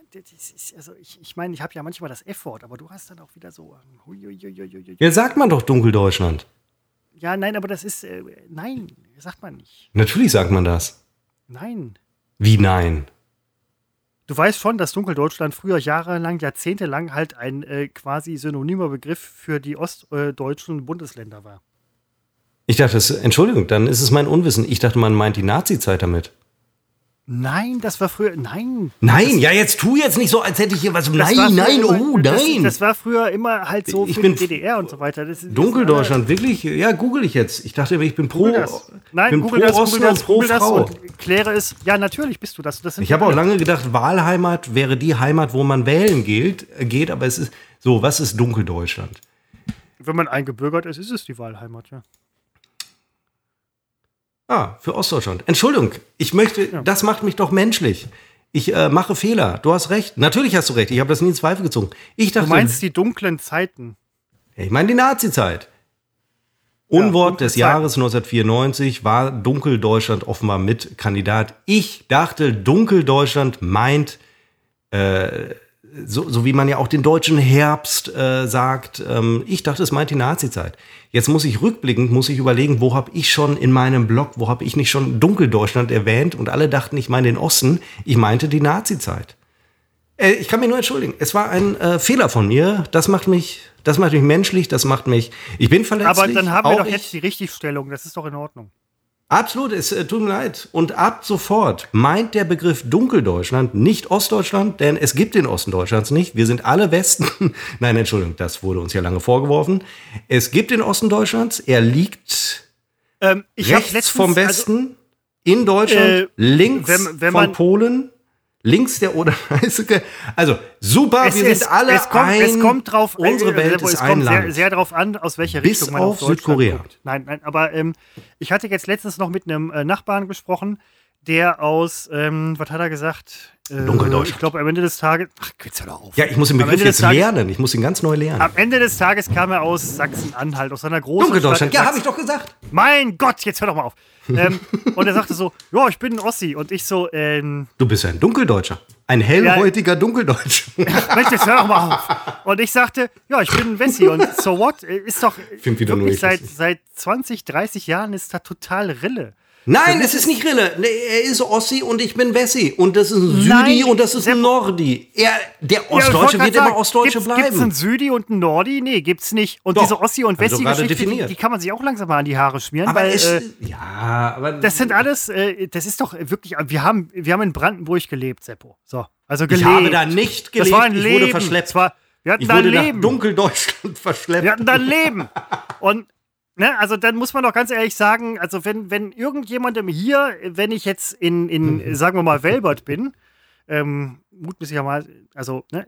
also ich, ich meine, ich habe ja manchmal das F-Wort, aber du hast dann auch wieder so, ähm, huiuiuiuiui. Ja, sagt man doch Dunkeldeutschland. Ja, nein, aber das ist, äh, nein, sagt man nicht. Natürlich sagt man das. Nein. Wie nein? Du weißt schon, dass Dunkeldeutschland früher jahrelang, jahrzehntelang halt ein äh, quasi synonymer Begriff für die ostdeutschen Bundesländer war. Ich dachte, das, Entschuldigung, dann ist es mein Unwissen. Ich dachte, man meint die Nazi-Zeit damit. Nein, das war früher, nein. Nein, ja, jetzt tu jetzt nicht so, als hätte ich hier was. Nein, nein, immer, oh, das, nein. Das war früher immer halt so Ich für bin DDR und so weiter. Das, Dunkeldeutschland, wirklich? Ja, google ich jetzt. Ich dachte, ich bin pro. Google das. Nein, bin google pro das, Osten google das, pro google das Frau. und kläre es. Ja, natürlich bist du das. das Ich habe auch lange gedacht, Wahlheimat wäre die Heimat, wo man wählen gilt, geht, aber es ist so, was ist Dunkeldeutschland? Wenn man eingebürgert ist, ist es die Wahlheimat, ja. Ah, für Ostdeutschland. Entschuldigung, ich möchte, das macht mich doch menschlich. Ich äh, mache Fehler. Du hast recht. Natürlich hast du recht. Ich habe das nie in Zweifel gezogen. Ich Du dachte, meinst die dunklen Zeiten. ich meine die Nazi-Zeit. Unwort dunkle des. Jahres 1994 war Dunkeldeutschland offenbar mit Kandidat. Ich dachte, Dunkeldeutschland meint, äh, so, so wie man ja auch den deutschen Herbst äh, sagt, ähm, ich dachte, es meint die Nazi-Zeit. Jetzt muss ich rückblickend, muss ich überlegen, wo habe ich schon in meinem Blog, wo habe ich nicht schon Dunkeldeutschland erwähnt und alle dachten, ich meine den Osten, ich meinte die Nazi-Zeit. Äh, ich kann mich nur entschuldigen. Es war ein äh, Fehler von mir. Das macht mich, das macht mich menschlich, das macht mich, ich bin verletzlich. Aber dann haben wir doch jetzt die Richtigstellung. Das ist doch in Ordnung. Absolut, es äh, tut mir leid. Und ab sofort meint der Begriff Dunkeldeutschland nicht Ostdeutschland, denn es gibt den Osten Deutschlands nicht. Wir sind alle Westen. (laughs) Nein, Entschuldigung, das wurde uns ja lange vorgeworfen. Es gibt den Osten Deutschlands. Er liegt Ähm, rechts letztens- vom also- Westen in Deutschland, Äh, links wenn- wenn von man- Polen, links der Oder-Neiße. (laughs) Also super, Es, wir es, sind alle es kommt, ein. Es kommt drauf, Unsere Welt es ist kommt ein sehr, Land. sehr darauf an, aus welcher Bis Richtung man auf auf, Südkorea. guckt. Nein, nein, aber ähm, ich hatte jetzt letztens noch mit einem äh, Nachbarn gesprochen, der aus, ähm, was hat er gesagt? Äh, Dunkeldeutschland. Ich glaube, am Ende des Tages. Ach, jetzt hör doch auf. ja, ich muss den Begriff jetzt Tages- lernen. Ich muss ihn ganz neu lernen. Am Ende des Tages kam er aus Sachsen-Anhalt, aus einer großen Dunkeldeutschland, ja, habe ich doch gesagt. Mein Gott, jetzt hör doch mal auf. (laughs) ähm, und er sagte so, ja, ich bin ein Ossi. Und ich so, ähm, Du bist ein Dunkeldeutscher. Ein hellhäutiger Dunkeldeutscher. (laughs) Mensch, jetzt hör doch mal auf. Und ich sagte, ja, ich bin ein Wessi. Und so what? Ist doch Find wieder nur wirklich ich seit, seit 20, 30 Jahren ist da total Rille. Nein, es ist nicht Rille. Er ist Ossi und ich bin Wessi. Und das ist ein Südi Nein, und das ist ein Nordi. Er, der Ja, ich Ostdeutsche grad wird immer sagen, Ostdeutsche gibt's, bleiben. Gibt's einen Südi und einen Nordi? Nee, gibt's nicht. Und Doch, diese Ossi- und ich Wessi-Geschichte, die, die kann man sich auch langsam mal an die Haare schmieren. aber weil, es, äh, ja, aber das sind alles, äh, das ist doch wirklich, wir haben, wir haben in Brandenburg gelebt, Seppo. So, also ich gelebt. habe da nicht das gelebt. war ein ich Leben. wurde verschleppt. Das war, wir hatten ich da ein wurde nach Leben. Dunkeldeutschland verschleppt. (laughs) Wir hatten da ein Leben. Und ne, also dann muss man doch ganz ehrlich sagen, also wenn, wenn irgendjemandem hier, wenn ich jetzt in, in sagen wir mal, Welbert bin, ähm, mutmäßig mal, also, ne,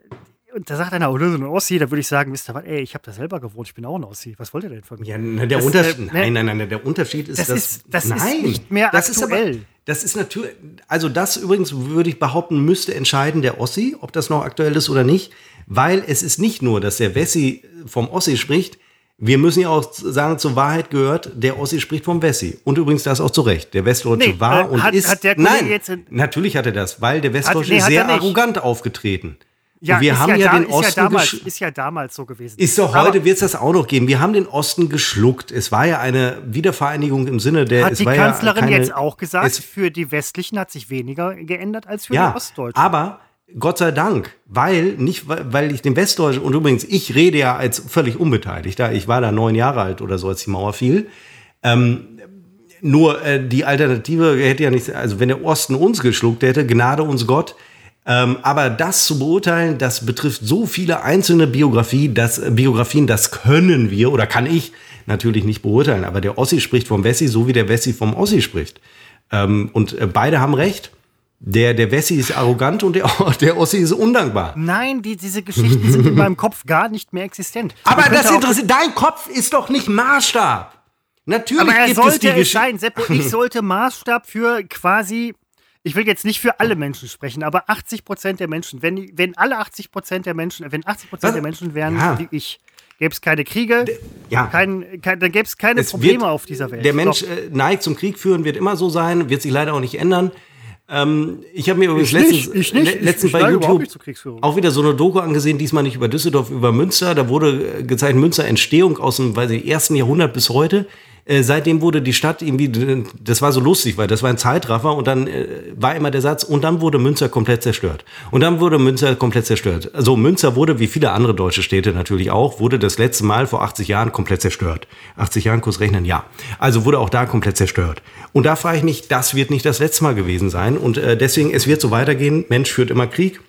und da sagt einer, oh, das ist ein Ossi, da würde ich sagen, ihr was, ey, ich habe da selber gewohnt, ich bin auch ein Ossi. Was wollt ihr denn von mir? Ja, na, der Das, Unterschied, äh, ne? nein, nein, nein, der Unterschied ist, Das dass, ist- das ist nein, nicht mehr das Ist aktuell. aber, das ist natürlich, also das übrigens würde ich behaupten, müsste entscheiden der Ossi, ob das noch aktuell ist oder nicht, weil es ist nicht nur, dass der Wessi vom Ossi spricht, wir müssen ja auch sagen, zur Wahrheit gehört, der Ossi spricht vom Wessi. Und übrigens das auch zu Recht. Der Westdeutsche Nee, war äh, und hat- ist. hat nein, jetzt in- natürlich hat er das, weil der Westdeutsche nee, ist hat sehr er nicht. arrogant aufgetreten. Ja, wir ist haben ja, ja, da, den ist Osten ja damals, ist ja damals so gewesen. ist doch heute, wird es das auch noch geben. Wir haben den Osten geschluckt. Es war ja eine Wiedervereinigung im Sinne der. Hat es die Kanzlerin keine, jetzt auch gesagt, Es, für die Westlichen hat sich weniger geändert als für die Ostdeutschen. aber Gott sei Dank, weil nicht, weil- ich den Westdeutschen und übrigens ich rede ja als völlig Unbeteiligter. Ich war da neun Jahre alt oder so, als die Mauer fiel. Ähm, nur äh, die Alternative hätte ja nicht, also wenn der Osten uns geschluckt hätte, Gnade uns Gott. Ähm, aber das zu beurteilen, das betrifft so viele einzelne Biografie, das, äh, Biografien, das können wir oder kann ich natürlich nicht beurteilen. Aber der Ossi spricht vom Wessi, so wie der Wessi vom Ossi spricht. Ähm, und äh, beide haben recht. Der, der Wessi ist arrogant und der, (laughs) der Ossi ist undankbar. Nein, die, diese Geschichten sind in meinem Kopf gar nicht mehr existent. Aber das interessiert, dein Kopf ist doch nicht Maßstab. Natürlich Aber er gibt es sollte die es sein, Seppo. Ich (laughs) sollte Maßstab für quasi, ich will jetzt nicht für alle Menschen sprechen, aber 80 Prozent der Menschen, wenn, wenn alle 80 Prozent der Menschen, wenn 80 Prozent der Menschen wären Ja. wie ich, gäbe es keine Kriege, ja. kein, kein, dann gäbe es keine Es Probleme wird- auf dieser Welt. Der Mensch äh, neigt zum Krieg führen, wird immer so sein, wird sich leider auch nicht ändern. Ähm, ich habe mir übrigens letztens, nicht, ich nicht. le- Ich- letztens bei YouTube auch wieder so eine Doku angesehen, diesmal nicht über Düsseldorf, über Münster. Da wurde äh, gezeigt, Münster Entstehung aus dem weiß ich, ersten Jahrhundert bis heute. Äh, seitdem wurde die Stadt irgendwie, das war so lustig, weil das war ein Zeitraffer und dann äh, war immer der Satz, und dann wurde Münster komplett zerstört. Und dann wurde Münster komplett zerstört. Also Münster wurde, wie viele andere deutsche Städte natürlich auch, wurde das letzte Mal vor 80 Jahren komplett zerstört. 80 Jahren, kurz rechnen, ja. Also wurde auch da komplett zerstört. Und da frage ich mich, das wird nicht das letzte Mal gewesen sein. Und äh, deswegen, es wird so weitergehen. Mensch führt immer Krieg.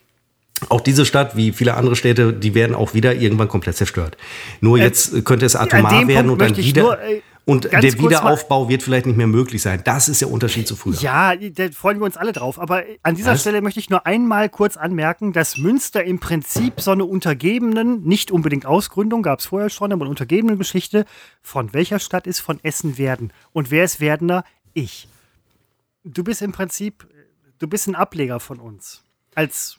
Auch diese Stadt, wie viele andere Städte, die werden auch wieder irgendwann komplett zerstört. Nur jetzt könnte es atomar Äh, werden Punkt und dann wieder. nur, äh, und ganz der Wiederaufbau wird vielleicht nicht mehr möglich sein. Das ist der Unterschied zu früher. Ja, da freuen wir uns alle drauf. Aber an dieser Was? Stelle möchte ich nur einmal kurz anmerken, dass Münster im Prinzip so eine untergebenen, nicht unbedingt Ausgründung, gab es vorher schon, aber eine untergebene Geschichte von welcher Stadt ist von Essen werden. Und wer ist Werdener? Ich. Du bist im Prinzip, du bist ein Ableger von uns. Als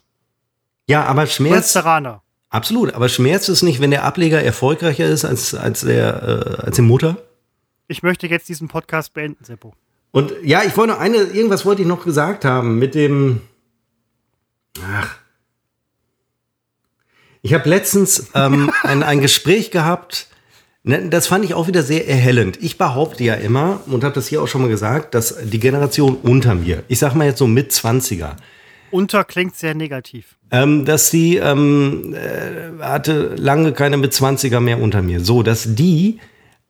Ja, aber Schmerz. Münsteraner. Absolut. Aber schmerzt es nicht, wenn der Ableger erfolgreicher ist als, als, der, äh, als die Mutter? Ich möchte jetzt diesen Podcast beenden, Seppo. Und ja, ich wollte noch eine, irgendwas wollte ich noch gesagt haben mit dem. Ach. Ich habe letztens ähm, (laughs) ein, ein Gespräch gehabt. Ne, Das fand ich auch wieder sehr erhellend. Ich behaupte ja immer und habe das hier auch schon mal gesagt, dass die Generation unter mir, ich sag mal jetzt so mit 20er, Unter klingt sehr negativ. ähm, dass die ähm, äh, hatte lange keine mit 20er mehr unter mir. So, dass die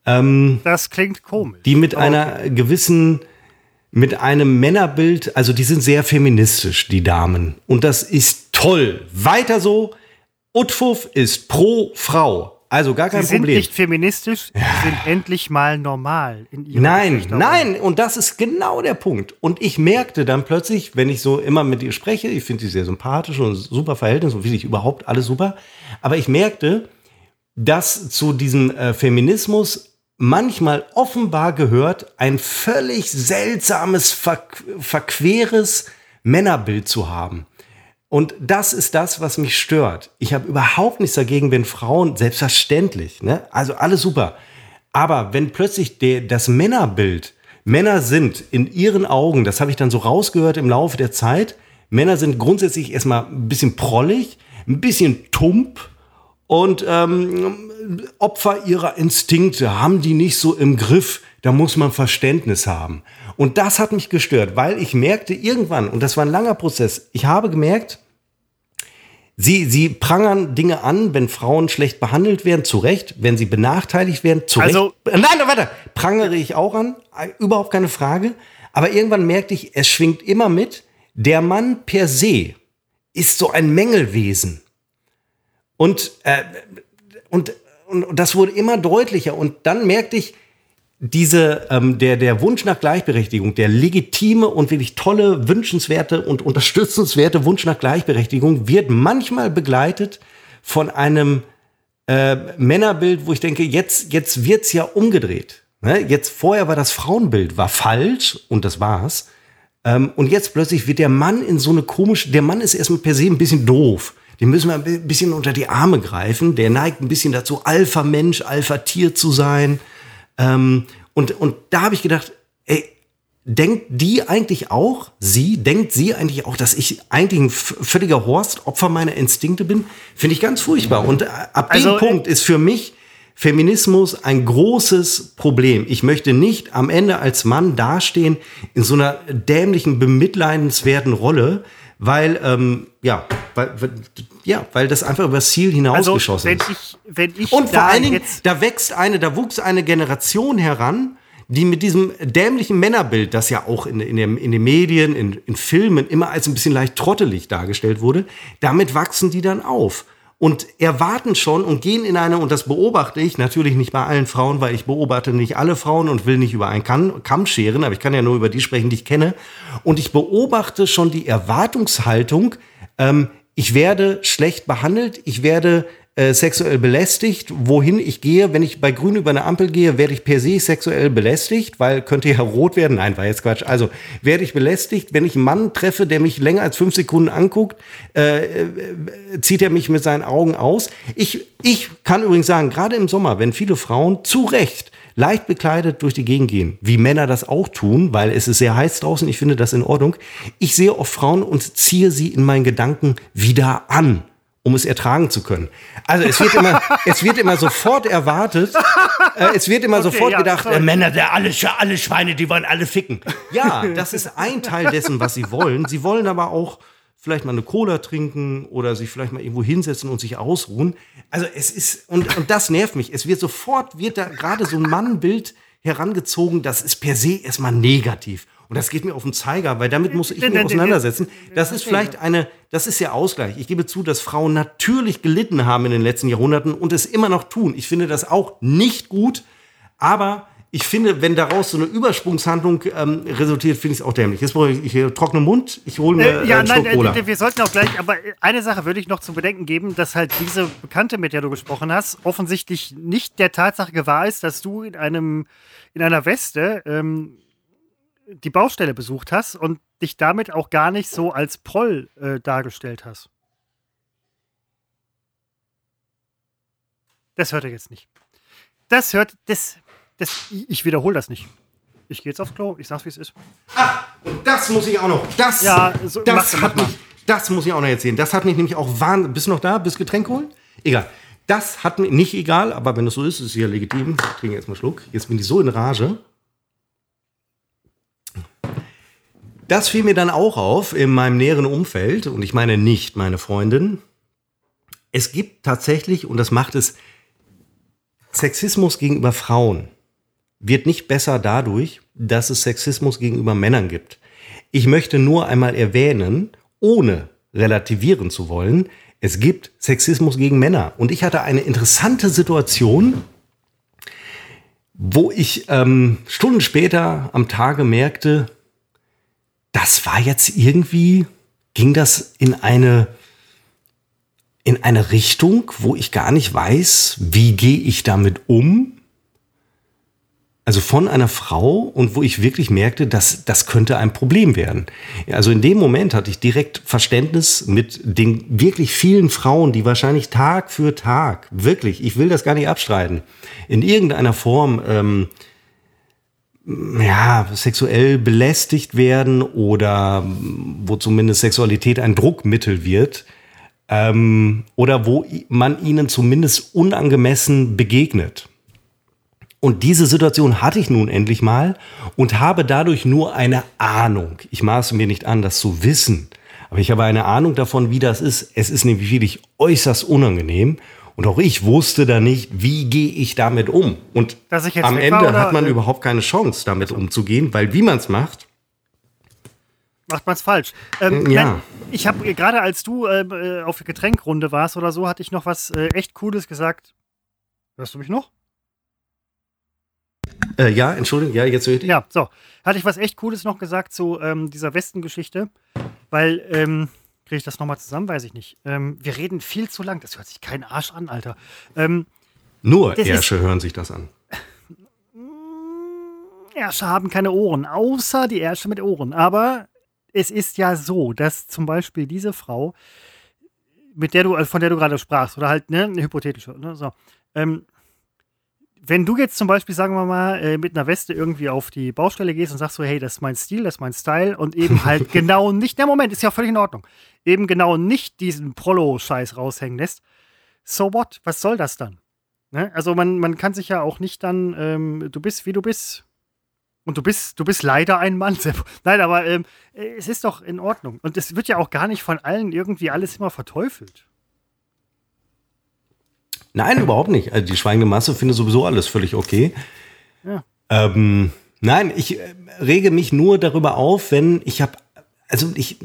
Das klingt komisch. die mit Aber einer gewissen, mit einem Männerbild, also die sind sehr feministisch, die Damen. Und das ist toll. Weiter so. Utfuff ist pro Frau. Also gar kein Sie sind Problem. nicht feministisch, sie sind endlich mal normal in ihrem Nein, nein, und das ist genau der Punkt. Und ich merkte dann plötzlich, wenn ich so immer mit ihr spreche, ich finde sie sehr sympathisch und super Verhältnis und finde ich überhaupt alles super, aber ich merkte, dass zu diesem äh, Feminismus manchmal offenbar gehört, ein völlig seltsames, ver verqueres Männerbild zu haben. Und das ist das, was mich stört. Ich habe überhaupt nichts dagegen, wenn Frauen, selbstverständlich, ne? also alles super. Aber wenn plötzlich der, das Männerbild, Männer sind in ihren Augen, das habe ich dann so rausgehört im Laufe der Zeit, Männer sind grundsätzlich erstmal ein bisschen prollig, ein bisschen tump und ähm, Opfer ihrer Instinkte haben die nicht so im Griff. Da muss man Verständnis haben. Und das hat mich gestört, weil ich merkte irgendwann, und das war ein langer Prozess, ich habe gemerkt, Sie, sie prangern Dinge an, wenn Frauen schlecht behandelt werden, zu Recht. Wenn sie benachteiligt werden, zu Also- Recht. Nein, nein, warte. Prangere ich auch an. Überhaupt keine Frage. Aber irgendwann merkte ich, es schwingt immer mit, der Mann per se ist so ein Mängelwesen. Und, äh, und, und, und das wurde immer deutlicher. Und dann merkte ich, diese, ähm, der, der Wunsch nach Gleichberechtigung, der legitime und wirklich tolle, wünschenswerte und unterstützenswerte Wunsch nach Gleichberechtigung wird manchmal begleitet von einem äh, Männerbild, wo ich denke, jetzt, jetzt wird's ja umgedreht. Ne? Jetzt vorher war das Frauenbild war falsch und das war's. Ähm, und jetzt plötzlich wird der Mann in so eine komische, der Mann ist erstmal per se ein bisschen doof. Den müssen wir ein bi- bisschen unter die Arme greifen. Der neigt ein bisschen dazu, Alpha-Mensch, Alpha-Tier zu sein. Ähm, und, und da habe ich gedacht, ey, denkt die eigentlich auch, sie, denkt sie eigentlich auch, dass ich eigentlich ein völliger Horst, Opfer meiner Instinkte bin? Finde ich ganz furchtbar. Und äh, ab Also, dem Punkt ist für mich Feminismus ein großes Problem. Ich möchte nicht am Ende als Mann dastehen in so einer dämlichen, bemitleidenswerten Rolle, weil, ähm, ja, weil, ja, weil das einfach übers Ziel Also, hinausgeschossen wenn ist. ich, wenn ich Und vor allen Dingen, da wächst eine, da wuchs eine Generation heran, die mit diesem dämlichen Männerbild, das ja auch in, in, dem, in den Medien, in, in Filmen immer als ein bisschen leicht trottelig dargestellt wurde, damit wachsen die dann auf. Und erwarten schon und gehen in eine, und das beobachte ich natürlich nicht bei allen Frauen, weil ich beobachte nicht alle Frauen und will nicht über einen Kamm, scheren, aber ich kann ja nur über die sprechen, die ich kenne. Und ich beobachte schon die Erwartungshaltung, ähm, ich werde schlecht behandelt, ich werde äh, sexuell belästigt. Wohin ich gehe, wenn ich bei Grün über eine Ampel gehe, werde ich per se sexuell belästigt, weil könnte ja rot werden. Nein, war jetzt Quatsch. Also werde ich belästigt, wenn ich einen Mann treffe, der mich länger als fünf Sekunden anguckt, äh, äh, zieht er mich mit seinen Augen aus. Ich, ich kann übrigens sagen, gerade im Sommer, wenn viele Frauen zu Recht leicht bekleidet durch die Gegend gehen, wie Männer das auch tun, weil es ist sehr heiß draußen, ich finde das in Ordnung. Ich sehe oft Frauen und ziehe sie in meinen Gedanken wieder an, um es ertragen zu können. Also es wird immer, (laughs) es wird immer sofort erwartet, äh, es wird immer sofort ja, gedacht, äh, Männer, der alle, alle Schweine, die wollen alle ficken. Ja, das ist ein Teil dessen, was sie wollen. Sie wollen aber auch vielleicht mal eine Cola trinken oder sich vielleicht mal irgendwo hinsetzen und sich ausruhen. Also es ist, und, und das nervt mich. Es wird sofort, wird da gerade so ein Mannbild herangezogen, das ist per se erstmal negativ. Und das geht mir auf den Zeiger, weil damit muss ich mich auseinandersetzen. Das ist vielleicht eine, das ist ja Ausgleich. Ich gebe zu, dass Frauen natürlich gelitten haben in den letzten Jahrhunderten und es immer noch tun. Ich finde das auch nicht gut, aber ich finde, wenn daraus so eine Übersprungshandlung ähm, resultiert, finde ich es auch dämlich. Jetzt brauche ich, ich hier trockenen Mund, ich hole mir Äh, äh, ja, einen nein, Schluck Cola. äh, wir sollten auch gleich, aber eine Sache würde ich noch zu bedenken geben, dass halt diese Bekannte, mit der du gesprochen hast, offensichtlich nicht der Tatsache gewahr ist, dass du in einem, in einer Weste ähm, die Baustelle besucht hast und dich damit auch gar nicht so als Proll äh, dargestellt hast. Das hört er jetzt nicht. Das hört, das, das, ich wiederhole das nicht. Ich gehe jetzt aufs Klo, ich sag's, wie es ist. Und das muss ich auch noch. Das, Ja, so- mach- das mach hat mal. mich, das muss ich auch noch erzählen. Das hat mich nämlich auch wahnsinnig. Bist du noch da? Bist du Getränk holen? Egal. Das hat mir nicht egal, aber wenn es so ist, ist es ja legitim. Ich trinke jetzt mal einen Schluck. Jetzt bin ich so in Rage. Das fiel mir dann auch auf in meinem näheren Umfeld und ich meine nicht meine Freundin. Es gibt tatsächlich, und das macht es, Sexismus gegenüber Frauen wird nicht besser dadurch, dass es Sexismus gegenüber Männern gibt. Ich möchte nur einmal erwähnen, ohne relativieren zu wollen, es gibt Sexismus gegen Männer. Und ich hatte eine interessante Situation, wo ich ähm, Stunden später am Tage merkte, das war jetzt irgendwie, ging das in eine, in eine Richtung, wo ich gar nicht weiß, wie gehe ich damit um. Also von einer Frau und wo ich wirklich merkte, dass das könnte ein Problem werden. Also in dem Moment hatte ich direkt Verständnis mit den wirklich vielen Frauen, die wahrscheinlich Tag für Tag, wirklich, ich will das gar nicht abstreiten, in irgendeiner Form ähm, ja, sexuell belästigt werden oder wo zumindest Sexualität ein Druckmittel wird ähm, oder wo man ihnen zumindest unangemessen begegnet. Und diese Situation hatte ich nun endlich mal und habe dadurch nur eine Ahnung. Ich maße mir nicht an, das zu wissen. Aber ich habe eine Ahnung davon, wie das ist. Es ist nämlich wirklich äußerst unangenehm. Und auch ich wusste da nicht, wie gehe ich damit um. Und am Ende war, hat man äh, überhaupt keine Chance, damit umzugehen, weil wie man es macht, macht man es falsch. Ähm, ja. Nein, ich habe äh, gerade als du äh, auf Getränkrunde warst oder so, hatte ich noch was äh, echt Cooles gesagt. Hörst du mich noch? Äh, ja, Entschuldigung, ja, jetzt höre ich dich. Ja, so. Hatte ich was echt Cooles noch gesagt zu ähm, dieser Westengeschichte, weil, ähm, kriege ich das nochmal zusammen, weiß ich nicht. Ähm, wir reden viel zu lang, das hört sich kein Arsch an, Alter. Ähm, Nur Ärsche hören sich das an. (laughs) Ärsche haben keine Ohren, außer die Ärsche mit Ohren. Aber es ist ja so, dass zum Beispiel diese Frau, mit der du, äh, von der du gerade sprachst, oder halt, ne, eine hypothetische, ne, so, ähm, wenn du jetzt zum Beispiel, sagen wir mal, äh, mit einer Weste irgendwie auf die Baustelle gehst und sagst so, hey, das ist mein Stil, das ist mein Style und eben (laughs) halt genau nicht, der Moment ist ja völlig in Ordnung, eben genau nicht diesen Prollo-Scheiß raushängen lässt, so what? Was soll das dann? Ne? Also man, man kann sich ja auch nicht dann, ähm, du bist wie du bist. Und du bist, du bist leider ein Mann, (laughs) Sepp. Nein, aber ähm, es ist doch in Ordnung. Und es wird ja auch gar nicht von allen irgendwie alles immer verteufelt. Nein, überhaupt nicht. Also die schweigende Masse findet sowieso alles völlig okay. Ja. Ähm, nein, ich äh, rege mich nur darüber auf, wenn ich habe, also ich,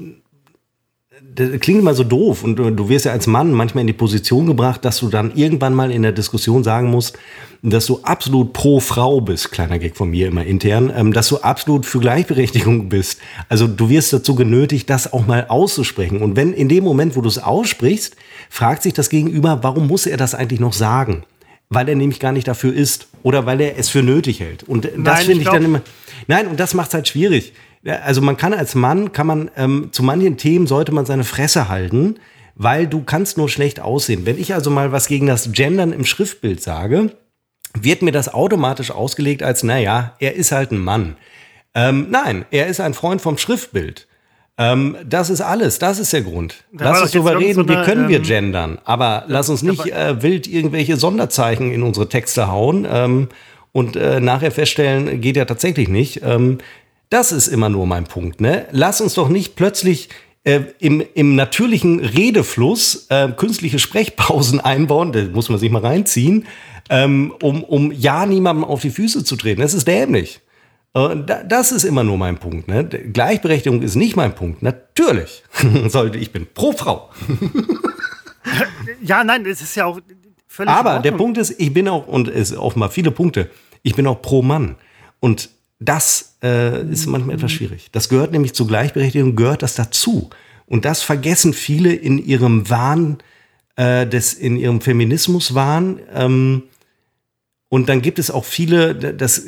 das klingt immer so doof und du wirst ja als Mann manchmal in die Position gebracht, dass du dann irgendwann mal in der Diskussion sagen musst, dass du absolut pro Frau bist, kleiner Gag von mir immer intern, ähm, dass du absolut für Gleichberechtigung bist. Also du wirst dazu genötigt, das auch mal auszusprechen. Und wenn in dem Moment, wo du es aussprichst, fragt sich das Gegenüber, warum muss er das eigentlich noch sagen? Weil er nämlich gar nicht dafür ist oder weil er es für nötig hält. Und das finde ich, ich dann immer. Nein, und das macht es halt schwierig. Also man kann als Mann, kann man ähm, zu manchen Themen sollte man seine Fresse halten, weil du kannst nur schlecht aussehen. Wenn ich also mal was gegen das Gendern im Schriftbild sage, wird mir das automatisch ausgelegt als, naja, er ist halt ein Mann. Ähm, nein, er ist ein Freund vom Schriftbild. Ähm, das ist alles, das ist der Grund. Da lass uns darüber reden, so wie können wir ähm, gendern, aber lass uns nicht äh, wild irgendwelche Sonderzeichen in unsere Texte hauen ähm, und äh, nachher feststellen, geht ja tatsächlich nicht. Das ist immer nur mein Punkt. Ne? Lass uns doch nicht plötzlich äh, im, im natürlichen Redefluss äh, künstliche Sprechpausen (laughs) einbauen, da muss man sich mal reinziehen, ähm, um, um ja niemandem auf die Füße zu treten. Das ist dämlich. Äh, das ist immer nur mein Punkt. Ne? Gleichberechtigung ist nicht mein Punkt. Natürlich (laughs) sollte ich bin pro Frau. ja, nein, es ist ja auch völlig. Aber der Punkt ist, ich bin auch und es offenbar viele Punkte. Ich bin auch pro Mann und das äh, ist manchmal etwas schwierig. Das gehört nämlich zur Gleichberechtigung, gehört das dazu. Und das vergessen viele in ihrem Wahn, äh, des, in ihrem Feminismuswahn. Ähm, und dann gibt es auch viele, das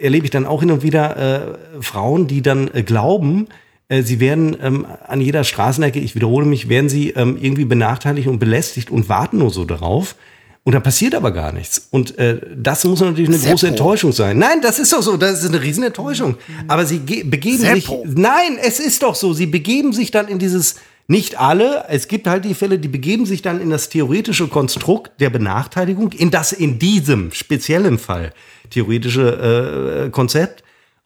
erlebe ich dann auch hin und wieder, äh, Frauen, die dann äh, glauben, äh, sie werden ähm, an jeder Straßenecke, ich wiederhole mich, werden sie ähm, irgendwie benachteiligt und belästigt und warten nur so darauf. Und da passiert aber gar nichts. Und äh, das muss natürlich eine Seppo. große Enttäuschung sein. Nein, das ist doch so, das ist eine riesen Enttäuschung. Aber sie begeben Seppo. sich. Nein, es ist doch so, sie begeben sich dann in dieses nicht alle, es gibt halt die Fälle, die begeben sich dann in das theoretische Konstrukt der Benachteiligung, in das in diesem speziellen Fall theoretische äh, Konzept.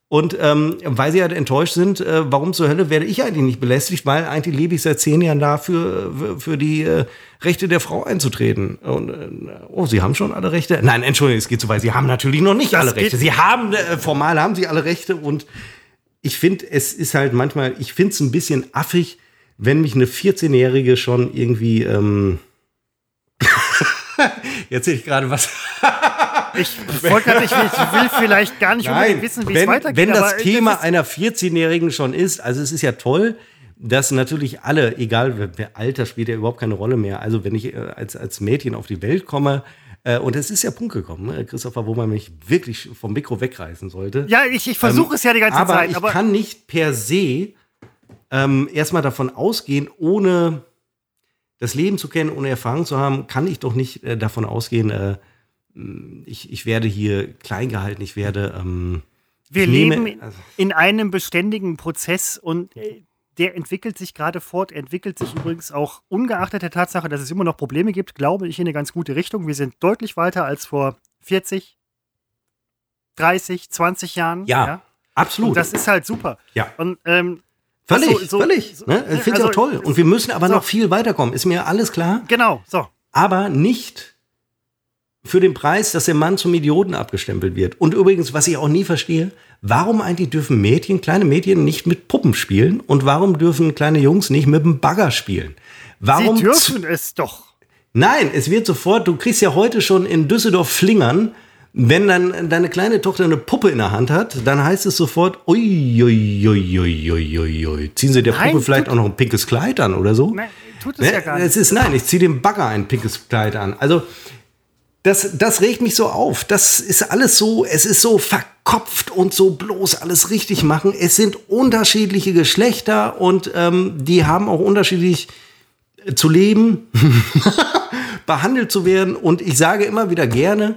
Und ähm, weil sie halt enttäuscht sind, äh, warum zur Hölle werde ich eigentlich nicht belästigt, weil eigentlich lebe ich seit zehn Jahren dafür, für, für die äh, Rechte der Frau einzutreten. Und, äh, oh, Sie haben schon alle Rechte? Nein, Entschuldigung, es geht zu weit. Sie haben natürlich noch nicht das alle Rechte. Sie haben, äh, formal haben Sie alle Rechte und ich finde, es ist halt manchmal, ich finde es ein bisschen affig, wenn mich eine 14-Jährige schon irgendwie. Ähm (laughs) Jetzt sehe ich gerade was. Ich wollte ich will vielleicht gar nicht Nein, wissen, wie es weitergeht. Wenn das Thema einer 14-Jährigen schon ist, also es ist ja toll, dass natürlich alle, egal wer Alter spielt ja überhaupt keine Rolle mehr. Also wenn ich äh, als, als Mädchen auf die Welt komme, äh, und es ist ja Punkt gekommen, ne, Christopher, wo man mich wirklich vom Mikro wegreißen sollte. Ja, ich, ich versuche ähm, es ja die ganze aber Zeit. Ich aber ich kann nicht per se ähm, erstmal davon ausgehen, ohne das Leben zu kennen, ohne Erfahrung zu haben, kann ich doch nicht äh, davon ausgehen, äh, ich, ich werde hier klein gehalten, ich werde. Ähm, Wir nehme, leben also in einem beständigen Prozess und äh, der entwickelt sich gerade fort, entwickelt sich übrigens auch ungeachtet der Tatsache, dass es immer noch Probleme gibt, glaube ich, in eine ganz gute Richtung. Wir sind deutlich weiter als vor 40, 30, 20 Jahren. Ja, absolut. Und das ist halt super. Ja. Und ähm, Völlig, so- so- völlig. so- ne? Ich finde also, auch toll. Und wir müssen aber noch viel weiterkommen. Ist mir alles klar. genau, so. Aber nicht für den Preis, dass der Mann zum Idioten abgestempelt wird. Und übrigens, was ich auch nie verstehe, warum eigentlich dürfen Mädchen, kleine Mädchen nicht mit Puppen spielen und warum dürfen kleine Jungs nicht mit dem Bagger spielen? Warum Sie dürfen es doch. Nein, es wird sofort, du kriegst ja heute schon in Düsseldorf Flingern, wenn dann deine kleine Tochter eine Puppe in der Hand hat, dann heißt es sofort, ui, ui, ui, ui, ui, ui, ui. ziehen sie der Nein, Puppe vielleicht auch noch ein pinkes Kleid an oder so? Nein, tut es ja Ne? gar nicht. Es ist, nein, ich ziehe dem Bagger ein pinkes Kleid an. Also, das, das regt mich so auf. Das ist alles so, es ist so verkopft und so bloß alles richtig machen. Es sind unterschiedliche Geschlechter und ähm, die haben auch unterschiedlich äh, zu leben, (laughs) behandelt zu werden. Und ich sage immer wieder gerne,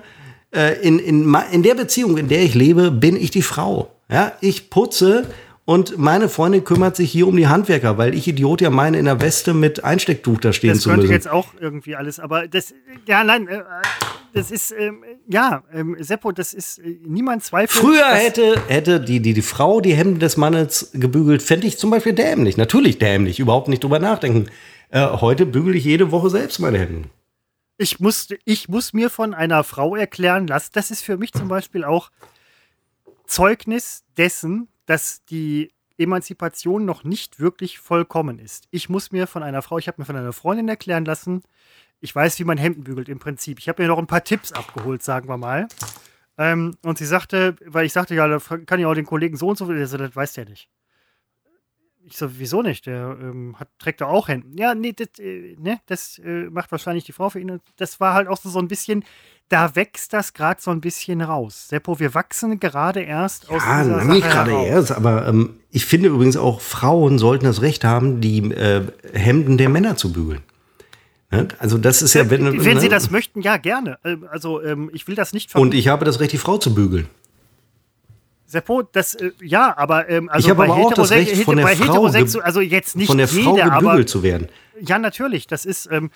äh, in, in, in der Beziehung, in der ich lebe, bin ich die Frau. Ja, ich putze und meine Freundin kümmert sich hier um die Handwerker, weil ich Idiot ja meine in der Weste mit Einstecktuch da stehen Das zu könnte müssen. jetzt auch irgendwie alles, aber das, ja, nein, äh, das ist, ähm, ja, ähm, Seppo, das ist, äh, niemand zweifelt. Früher hätte, hätte die, die, die Frau die Hemden des Mannes gebügelt, fände ich zum Beispiel dämlich. Natürlich dämlich, überhaupt nicht drüber nachdenken. Äh, heute bügele ich jede Woche selbst meine Hemden. Ich muss, ich muss mir von einer Frau erklären lassen, das ist für mich zum Beispiel auch Zeugnis dessen, dass die Emanzipation noch nicht wirklich vollkommen ist. Ich muss mir von einer Frau, ich habe mir von einer Freundin erklären lassen, ich weiß, wie man Hemden bügelt im Prinzip. Ich habe mir noch ein paar Tipps abgeholt, sagen wir mal. Ähm, und sie sagte, weil ich sagte, ja, da kann ich auch den Kollegen so und so, so, das weiß der nicht. Ich so, wieso nicht? Der ähm, hat, trägt doch auch Hemden. Ja, nee, das, äh, ne, das äh, macht wahrscheinlich die Frau für ihn. Und das war halt auch so, so ein bisschen, da wächst das gerade so ein bisschen raus. Seppo, wir wachsen gerade erst aus Ah, dieser lange nicht Sache gerade heraus. erst, aber ähm, ich finde übrigens auch, Frauen sollten das Recht haben, die äh, Hemden der Männer zu bügeln. Ne? Also das ist ja, wenn, Wenn ne? Sie das möchten, ja, gerne. Ähm, Also, ähm, ich will das nicht Und ich habe das Recht, die Frau zu bügeln. Seppo, das, äh, ja, aber ähm, also Ich habe bei, aber auch das Recht, von der Frau also jetzt nicht Von der Frau jeder, aber gebügelt zu werden. Ja, natürlich. Das ist, ähm,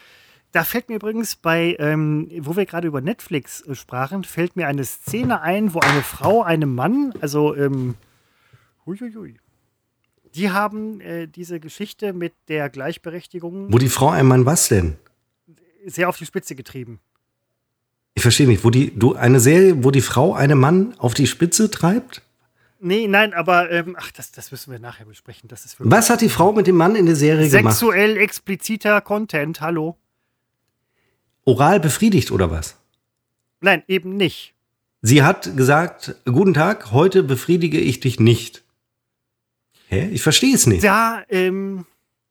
da fällt mir übrigens bei, ähm, wo wir gerade über Netflix äh, sprachen, fällt mir eine Szene ein, wo eine Frau einem Mann, also, ähm, huiuiui, die haben äh, diese Geschichte mit der Gleichberechtigung Wo die Frau einem Mann was denn? sehr auf die Spitze getrieben. Ich verstehe nicht. Wo die, du, eine Serie, wo die Frau einen Mann auf die Spitze treibt? Nee, nein, aber, ähm, ach, das, das müssen wir nachher besprechen. Das ist Was hat die Frau mit dem Mann in der Serie gemacht? sexuell expliziter Content, hallo? Oral befriedigt oder was? Nein, eben nicht. Sie hat gesagt, guten Tag, heute befriedige ich dich nicht. Hä? Ich verstehe es nicht. Da, ähm,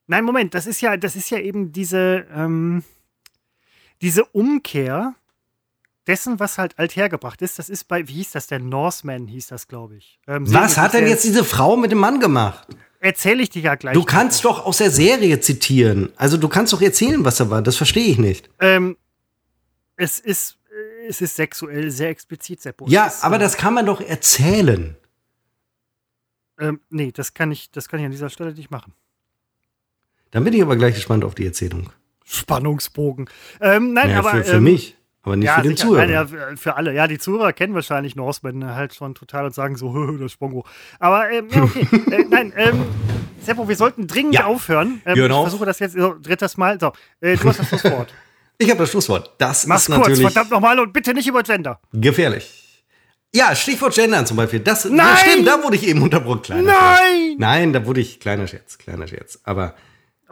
nein, Moment, das ist ja, das ist ja eben diese, ähm, diese Umkehr dessen, was halt althergebracht ist. Das ist bei, wie hieß das denn? Norseman hieß das, glaube ich. Ähm, Was hat denn jetzt diese Frau mit dem Mann gemacht? Erzähle ich dir ja gleich. Du kannst doch aus der Serie zitieren. Also du kannst doch erzählen, was da war. Das verstehe ich nicht. Ähm, es ist, es ist sexuell sehr explizit, Seppo. Es Ja, ist, aber das kann man doch erzählen. Ähm, nee, das kann ich, das kann ich an dieser Stelle nicht machen. Dann bin ich aber gleich gespannt auf die Erzählung. Spannungsbogen. Ähm, nein, Ja, aber. für, für ähm, mich, aber nicht ja, für den sicher. Zuhörer. Nein, ja, für- alle. Ja, die Zuhörer kennen wahrscheinlich Norseman halt schon total und sagen so, "Hö, (laughs) das Spongo. Aber ähm, ja, okay. (laughs) äh, nein, ähm, Seppo, wir sollten dringend Ja. aufhören. Ähm, Genau. Ich versuche das jetzt so, drittes Mal. So, äh, du hast das Schlusswort. (laughs) Ich habe das Schlusswort. Das Mach's ist kurz, natürlich verdammt nochmal und bitte nicht über Gender. gefährlich. Ja, Stichwort Gendern zum Beispiel. Das, Nein! Ja, stimmt, da wurde ich eben unterbrochen. Kleiner Nein! Scherz. Nein, da wurde ich, kleiner Scherz, kleiner Scherz. Aber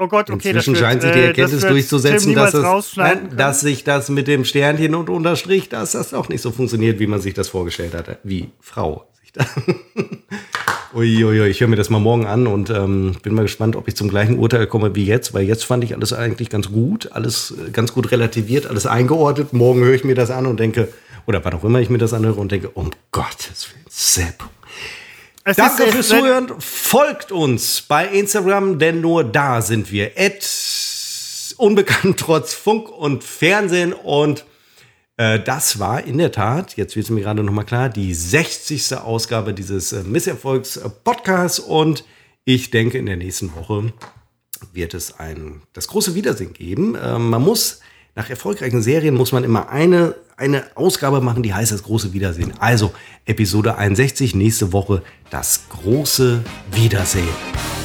Oh Gott, okay, inzwischen das scheint sich die äh, Erkenntnis das durchzusetzen, dass, es, nein, dass sich das mit dem Sternchen und Unterstrich, dass das auch nicht so funktioniert, wie man sich das vorgestellt hatte. Wie Frau sich da. (laughs) Uiuiui, ich höre mir das mal morgen an und ähm, bin mal gespannt, ob ich zum gleichen Urteil komme wie jetzt, weil jetzt fand ich alles eigentlich ganz gut, alles äh, ganz gut relativiert, alles eingeordnet. Morgen höre ich mir das an und denke, oder wann auch immer ich mir das anhöre und denke, um Gottes Willen, Sepp. Es Danke ist, äh, fürs Zuhören. Folgt uns bei Instagram, denn nur da sind wir. At unbekannt (laughs) trotz Funk und Fernsehen. Und äh, das war in der Tat, jetzt wird es mir gerade nochmal klar, die 60. Ausgabe dieses äh, Misserfolgs-Podcasts. Und ich denke, in der nächsten Woche wird es ein, das große Wiedersehen geben. Ähm, man muss nach erfolgreichen Serien muss man immer eine, eine Ausgabe machen, die heißt das große Wiedersehen. Also Episode 61, nächste Woche das große Wiedersehen.